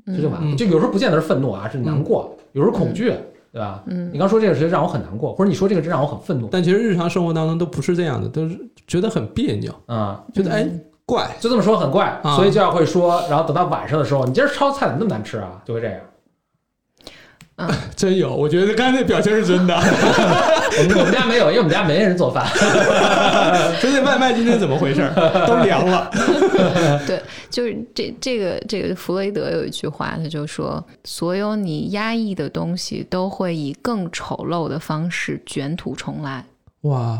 就这么嗯。就有时候不见得是愤怒啊，是难过，有时候恐惧，对吧？嗯。你刚说这个时候让我很难过，或者你说这个真让我很愤怒。但其实日常生活当中都不是这样的，都是觉得很别扭，啊、觉得哎怪，就这么说很怪，啊。所以就要会说，然后等到晚上的时候，你今儿烧菜怎么那么难吃啊？就会这样。真有，我觉得刚才那表情是真的。我们我们家没有，因为我们家没人做饭。说这外卖今天怎么回事？都凉了。对，就是这这个这个弗洛伊德有一句话，他就说，所有你压抑的东西都会以更丑陋的方式卷土重来。哇，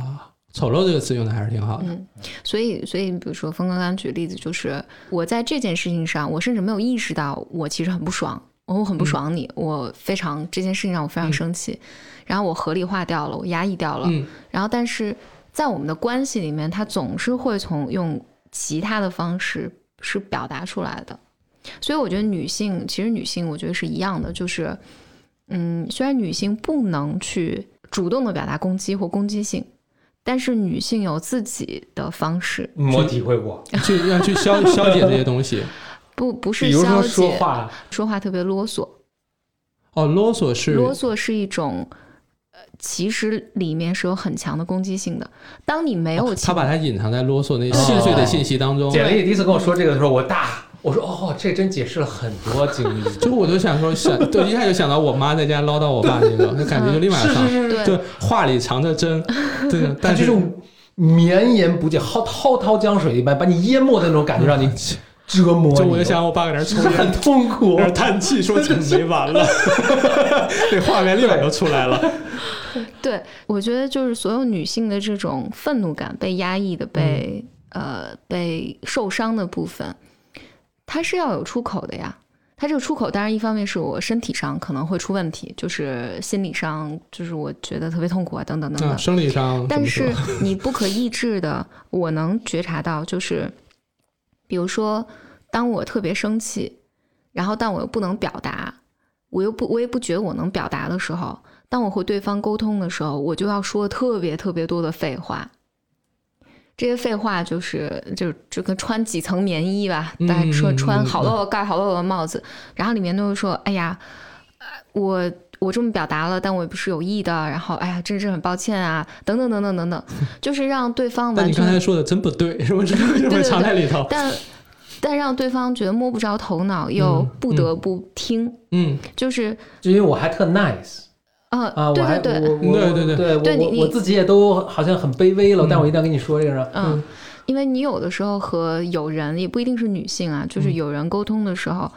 丑陋这个词用的还是挺好的。嗯，所以所以比如说峰哥刚刚举例子，就是我在这件事情上，我甚至没有意识到我其实很不爽，我很不爽你，我非常这件事情让我非常生气，然后我合理化掉了，我压抑掉了，嗯。然后但是在我们的关系里面，他总是会从用其他的方式是表达出来的。所以我觉得女性，其实女性我觉得是一样的，就是，嗯，虽然女性不能去主动的表达攻击或攻击性，但是女性有自己的方式，我体会过，去要去消消解这些东西。不不是比如消说解，说话，说话特别啰嗦，哦，啰嗦是啰嗦是一种。呃，其实里面是有很强的攻击性的。当你没有哦他把它隐藏在啰嗦那对细碎的信息当中。简历第一次跟我说这个的时候，我大我说哦，这真解释了很多经历。就我就想说，想对一下就想到我妈在家唠叨我爸那个，那感觉就立马 上，对就话里藏着针，对。但是但这种绵延不尽、滔滔滔江水一般把你淹没的那种感觉，让你 折磨你。就我就想我爸搁那儿抽很，痛苦搁那。儿叹气，说怎么没完了，这画面立马就出来了。对，我觉得就是所有女性的这种愤怒感、被压抑的、被、呃被受伤的部分，它是要有出口的呀。它这个出口，当然一方面是我身体上可能会出问题，就是心理上，就是我觉得特别痛苦啊，等等等等。啊，生理上但是你不可抑制的，我能觉察到，就是比如说，当我特别生气，然后但我又不能表达，我又不我也不觉得我能表达的时候，当我和对方沟通的时候，我就要说特别特别多的废话。这些废话就是就就跟穿几层棉衣吧，嗯大家说穿嗯好多盖好多个帽子，然后里面都会说，哎呀，呃我我这么表达了，但我也不是有意的，然后哎呀，真是很抱歉啊，等等等等等等，就是让对方完但你刚才全，说的真不对，是不是？是不对是藏在里头？但但让对方觉得摸不着头脑，又嗯不得不听，嗯，就是就因为我还特 nice 啊，啊，对对对，对对对。我我我自己也都好像很卑微了，但我一定要跟你说这个事。嗯，因为你有的时候和有人也不一定是女性啊，就是有人沟通的时候，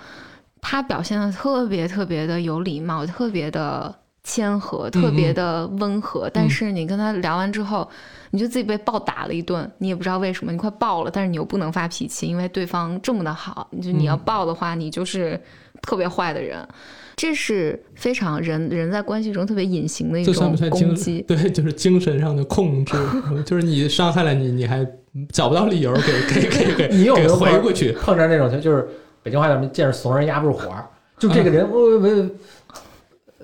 他表现的特别特别的有礼貌，特别的谦和，特别的温和，但是你跟他聊完之后，你就自己被暴打了一顿，你也不知道为什么，你快爆了，但是你又不能发脾气，因为对方这么的好，就你要爆的话，你就是特别坏的人。这是非常人人在关系中特别隐形的一种不算精攻击。对，就是精神上的控制，就是你伤害了你，你还找不到理由给给给给你有没给有回过去。碰着那种就是北京话叫什么？见着怂人压不住火。儿，就这个人我我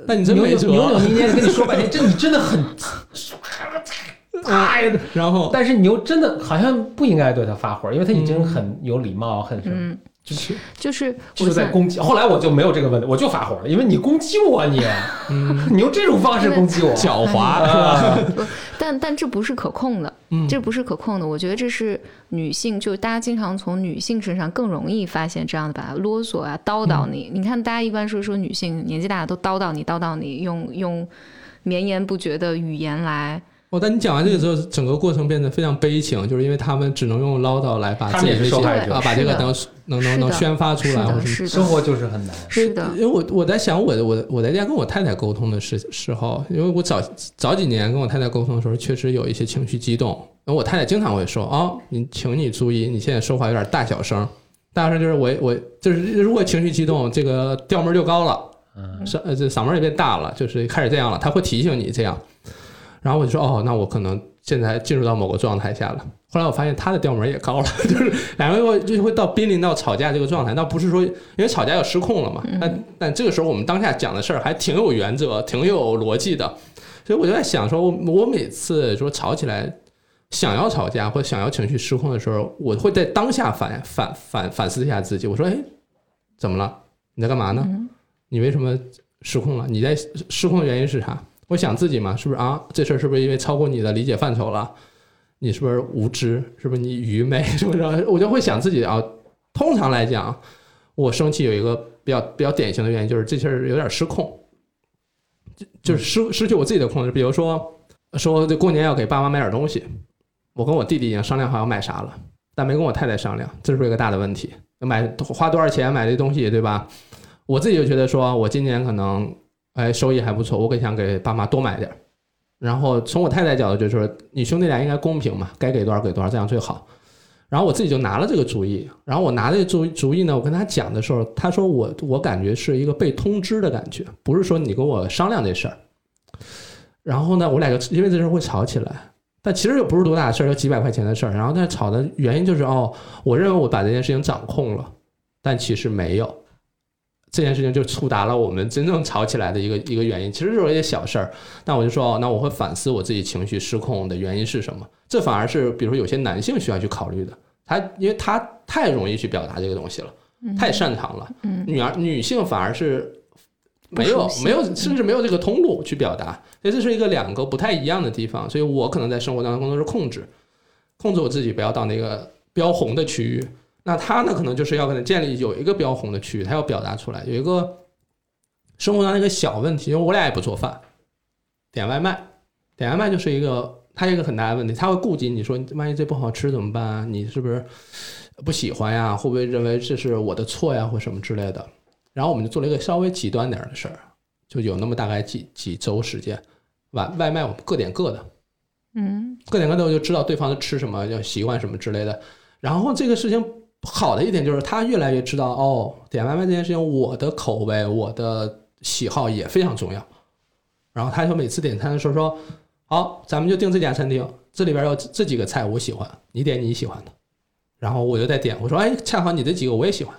那你真没辙。扭扭捏捏的跟你说半天，这你真的很，哎呀，然后？但是你又真的好像不应该对他发火，因为他已经很有礼貌，很什么，嗯，就是就是就在攻击。后来我就没有这个问题，我就发火了，因为你攻击我，你嗯，你用这种方式攻击我，狡猾是吧？啊，但但这不是可控的，嗯这不是可控的。我觉得这是女性，就大家经常从女性身上更容易发现这样的吧，啰嗦啊、叨叨嗯你。你看，大家一般说说女性年纪大都叨叨你、叨叨你，用用绵延不绝的语言来哦，但你讲完这个之后，整个过程变得非常悲情，就是因为他们只能用唠叨来把自己啊，把这个是的能能能能宣发出来，生活就是很难。是的因为我我在想我的我的我在家跟我太太沟通的时时候，因为我早早几年跟我太太沟通的时候，确实有一些情绪激动。然后我太太经常会说：“哦，你请你注意，你现在说话有点大小声。大小声就是我我就是如果情绪激动，这个调门就高了，嗯，嗓呃这嗓门也变大了，就是开始这样了。他会提醒你这样。然后我就说：哦，那我可能现在进入到某个状态下了。后来我发现他的调门也高了，就是两个人会就会到濒临到吵架这个状态。倒不是说因为吵架要失控了嘛，但但这个时候我们当下讲的事儿还挺有原则、挺有逻辑的。所以我就在想说，我我每次说吵起来，想要吵架或想要情绪失控的时候，我会在当下反反反反思一下自己。我说：哎，怎么了？你在干嘛呢？你为什么失控了？你在失控的原因是啥？我想自己嘛，是不是啊？这事儿是不是因为超过你的理解范畴了？你是不是无知？是不是你愚昧？是不是？我就会想自己啊。通常来讲，我生气有一个比较比较典型的原因，就是这事儿有点失控，就就是失失去我自己的控制。比如说，说这过年要给爸妈买点东西，我跟我弟弟已经商量好要买啥了，但没跟我太太商量，这是不是一个大的问题？买花多少钱买这东西，对吧？我自己就觉得说，我今年可能哎收益还不错，我更想给爸妈多买点儿。然后从我太太角度就是说，你兄弟俩应该公平嘛，该给多少给多少，这样最好。然后我自己就拿了这个主意，然后我拿这个主主意呢，我跟他讲的时候，他说我我感觉是一个被通知的感觉，不是说你跟我商量这事儿。然后呢，我俩就因为这事儿会吵起来，但其实又不是多大的事儿，就几百块钱的事儿。然后但吵的原因就是哦，我认为我把这件事情掌控了，但其实没有。这件事情就触达了我们真正吵起来的一个一个原因，其实就是一些小事儿。那我就说，哦，那我会反思我自己情绪失控的原因是什么。这反而是比如说有些男性需要去考虑的，他因为他太容易去表达这个东西了，太擅长了。嗯女儿女性反而是没有没有甚至没有这个通路去表达，所以这是一个两个不太一样的地方。所以我可能在生活当中更多是控制，控制我自己不要到那个标红的区域。那他呢，可能就是要可能建立有一个标红的区域，他要表达出来，有一个生活上的一个小问题，因为我俩也不做饭，点外卖，点外卖就是一个他一个很大的问题，他会顾及你说万一这不好吃怎么办啊？你是不是不喜欢呀？会不会认为这是我的错呀，或什么之类的？然后我们就做了一个稍微极端点的事儿，就有那么大概几几周时间，外外卖我们各点各的，嗯各点各的，我就知道对方吃什么，要习惯什么之类的。然后这个事情好的一点就是，他越来越知道哦，点外卖这件事情，我的口味、我的喜好也非常重要。然后他就每次点餐的时候说：“好，咱们就订这家餐厅，这里边有这几个菜我喜欢，你点你喜欢的。”然后我就再点，我说：“哎，恰好你这几个我也喜欢。”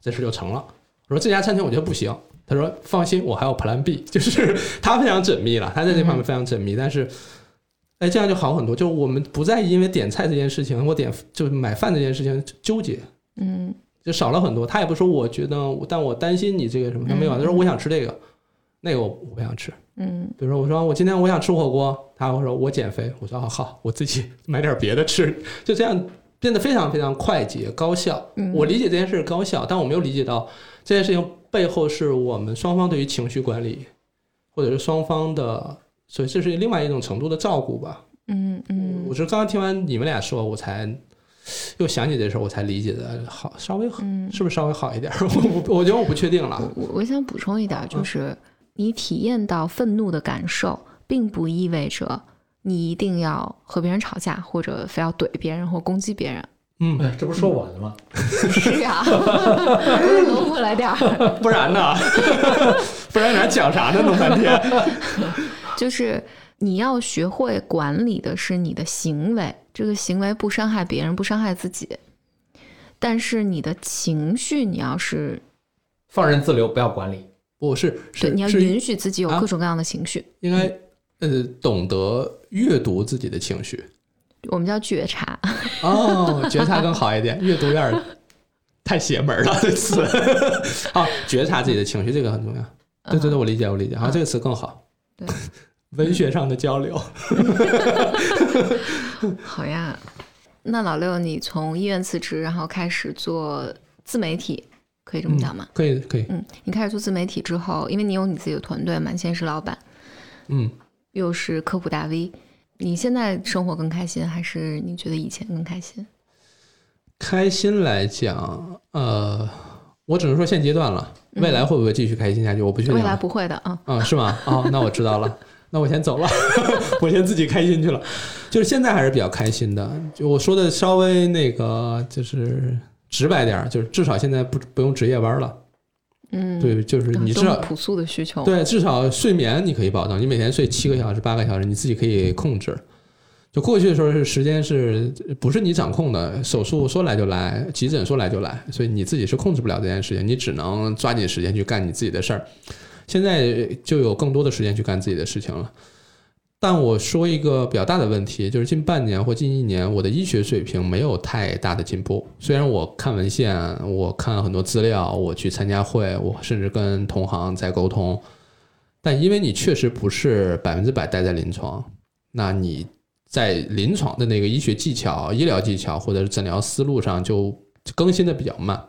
这事就成了。我说这家餐厅我觉得不行，他说放心，我还有 Plan B，就是他非常缜密了，他在这方面非常缜密，但是。哎，这样就好很多。就我们不再因为点菜这件事情，我点就是买饭这件事情纠结，嗯就少了很多。他也不说我觉得，但我担心你这个什么，他没有。他说我想吃这个，那个我我不想吃。嗯比如说我说我今天我想吃火锅，他会说我减肥。我说好好，我自己 买点别的吃。就这样变得非常非常快捷高效。嗯我理解这件事高效，但我没有理解到这件事情背后是我们双方对于情绪管理，或者是双方的。所以这是另外一种程度的照顾吧。嗯嗯我是刚刚听完你们俩说，我才又想起这事儿，我才理解的好，稍微嗯，是不是稍微好一点儿？我我我觉得我不确定了。我我想补充一点，就是你体验到愤怒的感受，并不意味着你一定要和别人吵架，或者非要怼别人或攻击别人。嗯，哎，这不是说我的吗？是呀，搂回来点儿。不然呢？不然咱讲啥呢？弄半天。就是你要学会管理的是你的行为，这个行为不伤害别人，不伤害自己。但是你的情绪，你要是放任自流，不要管理。不是对，你要允许自己有啊各种各样的情绪，应该呃懂得阅读自己的情绪我们叫觉察。哦，觉察更好一点，阅读有点儿太邪门了这词。好，觉察自己的情绪这个很重要。对对对，我理解我理解。好，这个词更好。对，文学上的交流。好呀，那老六，你从医院辞职，然后开始做自媒体，可以这么讲吗？可以可以，嗯，你开始做自媒体之后，因为你有你自己的团队嘛，你现在是老板，嗯，又是科普大 V，你现在生活更开心，还是你觉得以前更开心？开心来讲，呃，我只能说现阶段了，未来会不会继续开心下去，我不确定。未来不会的啊。嗯、是吗？哦，那我知道了。那我先走了，我先自己开心去了。就是现在还是比较开心的。就我说的稍微那个，就是直白点儿，就是至少现在不不用值夜班了。嗯，对，就是你至少朴素的需求。对，至少睡眠你可以保证，你每天睡七个小时、八个小时，你自己可以控制。就过去的时候是时间是不是你掌控的？手术说来就来，急诊说来就来，所以你自己是控制不了这件事情，你只能抓紧时间去干你自己的事儿。现在就有更多的时间去干自己的事情了。但我说一个比较大的问题，就是近半年或近一年，我的医学水平没有太大的进步。虽然我看文献，我看很多资料，我去参加会，我甚至跟同行在沟通，但因为你确实不是百分之百待在临床，那你在临床的那个医学技巧、医疗技巧或者是诊疗思路上就更新的比较慢。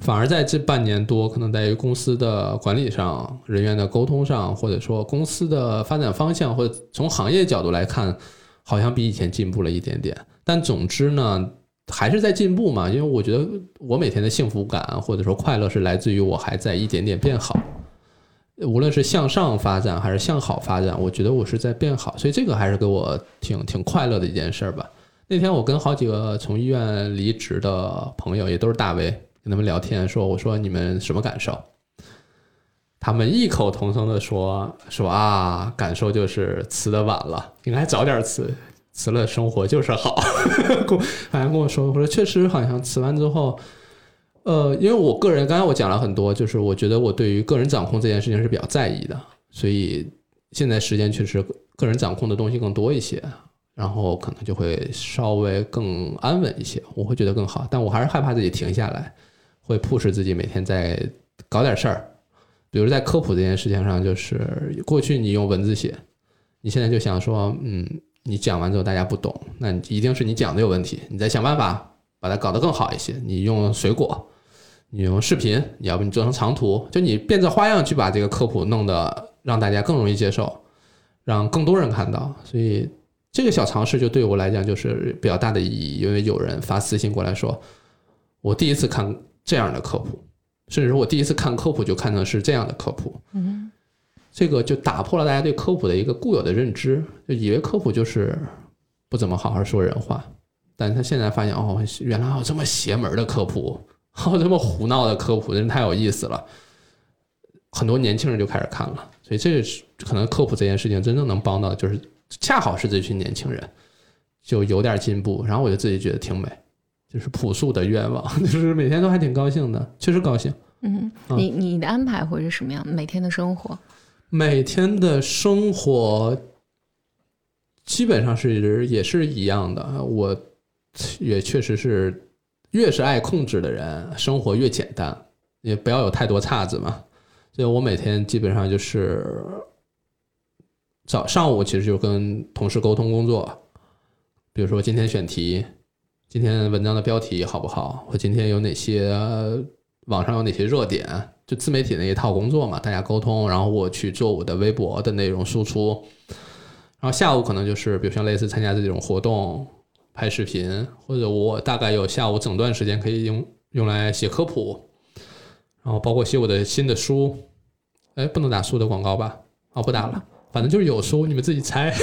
反而在这半年多，可能在于公司的管理上、人员的沟通上，或者说公司的发展方向，或从行业角度来看，好像比以前进步了一点点。但总之呢，还是在进步嘛。因为我觉得我每天的幸福感或者说快乐是来自于我还在一点点变好。无论是向上发展还是向好发展，我觉得我是在变好，所以这个还是给我挺挺快乐的一件事儿吧。那天我跟好几个从医院离职的朋友，也都是大 V，跟他们聊天说，我说你们什么感受？他们异口同声的说说啊，感受就是辞的晚了，应该早点辞，辞了生活就是好。跟我反正跟我说，我说确实好像辞完之后。呃，因为我个人刚才我讲了很多，就是我觉得我对于个人掌控这件事情是比较在意的，所以现在时间确实个人掌控的东西更多一些，然后可能就会稍微更安稳一些，我会觉得更好。但我还是害怕自己停下来，会迫使自己每天在搞点事儿，比如在科普这件事情上，就是过去你用文字写，你现在就想说，嗯，你讲完之后大家不懂，那你一定是你讲的有问题，你再想办法把它搞得更好一些。你用水果。你用视频，你要不你做成长图，就你变着花样去把这个科普弄得让大家更容易接受，让更多人看到。所以这个小尝试就对我来讲就是比较大的意义，因为有人发私信过来说，我第一次看这样的科普，甚至说我第一次看科普就看成是这样的科普。嗯，这个就打破了大家对科普的一个固有的认知，就以为科普就是不怎么好好说人话，但他现在发现哦，原来还有这么邪门的科普。还有这么胡闹的科普，真是太有意思了。很多年轻人就开始看了，所以这个是可能科普这件事情真正能帮到，就是恰好是这群年轻人就有点进步，然后我就自己觉得挺美，就是朴素的愿望，就是每天都还挺高兴的，确实高兴。嗯，你你的安排会是什么样？每天的生活？每天的生活基本上是也是一样的，我也确实是。越是爱控制的人，生活越简单，也不要有太多岔子嘛。所以我每天基本上就是早上午其实就跟同事沟通工作，比如说今天选题，今天文章的标题好不好，或今天有哪些网上有哪些热点，就自媒体那一套工作嘛，大家沟通，然后我去做我的微博的内容输出，然后下午可能就是比如像类似参加这种活动。拍视频，或者我大概有下午整段时间可以用用来写科普，然后包括写我的新的书。哎，不能打书的广告吧？哦，不打了，反正就是有书，你们自己猜。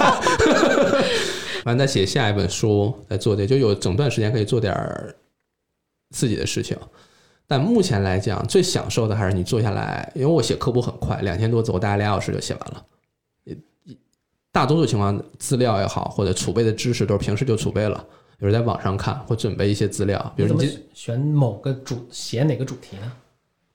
完再写下一本书，再做点，就有整段时间可以做点自己的事情。但目前来讲，最享受的还是你坐下来，因为我写科普很快，两千多字，我大概俩小时就写完了。大多数情况，资料也好，或者储备的知识都是平时就储备了，比如在网上看或准备一些资料。比如怎么选某个主写哪个主题呢？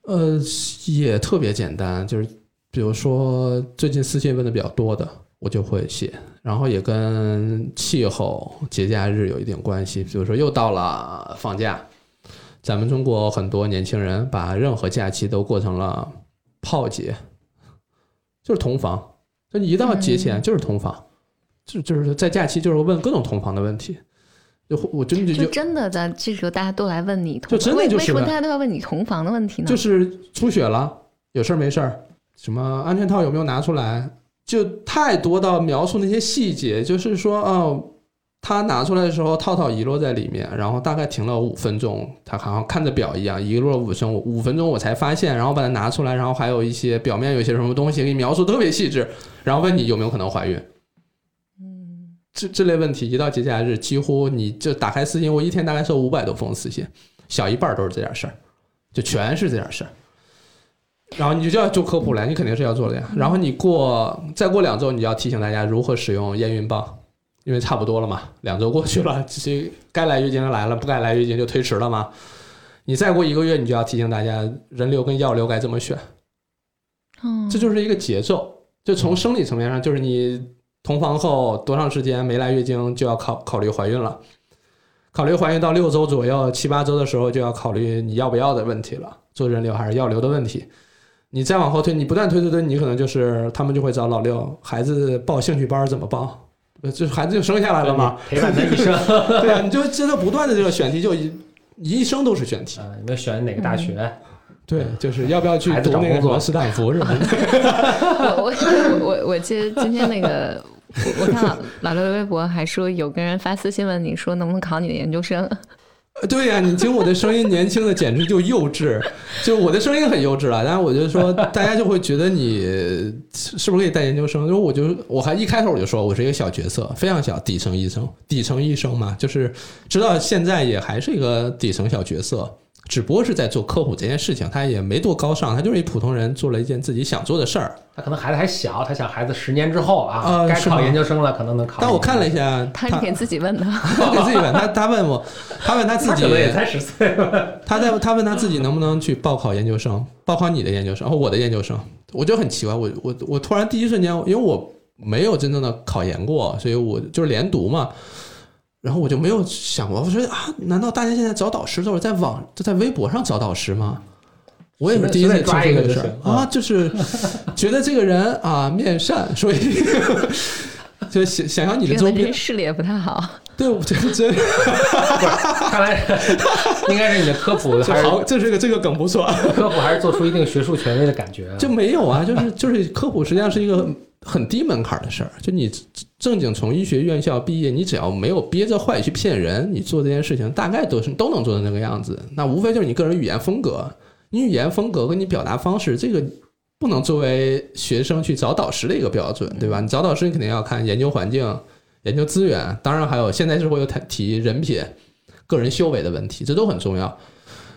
呃，也特别简单，就是比如说最近私信问的比较多的，我就会写，然后也跟气候、节假日有一点关系。比如说又到了放假，咱们中国很多年轻人把任何假期都过成了泡节，就是同房。就你一到节前就是同房，就就是在假期就是问各种同房的问题，就我真的就真的在这时候大家都来问你，就真的就是为什么大家都要问你同房的问题呢？就是出血了，有事儿没事儿，什么安全套有没有拿出来，就太多到描述那些细节，就是说哦。他拿出来的时候，套套遗落在里面，然后大概停了五分钟，他好像看着表一样，遗落了五分，五分钟我才发现，然后把它拿出来，然后还有一些表面有些什么东西给你描述特别细致，然后问你有没有可能怀孕，嗯，这这类问题一到节假日，几乎你就打开私信，我一天大概收五百多封私信，小一半都是这点事儿，就全是这点事儿。然后你就要做科普了，你肯定是要做的呀。然后你过再过两周，你就要提醒大家如何使用验孕棒。因为差不多了嘛，两周过去了，这该来月经的来了，不该来月经就推迟了嘛。你再过一个月，你就要提醒大家人流跟药流该怎么选。嗯，这就是一个节奏。就从生理层面上，就是你同房后多长时间没来月经，就要考考虑怀孕了。考虑怀孕到六周左右、七八周的时候，就要考虑你要不要的问题了，做人流还是药流的问题。你再往后推，你不断推推推，你可能就是他们就会找老六，孩子报兴趣班怎么报？这孩子就生下来了嘛，陪伴他一生。对啊，你就真的不断的这个选题，就一一生都是选题。啊，你要选哪个大学？对，就是要不要去读那个找工作什么斯坦福什么的。我我我我记得今天那个，我看老老刘的微博还说有个人发私信问你说能不能考你的研究生，呃 对呀、你听我的声音，年轻的简直就幼稚，就我的声音很幼稚了。但是我就说，大家就会觉得你是不是可以带研究生？因为我就我还一开头我就说我是一个小角色，非常小，底层医生，底层医生嘛，就是直到现在也还是一个底层小角色。只不过是在做科普这件事情，他也没多高尚，他就是一普通人做了一件自己想做的事儿。他可能孩子还小，他想孩子十年之后啊，啊该考研究生了，可能能考。但我看了一下，他是给自己问的。他给自己问他，他问我，他问他自己他可，能也才十岁吧。他在他问他自己能不能去报考研究生，报考你的研究生，然后我的研究生，我就很奇怪，我我我突然第一瞬间，因为我没有真正的考研过，所以我就是连读嘛，然后我就没有想过，我说啊，难道大家现在找导师都是在网都在微博上找导师吗？我也是第一次听说这个事儿啊，就是觉得这个人啊面善，所以就想想要你的这个周边人，视力也不太好。对，我觉得真看来应该是你的科普还是这好，这是个这个梗不错。科普还是做出一定学术权威的感觉啊。就没有啊，就是就是科普实际上是一个很低门槛的事儿，就你正经从医学院校毕业，你只要没有憋着坏去骗人，你做这件事情大概都是都能做成那个样子。那无非就是你个人语言风格，你语言风格跟你表达方式，这个不能作为学生去找导师的一个标准，对吧？你找导师，你肯定要看研究环境、研究资源，当然还有现在是会有谈提人品、个人修为的问题，这都很重要。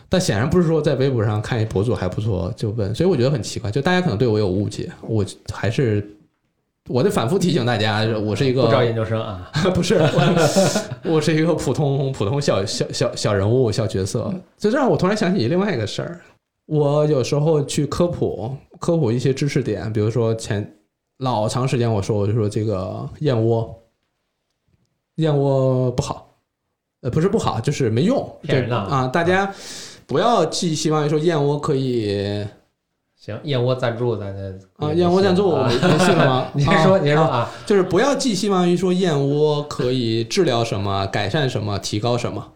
但显然不是说在微博上看一博主还不错就问，所以我觉得很奇怪，就大家可能对我有误解，我还是我得反复提醒大家，我是一个不招研究生啊，不是，我我是一个普通普通小小小小人物小角色，这让我突然想起另外一个事儿，我有时候去科普科普一些知识点，比如说前老长时间我说我就说这个燕窝，燕窝不好，呃不是不好，就是没用，骗人的对啊，大家不要寄希望于说燕窝可以行，燕窝赞助咱的啊，燕窝赞助？没信了吗 你先说，啊你先说啊。就是不要寄希望于说燕窝可以治疗什么、改善什么、提高什么，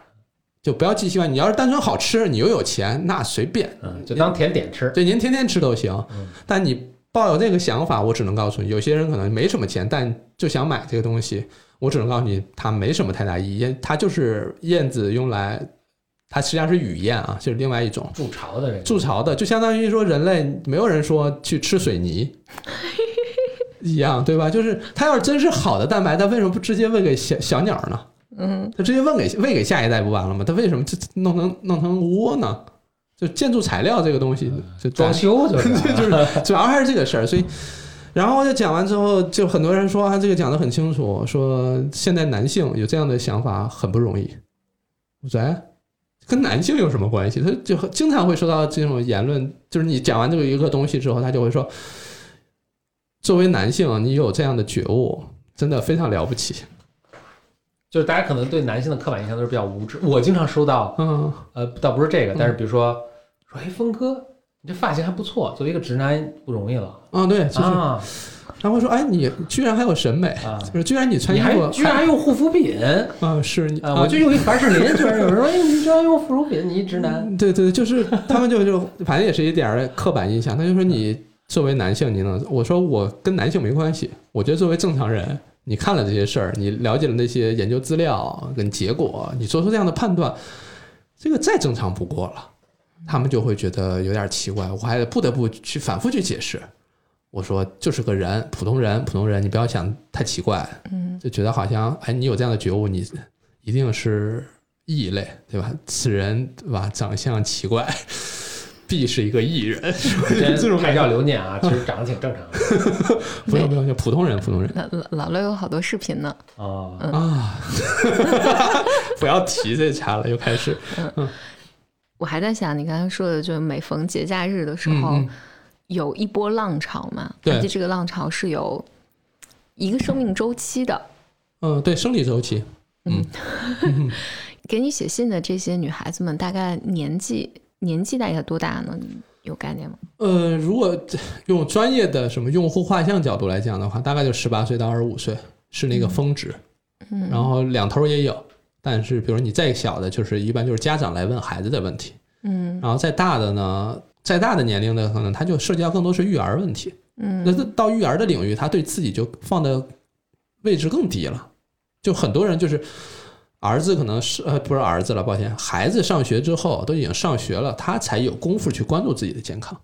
就不要寄希望。你要是单纯好吃，你又有钱，那随便，嗯，就当甜点吃。对，您天天吃都行嗯。但你抱有这个想法，我只能告诉你，有些人可能没什么钱，但就想买这个东西，我只能告诉你，它没什么太大意义。它就是燕子用来，它实际上是雨燕啊，就是另外一种。筑巢的人，筑巢的，就相当于说人类没有人说去吃水泥 一样，对吧？就是它要是真是好的蛋白，它为什么不直接喂给小小鸟呢？嗯，他直接问给喂给下一代不完了吗？他为什么这弄成弄成窝呢？就建筑材料这个东西，就装修就是啊 就是 主要还是这个事儿，所以。然后我就讲完之后，就很多人说啊，这个讲的很清楚，说现在男性有这样的想法很不容易。我说哎，跟男性有什么关系？他就很经常会收到这种言论，就是你讲完这个一个东西之后，他就会说，作为男性，你有这样的觉悟，真的非常了不起。就是大家可能对男性的刻板印象都是比较无知。我经常收到，嗯，呃，倒不是这个，但是嗯比如说说，哎，峰哥，你这发型还不错，作为一个直男不容易了嗯，对，就是，啊然后说，哎，你居然还有审美，啊！就是居然你穿衣服居然还用护肤品啊，是你啊！我就用一凡士林，居 然有人说，哎，你居然用护肤品，你一直男。对对，就是他们就就反正也是一点儿刻板印象，他就说你作为男性，你能我说我跟男性没关系，我觉得作为正常人，你看了这些事儿，你了解了那些研究资料跟结果，你做出这样的判断，这个再正常不过了。他们就会觉得有点奇怪，我还不得不去反复去解释。我说就是个人，普通人，普通人，你不要想太奇怪，嗯就觉得好像哎，你有这样的觉悟，你一定是异类，对吧？此人对吧，长相奇怪，必是一个艺人。这种拍照留念啊，其实长得挺正常的。不 用不用，就普通人，普通人。老老老刘有好多视频呢，啊。啊！不要提这茬了，又开始。嗯。我还在想，你刚才说的，就是每逢节假日的时候，嗯嗯。有一波浪潮嘛，对。而且这个浪潮是有一个生命周期的。嗯，对，生理周期，嗯。给你写信的这些女孩子们，大概年纪年纪大概多大呢？你有概念吗？呃，如果用专业的什么用户画像角度来讲的话，大概就十八岁到二十五岁是那个峰值，嗯然后两头也有。但是，比如你再小的，就是一般就是家长来问孩子的问题，嗯然后再大的呢，再大的年龄的可能他就涉及到更多是育儿问题。嗯那这到育儿的领域，他对自己就放的位置更低了。就很多人就是儿子可能是呃不是儿子了，抱歉，孩子上学之后都已经上学了，他才有功夫去关注自己的健康。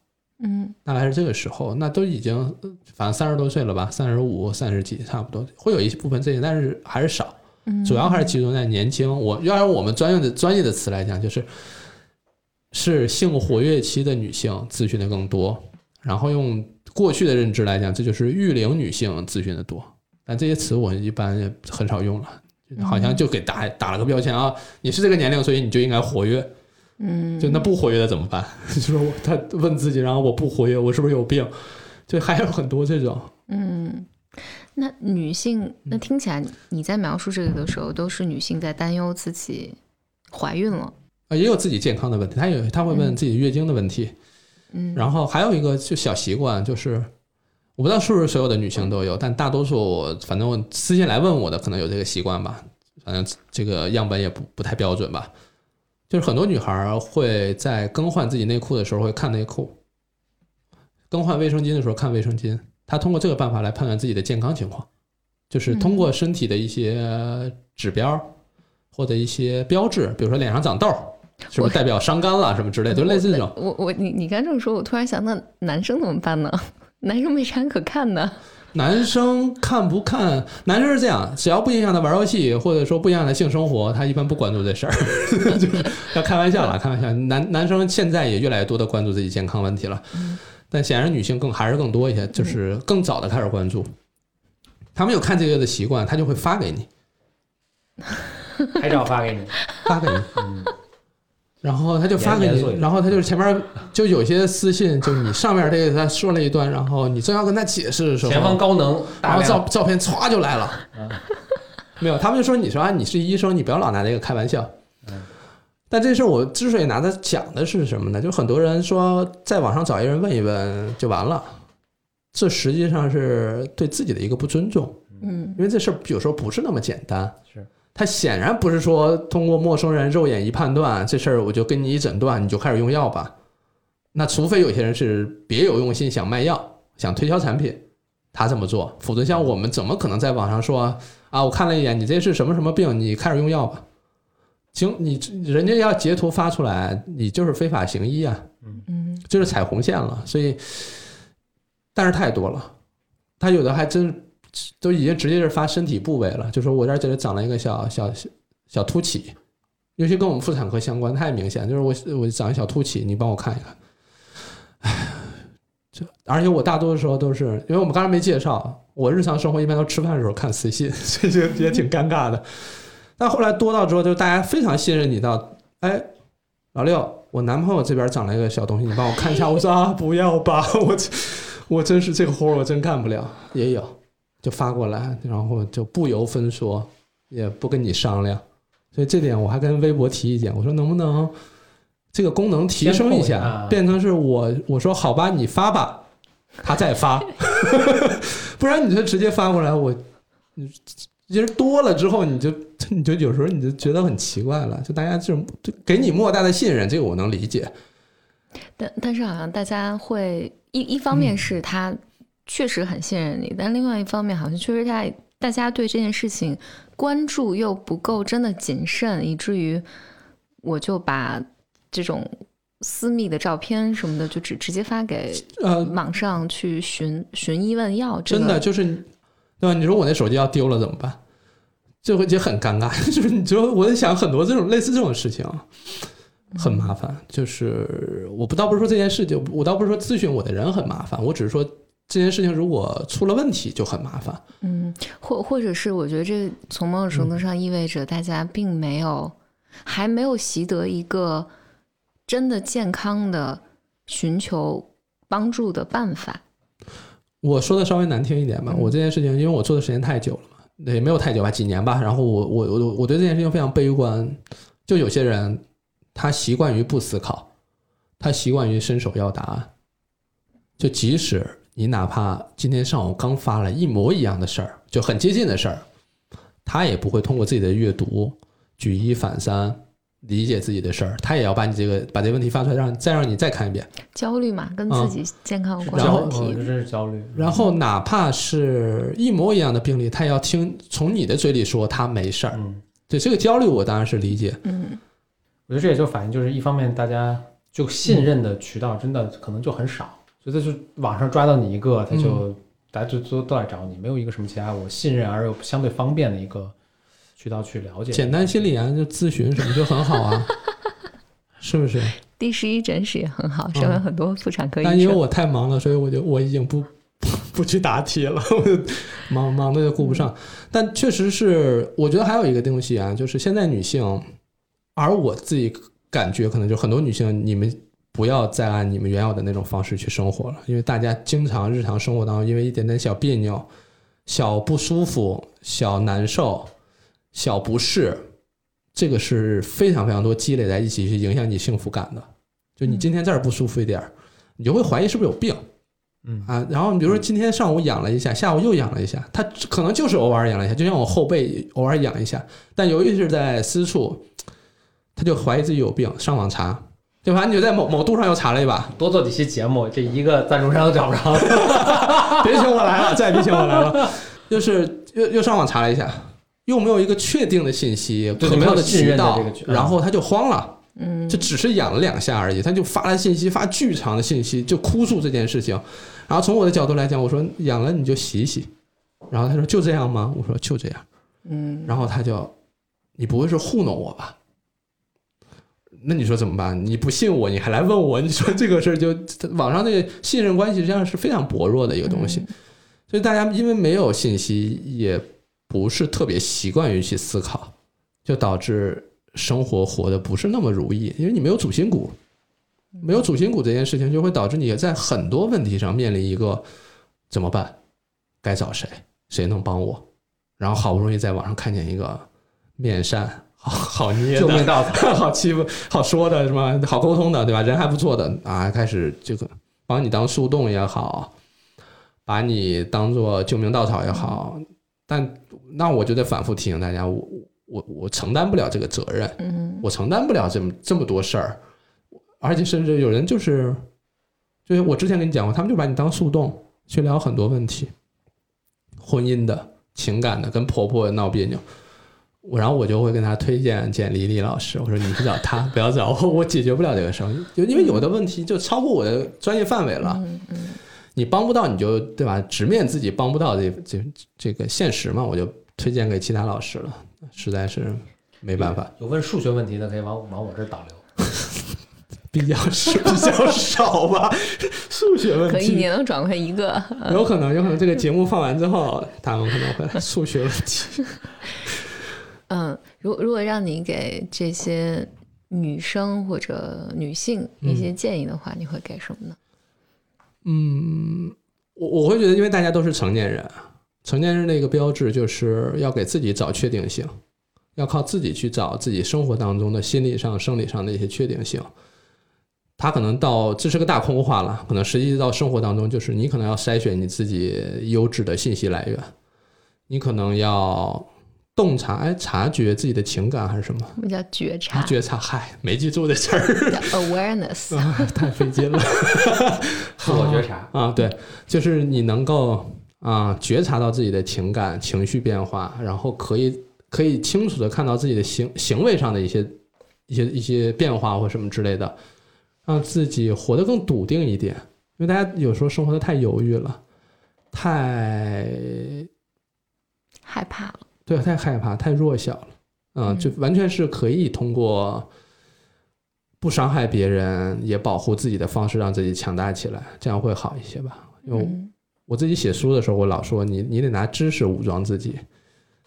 嗯大概是这个时候，那都已经呃反正三十多岁了吧，三十五、三十几差不多，会有一部分这些，但是还是少，嗯，主要还是集中在年轻。我要用我们专业的专业的词来讲，就是是性活跃期的女性咨询的更多，然后用过去的认知来讲，这就是育龄女性咨询的多。但这些词我一般也很少用了，好像就给打打了个标签啊，你是这个年龄，所以你就应该活跃。嗯，就那不活跃的怎么办？就是我他问自己，然后我不活跃，我是不是有病？就还有很多这种。嗯，那女性，那听起来你在描述这个的时候，都是女性在担忧自己怀孕了。啊，也有自己健康的问题，她有她会问自己月经的问题，嗯，然后还有一个就小习惯，就是我不知道是不是所有的女性都有，但大多数反正我私信来问我的可能有这个习惯吧，反正这个样本也不不太标准吧。就是很多女孩会在更换自己内裤的时候会看内裤，更换卫生巾的时候看卫生巾，她通过这个办法来判断自己的健康情况，就是通过身体的一些指标或者一些标志，比如说脸上长痘儿，是不是代表伤肝了什么之类的，就类似这种。我我你你刚这么说，我突然想，那男生怎么办呢？男生没啥可看的。男生看不看？男生是这样，只要不影响他玩游戏，或者说不影响他性生活，他一般不关注这事儿。就是要开玩笑了，开玩笑。男男生现在也越来越多的关注自己健康问题了，但显然女性更还是更多一些，就是更早的开始关注。他们有看这个的习惯，他就会发给你，拍照发给你，发给你，嗯，然后他就发给你然后他就是前面就有些私信，就是你上面这个他说了一段，然后你正要跟他解释的时候，前方高能，然后照照片歘就来了嗯。没有，他们就说你说啊，你是医生，你不要老拿这个开玩笑嗯。但这事我之所以拿它讲的是什么呢？就很多人说在网上找一人问一问就完了，这实际上是对自己的一个不尊重，嗯因为这事儿有时候不是那么简单。是他显然不是说通过陌生人肉眼一判断这事儿，我就跟你一诊断，你就开始用药吧。那除非有些人是别有用心想卖药，想推销产品，他这么做，否则像我们怎么可能在网上说啊？我看了一眼，你这是什么什么病，你开始用药吧。行，你人家要截图发出来，你就是非法行医啊，嗯嗯就是踩红线了。所以，但是太多了，他有的还真是都已经直接是发身体部位了，就说我这儿这里长了一个小小小小凸起，尤其跟我们妇产科相关，太明显，就是我我长一小凸起，你帮我看一看。唉，这而且我大多的时候都是因为我们刚才没介绍，我日常生活一般都吃饭的时候看私信，所以就也挺尴尬的。但后来多到之后，就大家非常信任你到，哎，老六，我男朋友这边长了一个小东西，你帮我看一下。我说啊，不要吧，我我真是这个活我真干不了。也有，就发过来，然后就不由分说，也不跟你商量。所以这点我还跟微博提意见，我说能不能这个功能提升一下啊，变成是我我说好吧，你发吧，他再发，不然你就直接发过来，我你其实多了之后，你就你就有时候你就觉得很奇怪了，就大家这种就给你莫大的信任，这个我能理解，但但是好像大家会一一方面是他确实很信任你，但另外一方面好像确实大大家对这件事情关注又不够真的谨慎，以至于我就把这种私密的照片什么的就直直接发给呃，网上去寻寻医问药，这真的就是，对吧？你说我那手机要丢了怎么办？这会也很尴尬。就是你说我在想很多这种类似这种事情，很麻烦。就是我不倒不是说这件事情，我倒不是说咨询我的人很麻烦，我只是说这件事情如果出了问题就很麻烦。嗯，或或者是我觉得这从某种程度上意味着大家并没有、还没有习得一个真的健康的寻求帮助的办法。我说的稍微难听一点吧，嗯我这件事情因为我做的时间太久了嘛，也没有太久吧，几年吧。然后我我我我对这件事情非常悲观，就有些人他习惯于不思考，他习惯于伸手要答案，就即使你哪怕今天上午刚发了一模一样的事儿，就很接近的事儿，他也不会通过自己的阅读举一反三。理解自己的事儿，他也要把你这个把这个问题发出来，让再让你再看一遍。焦虑嘛，跟自己健康有关然后的问题。这真是焦虑。然后哪怕是一模一样的病例，他也要听从你的嘴里说他没事儿。嗯，对这个焦虑，我当然是理解。嗯，我觉得这也就反映就是一方面大家就信任的渠道真的可能就很少，所以他就网上抓到你一个，他就、大家就都都来找你，没有一个什么其他我信任而又相对方便的一个渠道去了解。简单心理啊，就咨询什么就很好啊，是不是？第十一诊室也很好，上面很多妇产科医生。但因为我太忙了，所以我就我已经不不去答题了，我就忙忙的就顾不上。但确实是，我觉得还有一个东西啊，就是现在女性，而我自己感觉可能就很多女性，你们不要再按你们原有的那种方式去生活了，因为大家经常日常生活当中，因为一点点小别扭、小不舒服、小难受、小不适，这个是非常非常多积累在一起去影响你幸福感的。就你今天这儿不舒服一点儿，你就会怀疑是不是有病。嗯啊，然后你比如说今天上午痒了一下，下午又痒了一下，它可能就是偶尔痒了一下，就像我后背偶尔痒一下，但由于是在私处，他就怀疑自己有病，上网查，对吧？你就在某某度上又查了一把，多做几期节目，这一个赞助商都找不着。别请我来了，再别请我来了，就是又又上网查了一下，又没有一个确定的信息，对没有可靠的渠道这个，然后他就慌了。嗯，就只是痒了两下而已，他就发了信息，发巨长的信息，就哭诉这件事情。然后从我的角度来讲，我说痒了你就洗一洗。然后他说就这样吗？我说就这样。嗯，然后他就，你不会是糊弄我吧？那你说怎么办？你不信我，你还来问我？你说这个事儿就 网上那个信任关系实际上是非常薄弱的一个东西，所以大家因为没有信息，也不是特别习惯于去思考，就导致生活活得不是那么如意，因为你没有主心骨，没有主心骨这件事情就会导致你在很多问题上面临一个怎么办？该找谁？谁能帮我？然后好不容易在网上看见一个面善、好好捏救命、稻草。好欺负、好说的，什么好沟通的，对吧？人还不错的啊，开始这个把你当树洞也好，把你当做救命稻草也好，但那我就得反复提醒大家，我我我承担不了这个责任，嗯我承担不了这么这么多事儿，而且甚至有人就是，就是我之前跟你讲过，他们就把你当树洞去聊很多问题，婚姻的、情感的，跟婆婆闹别扭。我然后我就会跟他推荐见李丽老师，我说你去找他，不要找我，我解决不了这个事儿，就因为有的问题就超过我的专业范围了，嗯嗯你帮不到你就对吧？直面自己帮不到这这这个现实嘛，我就推荐给其他老师了，实在是没办法。有问数学问题的可以往往我这儿导流。比较少比较少吧，数学问题可以，题你能转回一个。有可能，有可能这个节目放完之后，他们可能会来数学问题。嗯，如如果让你给这些女生或者女性一些建议的话，你会给什么呢？嗯，我我会觉得，因为大家都是成年人，成年人的一个标志就是要给自己找确定性，要靠自己去找自己生活当中的心理上、生理上的一些确定性。他可能到这是个大空话了，可能实际到生活当中，就是你可能要筛选你自己优质的信息来源，你可能要洞察，哎，察觉自己的情感还是什么？什么叫觉察？啊，觉察，嗨，没记住这词儿，叫 awareness。啊太费劲了。自我觉察。啊，对，就是你能够啊觉察到自己的情感、情绪变化，然后可以可以清楚的看到自己的行行为上的一些一些一些变化或什么之类的，让自己活得更笃定一点。因为大家有时候生活的太犹豫了，太害怕了。对，太害怕，太弱小了，嗯，就完全是可以通过不伤害别人也保护自己的方式，让自己强大起来，这样会好一些吧。因为嗯我自己写书的时候，我老说你你得拿知识武装自己，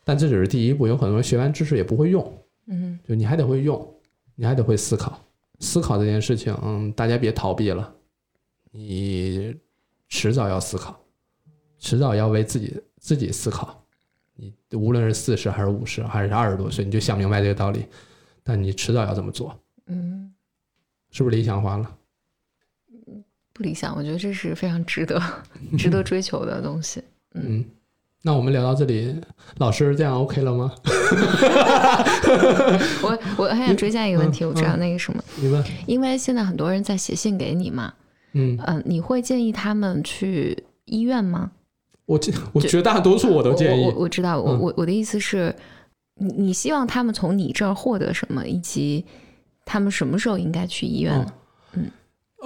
但这只是第一步，有很多人学完知识也不会用，嗯就你还得会用，你还得会思考，思考这件事情，嗯，大家别逃避了，你迟早要思考，迟早要为自己自己思考。你无论是四十还是五十还是二十多岁，你就想明白这个道理，但你迟早要这么做，嗯，是不是理想化了？不理想，我觉得这是非常值得 值得追求的东西。嗯，那我们聊到这里，老师这样 OK 了吗？我我还想追加一个问题，嗯我知道那个什么，你问，因为现在很多人在写信给你嘛，嗯，嗯、你会建议他们去医院吗？我这我绝大多数我都建议我我，知道，我嗯我我的意思是，你你希望他们从你这儿获得什么，以及他们什么时候应该去医院呢？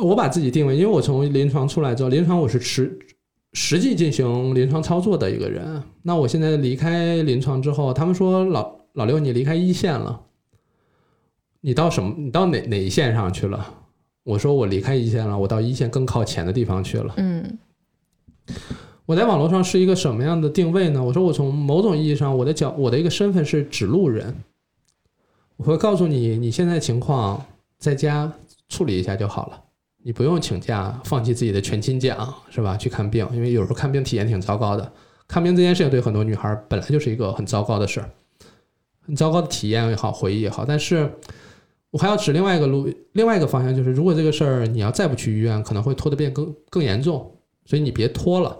我把自己定位，因为我从临床出来之后，临床我是实实际进行临床操作的一个人。那我现在离开临床之后，他们说老老刘你离开一线了，你到什么？你到哪哪一线上去了？我说我离开一线了，我到一线更靠前的地方去了。嗯我在网络上是一个什么样的定位呢？我说我从某种意义上，我的角我的一个身份是指路人，我会告诉你你现在情况，在家处理一下就好了，你不用请假，放弃自己的全勤奖是吧？去看病，因为有时候看病体验挺糟糕的。看病这件事情对很多女孩本来就是一个很糟糕的事儿，很糟糕的体验也好，回忆也好。但是我还要指另外一个路，另外一个方向，就是如果这个事儿你要再不去医院，可能会拖得变更更严重，所以你别拖了。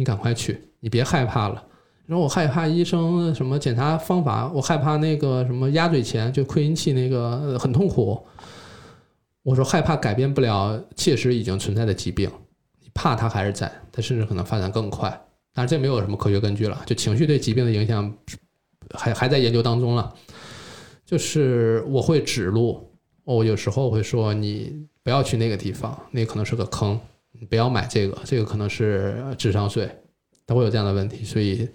你赶快去，你别害怕了。然后我害怕医生什么检查方法，我害怕那个什么鸭嘴钳，就扩音器那个很痛苦。我说害怕改变不了切实已经存在的疾病，你怕它还是在，它甚至可能发展更快。当然这没有什么科学根据了，就情绪对疾病的影响还还在研究当中了。就是我会指路，我有时候会说你不要去那个地方，那可能是个坑。你不要买这个，这个可能是智商税，都会有这样的问题，所以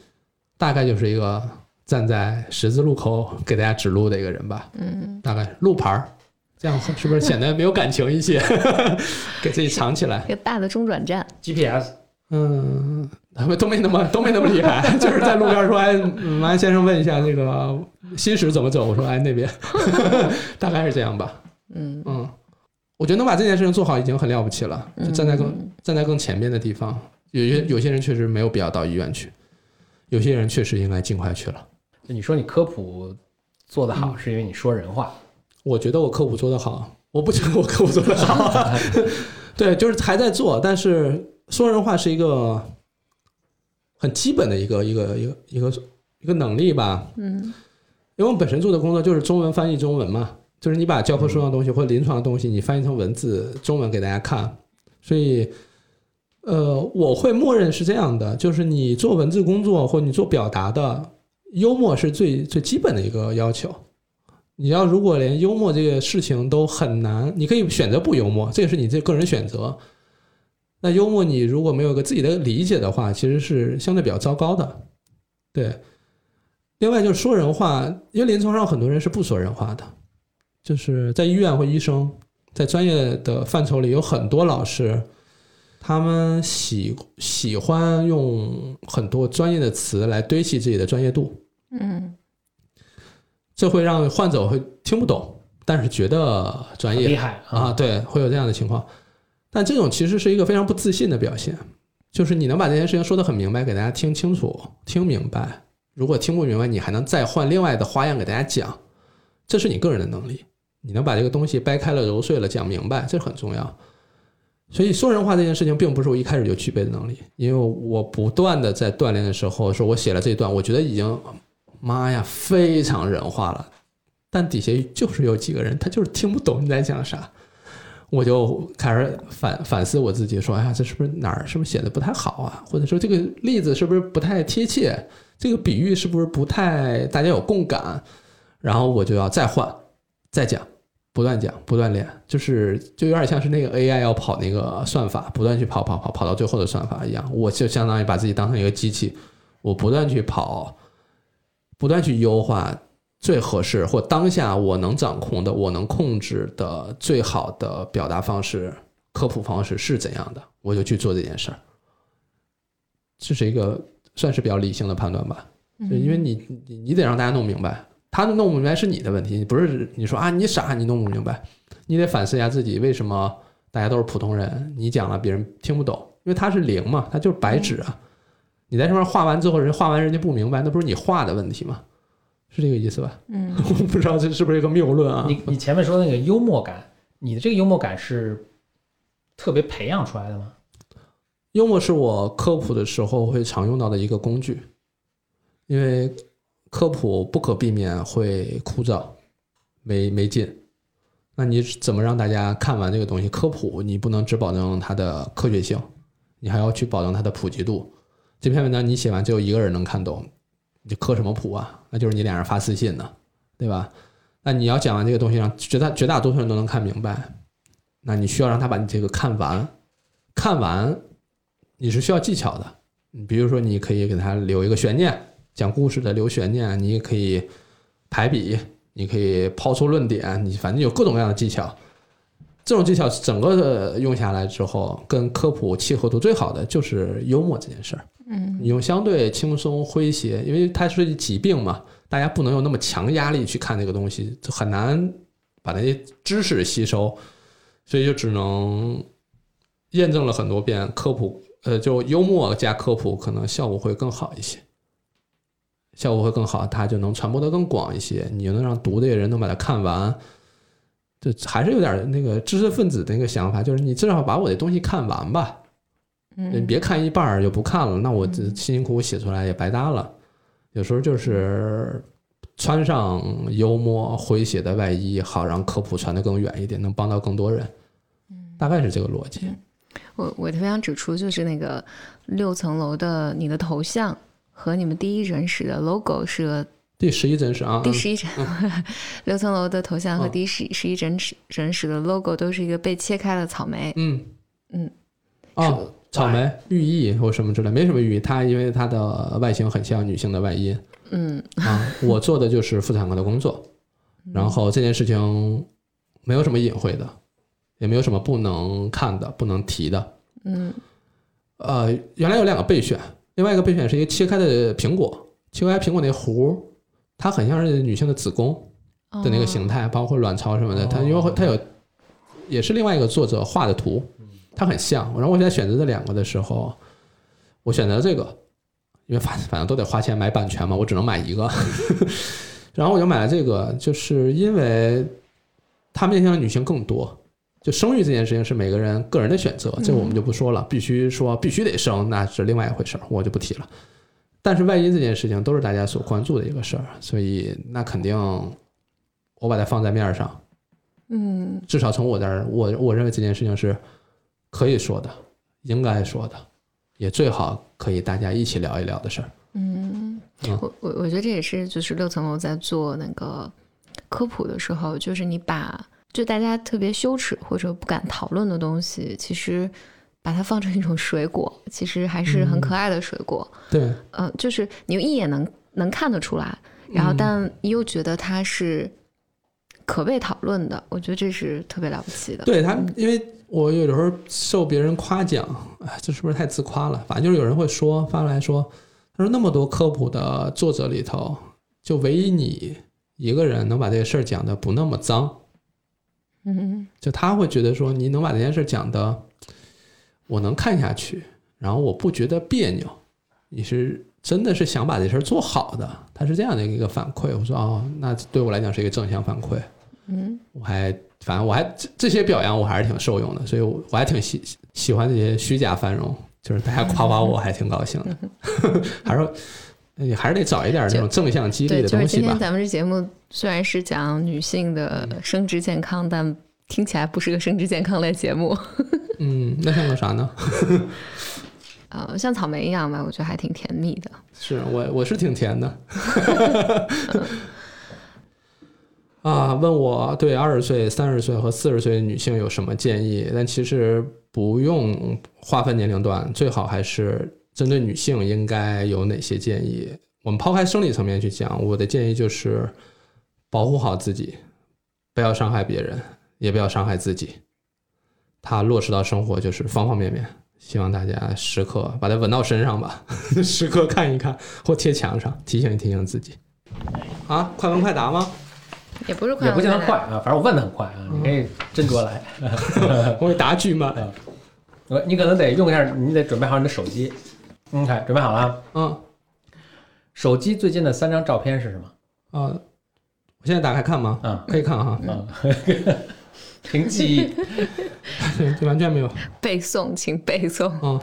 大概就是一个站在十字路口给大家指路的一个人吧，嗯，大概路牌儿，这样是不是显得没有感情一些？给自己藏起来一，个大的中转站。GPS 嗯，他们都没那么都没那么厉害，就是在路边说，哎，嗯马先生问一下这个新石怎么走？我说，哎，那边，大概是这样吧，嗯，嗯。我觉得能把这件事情做好已经很了不起了，就站在更、嗯站在更前面的地方。有些有些人确实没有必要到医院去，有些人确实应该尽快去了。你说你科普做得好，是因为你说人话。我觉得我科普做得好，我不觉得我科普做得好。对，就是还在做，但是说人话是一个很基本的一个一个一个一个一个能力吧。嗯因为我们本身做的工作就是中文翻译中文嘛，就是你把教科书上的东西或者临床的东西，你翻译成文字中文给大家看，所以，呃，我会默认是这样的，就是你做文字工作或你做表达的，幽默是最最基本的一个要求。你要如果连幽默这个事情都很难，你可以选择不幽默，这也是你这个人选择。那幽默你如果没有个自己的理解的话，其实是相对比较糟糕的，对。另外就是说人话，因为临床上很多人是不说人话的，就是在医院或医生，在专业的范畴里有很多老师，他们喜喜欢用很多专业的词来堆砌自己的专业度，嗯这会让患者会听不懂，但是觉得专业厉害啊，！对，会有这样的情况。但这种其实是一个非常不自信的表现，就是你能把这件事情说得很明白，给大家听清楚、听明白。如果听不明白，你还能再换另外的花样给大家讲，这是你个人的能力。你能把这个东西掰开了、揉碎了讲明白，这很重要。所以说人话这件事情，并不是我一开始就具备的能力，因为我不断的在锻炼的时候，说我写了这段，我觉得已经妈呀，非常人话了。但底下就是有几个人，他就是听不懂你在讲啥，我就开始反反思我自己，说，哎呀，这是不是哪儿是不是写的不太好啊？或者说这个例子是不是不太贴切？这个比喻是不是不太大家有共感？然后我就要再换，再讲，不断讲，不断练，就是就有点像是那个 AI 要跑那个算法，不断去跑跑跑跑到最后的算法一样，我就相当于把自己当成一个机器，我不断去跑，不断去优化。最合适或当下我能掌控的、我能控制的最好的表达方式、科普方式是怎样的，我就去做这件事儿。这是一个算是比较理性的判断吧，就因为你你你得让大家弄明白，他弄不明白是你的问题，不是你说啊你傻你弄不明白，你得反思一下自己为什么大家都是普通人，你讲了别人听不懂，因为他是零嘛，他就是白纸啊，你在上面画完之后，人画完人家不明白，那不是你画的问题吗？是这个意思吧？嗯，我不知道这是不是一个谬论啊？你你前面说那个幽默感，你的这个幽默感是特别培养出来的吗？幽默是我科普的时候会常用到的一个工具，因为科普不可避免会枯燥、没没劲。那你怎么让大家看完这个东西？科普你不能只保证它的科学性，你还要去保证它的普及度。这篇文章你写完只有一个人能看懂。你科什么普啊？那就是你俩人发私信呢，对吧？那你要讲完这个东西，让绝大绝大多数人都能看明白，那你需要让他把你这个看完，看完你是需要技巧的。你比如说，你可以给他留一个悬念，讲故事的留悬念，你也可以排比，你可以抛出论点，你反正有各种各样的技巧。这种技巧整个的用下来之后，跟科普契合度最好的就是幽默这件事儿。嗯，你用相对轻松诙谐，因为它是疾病嘛，大家不能有那么强压力去看那个东西，就很难把那些知识吸收，所以就只能验证了很多遍，科普呃，就幽默加科普可能效果会更好一些，效果会更好，它就能传播的更广一些，你就能让读的人能把它看完，就还是有点那个知识分子的那个想法，就是你至少把我的东西看完吧。你别看一半儿就不看了，那我这辛辛苦苦写出来也白搭了。有时候就是穿上幽默诙谐的外衣，好让科普传得更远一点，能帮到更多人。大概是这个逻辑。我我特别想指出，就是那个六层楼的你的头像和你们第一人室的 logo 是个第十一人室啊，第十一真 六层楼的头像和第十十一真实真实的 logo 都是一个被切开的草莓。嗯嗯，哦。草莓寓意或什么之类，没什么寓意。它因为它的外形很像女性的外衣。嗯啊，我做的就是妇产科的工作，然后这件事情没有什么隐晦的，也没有什么不能看的、不能提的。嗯，呃，原来有两个备选，另外一个备选是一个切开的苹果，切开苹果那核，它很像是女性的子宫的那个形态，包括卵巢什么的。它因为它有，也是另外一个作者画的图。它很像，然后我现在选择这两个的时候，我选择这个，因为反反正都得花钱买版权嘛，我只能买一个，然后我就买了这个，就是因为它面向的女性更多，就生育这件事情是每个人个人的选择，这个我们就不说了，必须说必须得生那是另外一回事儿，我就不提了。但是外因这件事情都是大家所关注的一个事儿，所以那肯定我把它放在面上，嗯，至少从我这儿，我我认为这件事情是。可以说的，应该说的，也最好可以大家一起聊一聊的事儿。嗯，我我我觉得这也是就是六层楼在做那个科普的时候，就是你把就大家特别羞耻或者不敢讨论的东西，其实把它放成一种水果，其实还是很可爱的水果。对，嗯，就是你一眼能能看得出来，然后但又觉得它是可被讨论的，我觉得这是特别了不起的。对他，因为。我有的时候受别人夸奖，哎，这是不是太自夸了？反正就是有人会说发来说，他说那么多科普的作者里头，就唯一你一个人能把这个事儿讲的不那么脏，嗯，就他会觉得说你能把这件事讲的，我能看下去，然后我不觉得别扭，你是真的是想把这事儿做好的，他是这样的一个反馈。我说哦，那对我来讲是一个正向反馈，嗯，我还。反正我还这这些表扬我还是挺受用的，所以我我还挺喜喜欢这些虚假繁荣，就是大家夸夸我还挺高兴的。还是你还是得找一点这种正向激励，的东西吧。今天咱们这节目虽然是讲女性的生殖健康，但听起来不是个生殖健康类节目。嗯，那像个啥呢？呃，像草莓一样吧，我觉得还挺甜蜜的。是我我是挺甜的。啊，问我对二十岁、三十岁和四十岁的女性有什么建议？但其实不用划分年龄段，最好还是针对女性应该有哪些建议。我们抛开生理层面去讲，我的建议就是保护好自己，不要伤害别人，也不要伤害自己。它落实到生活就是方方面面。希望大家时刻把它纹到身上吧，时刻看一看或贴墙上，提醒一提醒自己。啊，快问快答吗？也不是快也不见得快啊，反正我问的很快啊，你可以斟酌来。我会答句吗？呃，你可能得用一下，你得准备好你的手机。嗯，看准备好了啊。嗯手机最近的三张照片是什么？啊，我现在打开看吗？嗯可以看哈，嗯，凭记忆。对，完全没有。背诵，请背诵。嗯，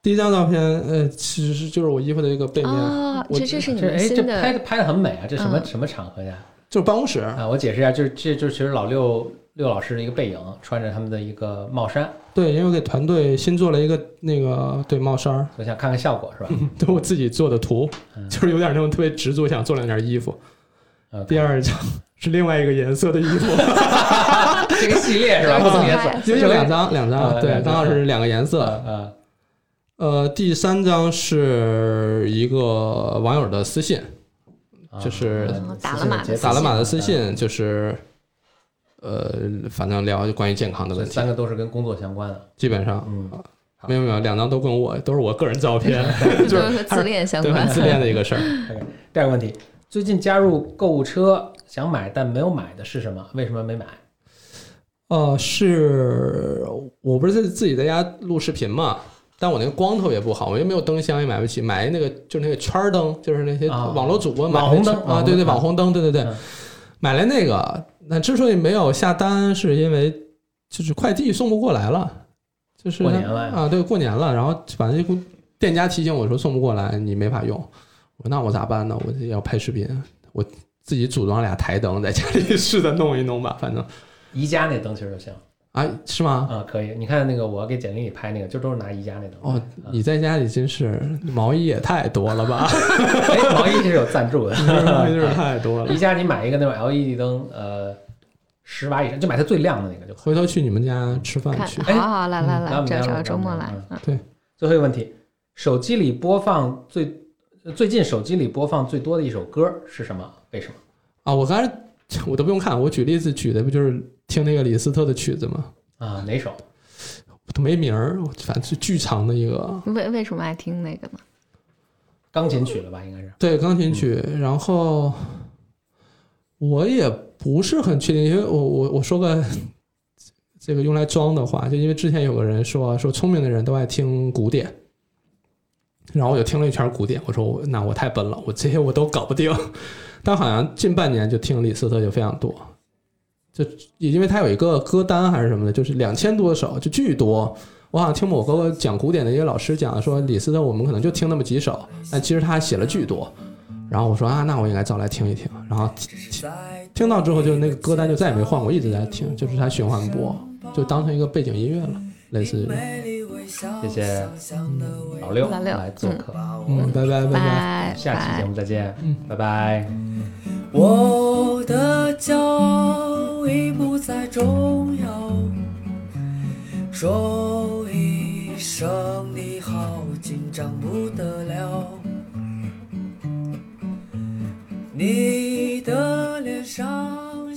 第一张照片，呃，其实是就是我衣服的一个背面，啊，我这这是你这哎，这们新的拍的拍的很美啊！这什么嗯什么场合呀？就是办公室。啊，我解释一下，就是这就是其实老六六老师的一个背影，穿着他们的一个帽衫，对，因为我给团队新做了一个那个对帽衫我，想看看效果是吧？都我自己做的图，嗯就是有点那种特别执着，想做两件衣服。嗯，第二张是另外一个颜色的衣服 这个系列是吧？嗯不同颜色嗯，因为有两张，两啊张，对，张刚好是两个颜色。呃呃，第三张是一个网友的私信，呃，就是啊打了码的打了码的私嗯信，就是呃，反正聊关于健康的问题三，个都是跟工作相关的。基本上嗯，没有没有，两张都跟我都是我个人照片，就是和自恋相对很关。自恋的一个事儿。第二个问题，最近加入购物车想买但没有买的是什么？为什么没买？呃，是我不是在自己在家录视频嘛，但我那个光特别不好，我又没有灯箱，也买不起，买那个就是那个圈儿灯，就是那些啊网络主播买网红灯啊，对对，网红灯网红灯，对对对嗯，买来那个，那之所以没有下单，是因为就是快递送不过来了，就是过年了呀啊，对，过年了，然后反正就店家提醒我说送不过来，你没法用，我说那我咋办呢？我要拍视频，我自己组装俩台灯在家里 试着弄一弄吧，反正宜家那灯其实就行啊，是吗？啊，可以。你看那个我给简历里拍那个，就都是拿宜家那灯。哦，啊你在家里真是毛衣也太多了吧，哎，毛衣这是有赞助的。毛衣真是太多了宜。家你买一个那种 LED 灯，呃，十瓦以上，就买它最亮的那个就。回头去你们家吃饭，去，哎好好来来来，我们家找找来我们家周末来嗯。嗯最后一个问题，手机里播放最最近手机里播放最多的一首歌是什么？为什么？啊！我刚才 我都不用看，我举例子举的不就是听那个李斯特的曲子吗？啊，哪首？我都没名儿，反正是巨长的一个，为为什么爱听那个呢？钢琴曲了吧？应该是。对钢琴曲。然后我也不是很确定，因为我我我说个这个用来装的话，就因为之前有个人说说聪明的人都爱听古典，然后我就听了一圈古典，我说我那我太笨了，我这些我都搞不定。但好像近半年就听李斯特就非常多，就也因为他有一个歌单还是什么的，就是两千多首，就巨多。我好像听某个讲古典的一个老师讲说，李斯特我们可能就听那么几首，但其实他写了巨多。然后我说啊，那我应该找来听一听。然后听到之后，就那个歌单就再也没换过，一直在听，就是他循环播，就当成一个背景音乐了，类似于。谢谢老六来做客，嗯，拜拜拜拜。拜下期节。目再见，嗯拜拜。我的骄傲已不再重要，说一声你好，紧张不得了。你的脸上